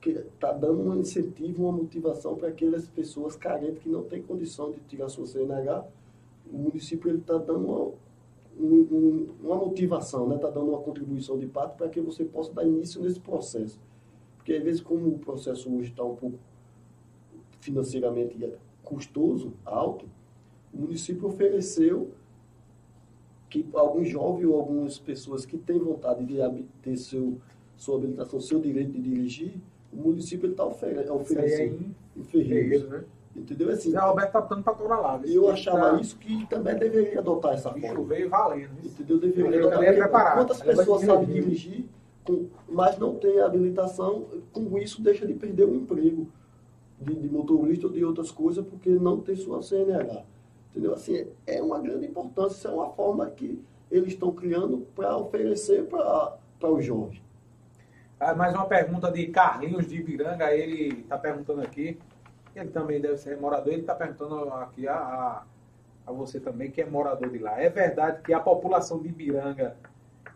S2: está dando um incentivo, uma motivação para aquelas pessoas carentes que não têm condição de tirar sua CNH. O município está dando uma, um, um, uma motivação, está né? Tá dando uma contribuição de parte para que você possa dar início nesse processo. Porque às vezes, como o processo hoje está um pouco financeiramente custoso, alto, o município ofereceu que alguns jovens ou algumas pessoas que têm vontade de ter seu, sua habilitação, seu direito de dirigir, o município está ofere oferecendo
S1: em Ferreiros. Né?
S2: Entendeu? Assim,
S1: Zé Roberto está dando para lá.
S2: E eu achava tá... isso que também deveria adotar essa
S1: forma.
S2: Bicho
S1: veio valendo.
S2: Entendeu? Deveria adotar. É preparado. Quantas pessoas sabem dirigir, com, mas não tem habilitação, com isso deixa de perder o emprego de, de motorista ou de outras coisas porque não tem sua CNH. Entendeu? Assim, é uma grande importância, isso é uma forma que eles estão criando para oferecer para os jovens.
S1: Ah, mais uma pergunta de Carlinhos de Ibiranga, ele está perguntando aqui, ele também deve ser morador, ele está perguntando aqui a, a, a, você também, que é morador de lá. É verdade que a população de Ibiranga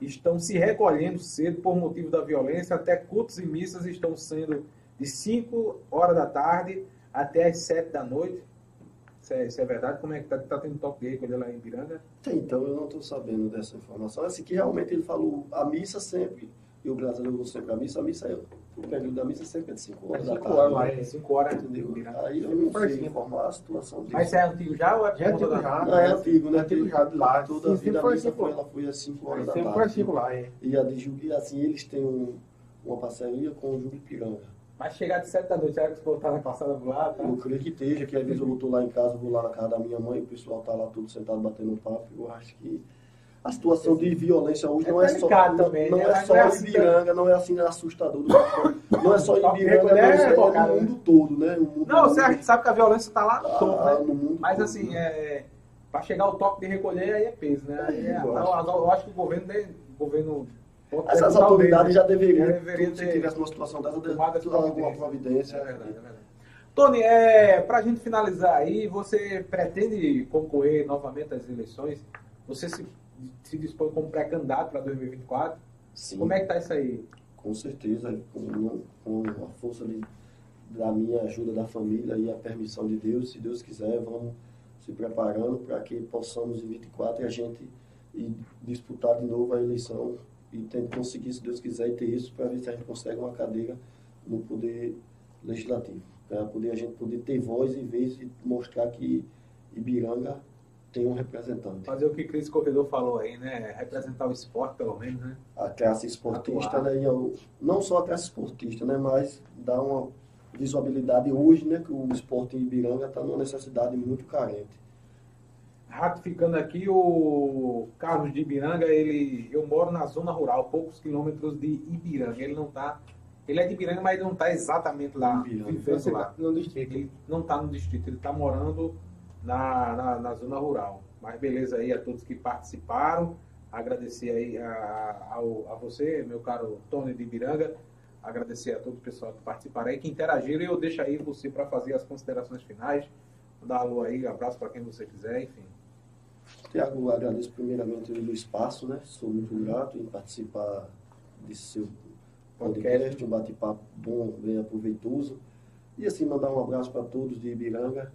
S1: estão se recolhendo cedo por motivo da violência, até cultos e missas estão sendo de 5 horas da tarde até as 7 da noite? Isso é, isso é verdade? Como é que está tá tendo toque de recolher lá em Piranga?
S2: Tem, então eu não estou sabendo dessa informação. Assim que realmente ele falou, a missa sempre, e o a Deus sempre a missa, a missa é, o período da missa sempre é de 5 horas da tarde.
S1: Horas, né? 5 horas,
S2: entendeu? Aí eu não sei informar a situação disso.
S1: Mas é antigo já ou é
S3: já é antigo já?
S2: Não, é antigo, né?
S3: É antigo já de lá.
S2: Toda a vida a missa foi, ela foi às 5 horas da tarde. Sempre foi
S3: às 5 lá, é.
S2: E a de Jubi, assim, eles têm um, uma parceria com o Jubi Piranga.
S1: Mas chegar de 7 da noite, será que você voltar na passada por lá? Tá?
S2: Eu creio que esteja, que às vezes eu estou lá em casa, vou lá na casa da minha mãe, o pessoal está lá tudo sentado batendo papo. Eu acho que a situação de violência hoje é não é só
S1: também,
S2: não,
S1: né?
S2: é só é assim, em Ibiranga, não é assim assustador. não é só em Ibiranga, não, é, é, no mundo todo, né?
S1: Mundo não, você sabe que a violência está lá ah, todo, né? no mundo Mas todo, assim, né? é, para chegar ao toque de recolher aí é peso, né? Aí é, eu, acho. eu acho que o governo, o governo
S2: essas autoridades já deveriam, já deveria ter, se tivesse uma situação dessa, tomar alguma providência. É verdade, é verdade.
S1: Tony, é, para a gente finalizar aí, você pretende concorrer novamente às eleições? Você se, se dispõe como pré-candidato para 2024? Sim. Como é que está isso aí?
S2: Com certeza, com, com a força de, da minha ajuda da família e a permissão de Deus, se Deus quiser, vamos se preparando para que possamos em 24 a gente disputar de novo a eleição e que conseguir, se Deus quiser, e ter isso para ver se a gente consegue uma cadeira no poder legislativo. Para poder a gente poder ter voz em vez de mostrar que Ibiranga tem um representante.
S1: Fazer o que Cris Corredor falou aí, né? Representar o esporte, pelo menos, né?
S2: A classe esportista, né? não só a classe esportista, né? Mas dar uma visibilidade hoje, né? Que o esporte em Ibiranga está numa necessidade muito carente
S1: ratificando aqui, o Carlos de Ibiranga, ele, eu moro na zona rural, poucos quilômetros de Ibiranga. Ele não está. Ele é de Ibiranga, mas ele não está exatamente lá, vivendo lá. Tá no distrito. Ele não está no distrito, ele está morando na, na, na, zona rural. Mas beleza aí a todos que participaram. Agradecer aí a, a, a você, meu caro Tony de Ibiranga. Agradecer a todo o pessoal que participaram aí, que interagiram. E eu deixo aí você para fazer as considerações finais. Dar alô aí, abraço para quem você quiser, enfim.
S2: Tiago, agradeço primeiramente o espaço, né? Sou muito grato em participar desse seu podcast, um bate-papo bom, bem aproveitoso. E assim, mandar um abraço para todos de Ibiranga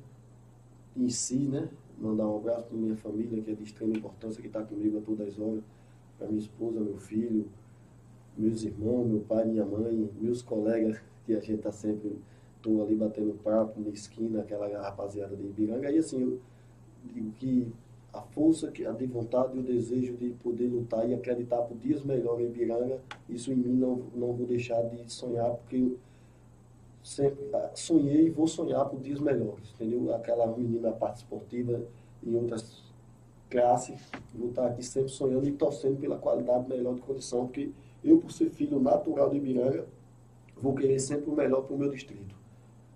S2: em si, né? Mandar um abraço para minha família, que é de extrema importância, que está comigo a todas as horas. Para minha esposa, meu filho, meus irmãos, meu pai, minha mãe, meus colegas, que a gente está sempre, estou ali batendo papo na esquina, aquela rapaziada de Ibiranga. E assim, eu digo que a força, a de vontade e o desejo de poder lutar e acreditar por dias melhores em Ibiranga, isso em mim não, não vou deixar de sonhar, porque sempre ah, sonhei e vou sonhar por dias melhores, entendeu? Aquela menina parte esportiva e outras classes, vou estar aqui sempre sonhando e torcendo pela qualidade melhor de condição, porque eu, por ser filho natural de Ibiranga, vou querer sempre o melhor para o meu distrito.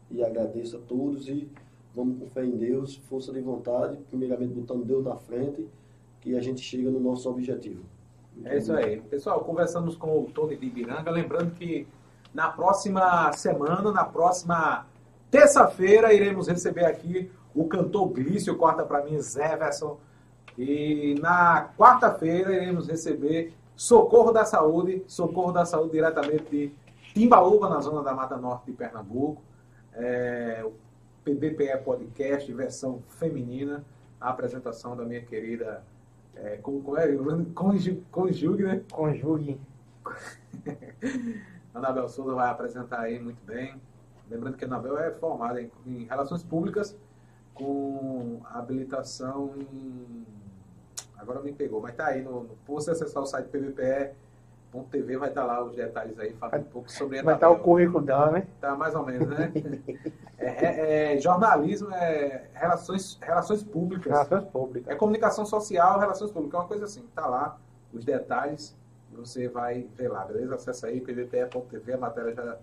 S2: E agradeço a todos e vamos com fé em Deus, força de vontade, primeiramente botando Deus na frente, que a gente chega no nosso objetivo.
S1: é isso aí. Pessoal, conversamos com o Tony de Ibiranga, lembrando que na próxima semana, na próxima terça-feira, iremos receber aqui o cantor Glício, corta para mim, Zé Verson, E na quarta-feira iremos receber Socorro da Saúde, Socorro da Saúde diretamente de Timbaúba, na zona da Mata Norte de Pernambuco. É, o PBPE Podcast, versão feminina, a apresentação da minha querida. É, como, como é? Conjugue, né?
S3: Conjugue. [laughs]
S1: Anabel Souza vai apresentar aí muito bem. Lembrando que a Anabel é formada em, em Relações Públicas com habilitação em. Agora me pegou, mas tá aí no. no você acessar o site pvpe.tv, vai estar tá lá os detalhes aí, falando um pouco sobre a
S3: Vai estar tá o currículo dela, né?
S1: Tá mais ou menos, né? é, é, é, jornalismo é relações, relações públicas.
S3: Relações públicas.
S1: É comunicação social, relações públicas, é uma coisa assim. Tá lá os detalhes, você vai ver lá, beleza? Acesse aí pvpe.tv, a matéria já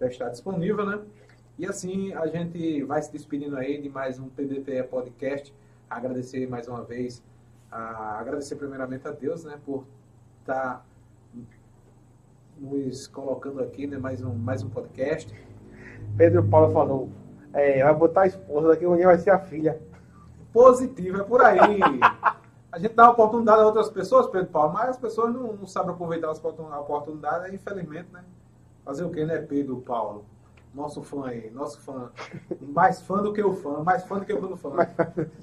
S1: já está disponível, né? E assim a gente vai se despedindo aí de mais um PBPE Podcast. Agradecer mais uma vez, a, agradecer primeiramente a Deus, né, por estar tá nos colocando aqui, né, mais um, mais um podcast.
S3: Pedro Paulo falou, é, vai botar a esposa daqui, onde vai ser a filha.
S1: Positivo, é por aí. [laughs] a gente dá oportunidade a outras pessoas, Pedro Paulo, mas as pessoas não, não sabem aproveitar as oportunidades, infelizmente, né? Fazer o que, né, Pedro Paulo? Nosso fã aí, nosso fã. [laughs] Mais fã do que o fã, mais fã do que o Bruno fã.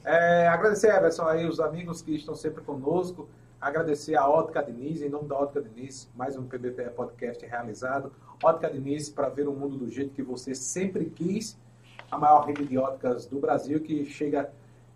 S1: É, agradecer, Everson, aí, os amigos que estão sempre conosco. Agradecer a Ótica Diniz, em nome da Ótica Diniz, mais um PBPE Podcast realizado. Ótica Diniz, para ver o mundo do jeito que você sempre quis. A maior rede de óticas do Brasil, que chega,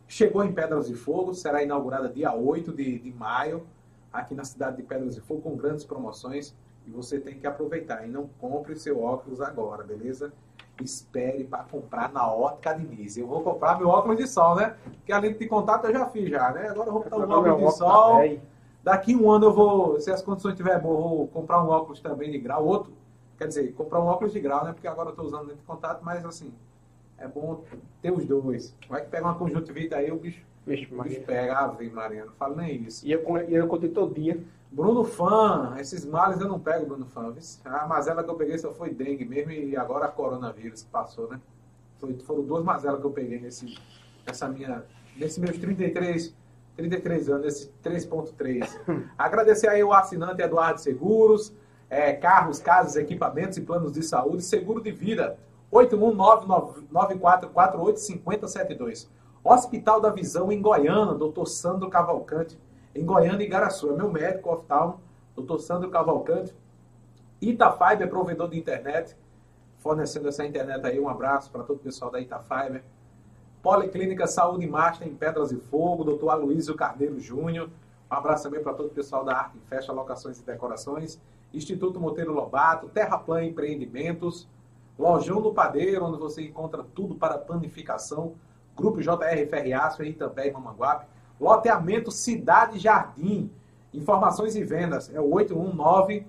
S1: chegou em Pedras de Fogo, será inaugurada dia 8 de, de maio, aqui na cidade de Pedras de Fogo, com grandes promoções. E você tem que aproveitar. E não compre seu óculos agora, beleza? Espere para comprar na Ótica Diniz. Eu vou comprar meu óculos de sol, né? Porque a lente de contato eu já fiz já, né? Agora eu vou botar um óculos de sol. Daqui um ano eu vou, se as condições estiverem boas, vou comprar um óculos também de grau. Outro, quer dizer, comprar um óculos de grau, né? Porque agora eu estou usando lente de contato, mas assim, é bom ter os dois. Vai que pega uma conjuntivite aí, o bicho,
S3: Vixe,
S1: o bicho pega. Ave Maria, não falo nem isso.
S3: E eu, e eu contei todo dia.
S1: Bruno Fã, esses males eu não pego, Bruno Fã. A mazela que eu peguei só foi dengue mesmo e agora a coronavírus que passou, né? Foi, foram duas mazelas que eu peguei nesse, nessa minha, nesses meus 33, 33 anos, nesse 3.3. [laughs] Agradecer aí o assinante Eduardo Seguros, é, carros, casas, equipamentos e planos de saúde, seguro de vida, 81994485072. Hospital da Visão em Goiânia, doutor Sandro Cavalcante em Goiânia e Garaçu. É meu médico oftalmo, doutor Sandro Cavalcante. Itafiber, provedor de internet, fornecendo essa internet aí. Um abraço para todo o pessoal da Itafiber. Policlínica Saúde Master em Pedras e Fogo, doutor Aloysio Carneiro Júnior. Um abraço também para todo o pessoal da Arte Fecha Locações e Decorações. Instituto Monteiro Lobato, Terraplan Empreendimentos, Lojão do Padeiro, onde você encontra tudo para panificação. Grupo JR Ferriaço e também Mamanguape. Loteamento Cidade Jardim. Informações e vendas é o 819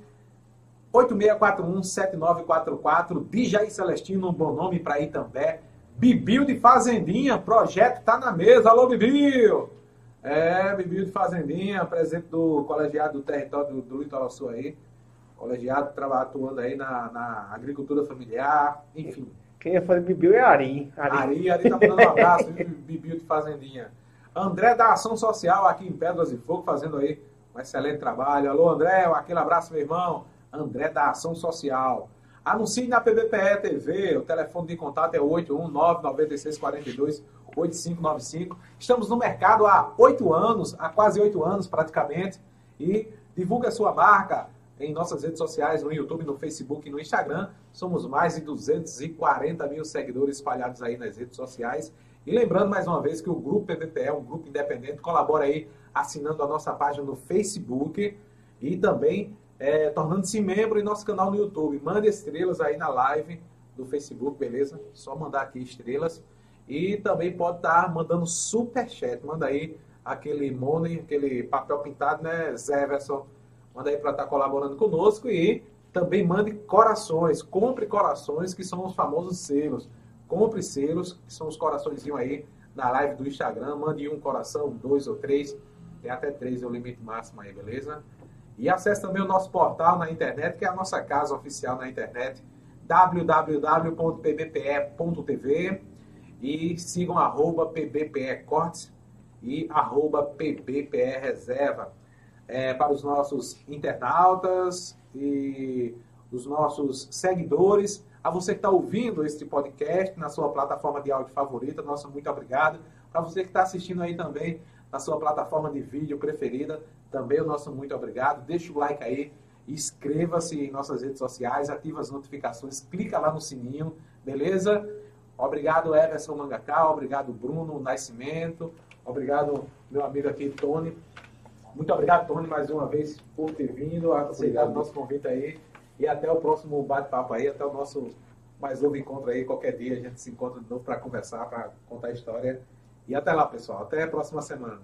S1: 8641 7944. Dijaí Celestino, um bom nome para Itambé. Bibil de Fazendinha, projeto tá na mesa. Alô, Bibil! É, Bibil de Fazendinha, presidente do colegiado do território do, do Litoral Sul aí. Colegiado atuando aí na, na agricultura familiar, enfim.
S3: Quem ia fazer Bibil é Ari.
S1: Ari, Ari, Ari tá mandando um abraço, Bibil de Fazendinha. André da Ação Social aqui em Pedras e Fogo, fazendo aí um excelente trabalho. Alô, André, aquele abraço, meu irmão. André da Ação Social. Anuncie na PBPE TV, o telefone de contato é 819-9642-8595. Estamos no mercado há oito anos, há quase oito anos praticamente, e divulgue a sua marca em nossas redes sociais, no YouTube, no Facebook e no Instagram. Somos mais de 240 mil seguidores espalhados aí nas redes sociais. E lembrando mais uma vez que o Grupo PVPE é um grupo independente, colabora aí assinando a nossa página no Facebook e também é, tornando-se membro em nosso canal no YouTube. Mande estrelas aí na live do Facebook, beleza? Só mandar aqui estrelas. E também pode estar tá mandando super chat. Manda aí aquele money, aquele papel pintado, né, Zé Everson? Manda aí para estar tá colaborando conosco e também mande corações. Compre corações, que são os famosos selos. Compre selos, que são os coraçõezinhos aí na live do Instagram. Mande um coração, dois ou três. Tem até três, é o limite máximo aí, beleza? E acesse também o nosso portal na internet, que é a nossa casa oficial na internet, www.pbpe.tv e sigam arroba pbpe cortes e arroba. É, para os nossos internautas e os nossos seguidores, a você que está ouvindo este podcast na sua plataforma de áudio favorita, nosso muito obrigado. Para você que está assistindo aí também na sua plataforma de vídeo preferida, também o nosso muito obrigado. Deixa o like aí, inscreva-se em nossas redes sociais, ativa as notificações, clica lá no sininho, beleza? Obrigado, Everson Mangacal, obrigado, Bruno Nascimento, obrigado, meu amigo aqui, Tony. Muito obrigado, Tony, mais uma vez por ter vindo, aceitado o nosso convite aí. E até o próximo bate-papo aí, até o nosso mais novo encontro aí. Qualquer dia a gente se encontra de novo para conversar, para contar a história. E até lá, pessoal. Até a próxima semana.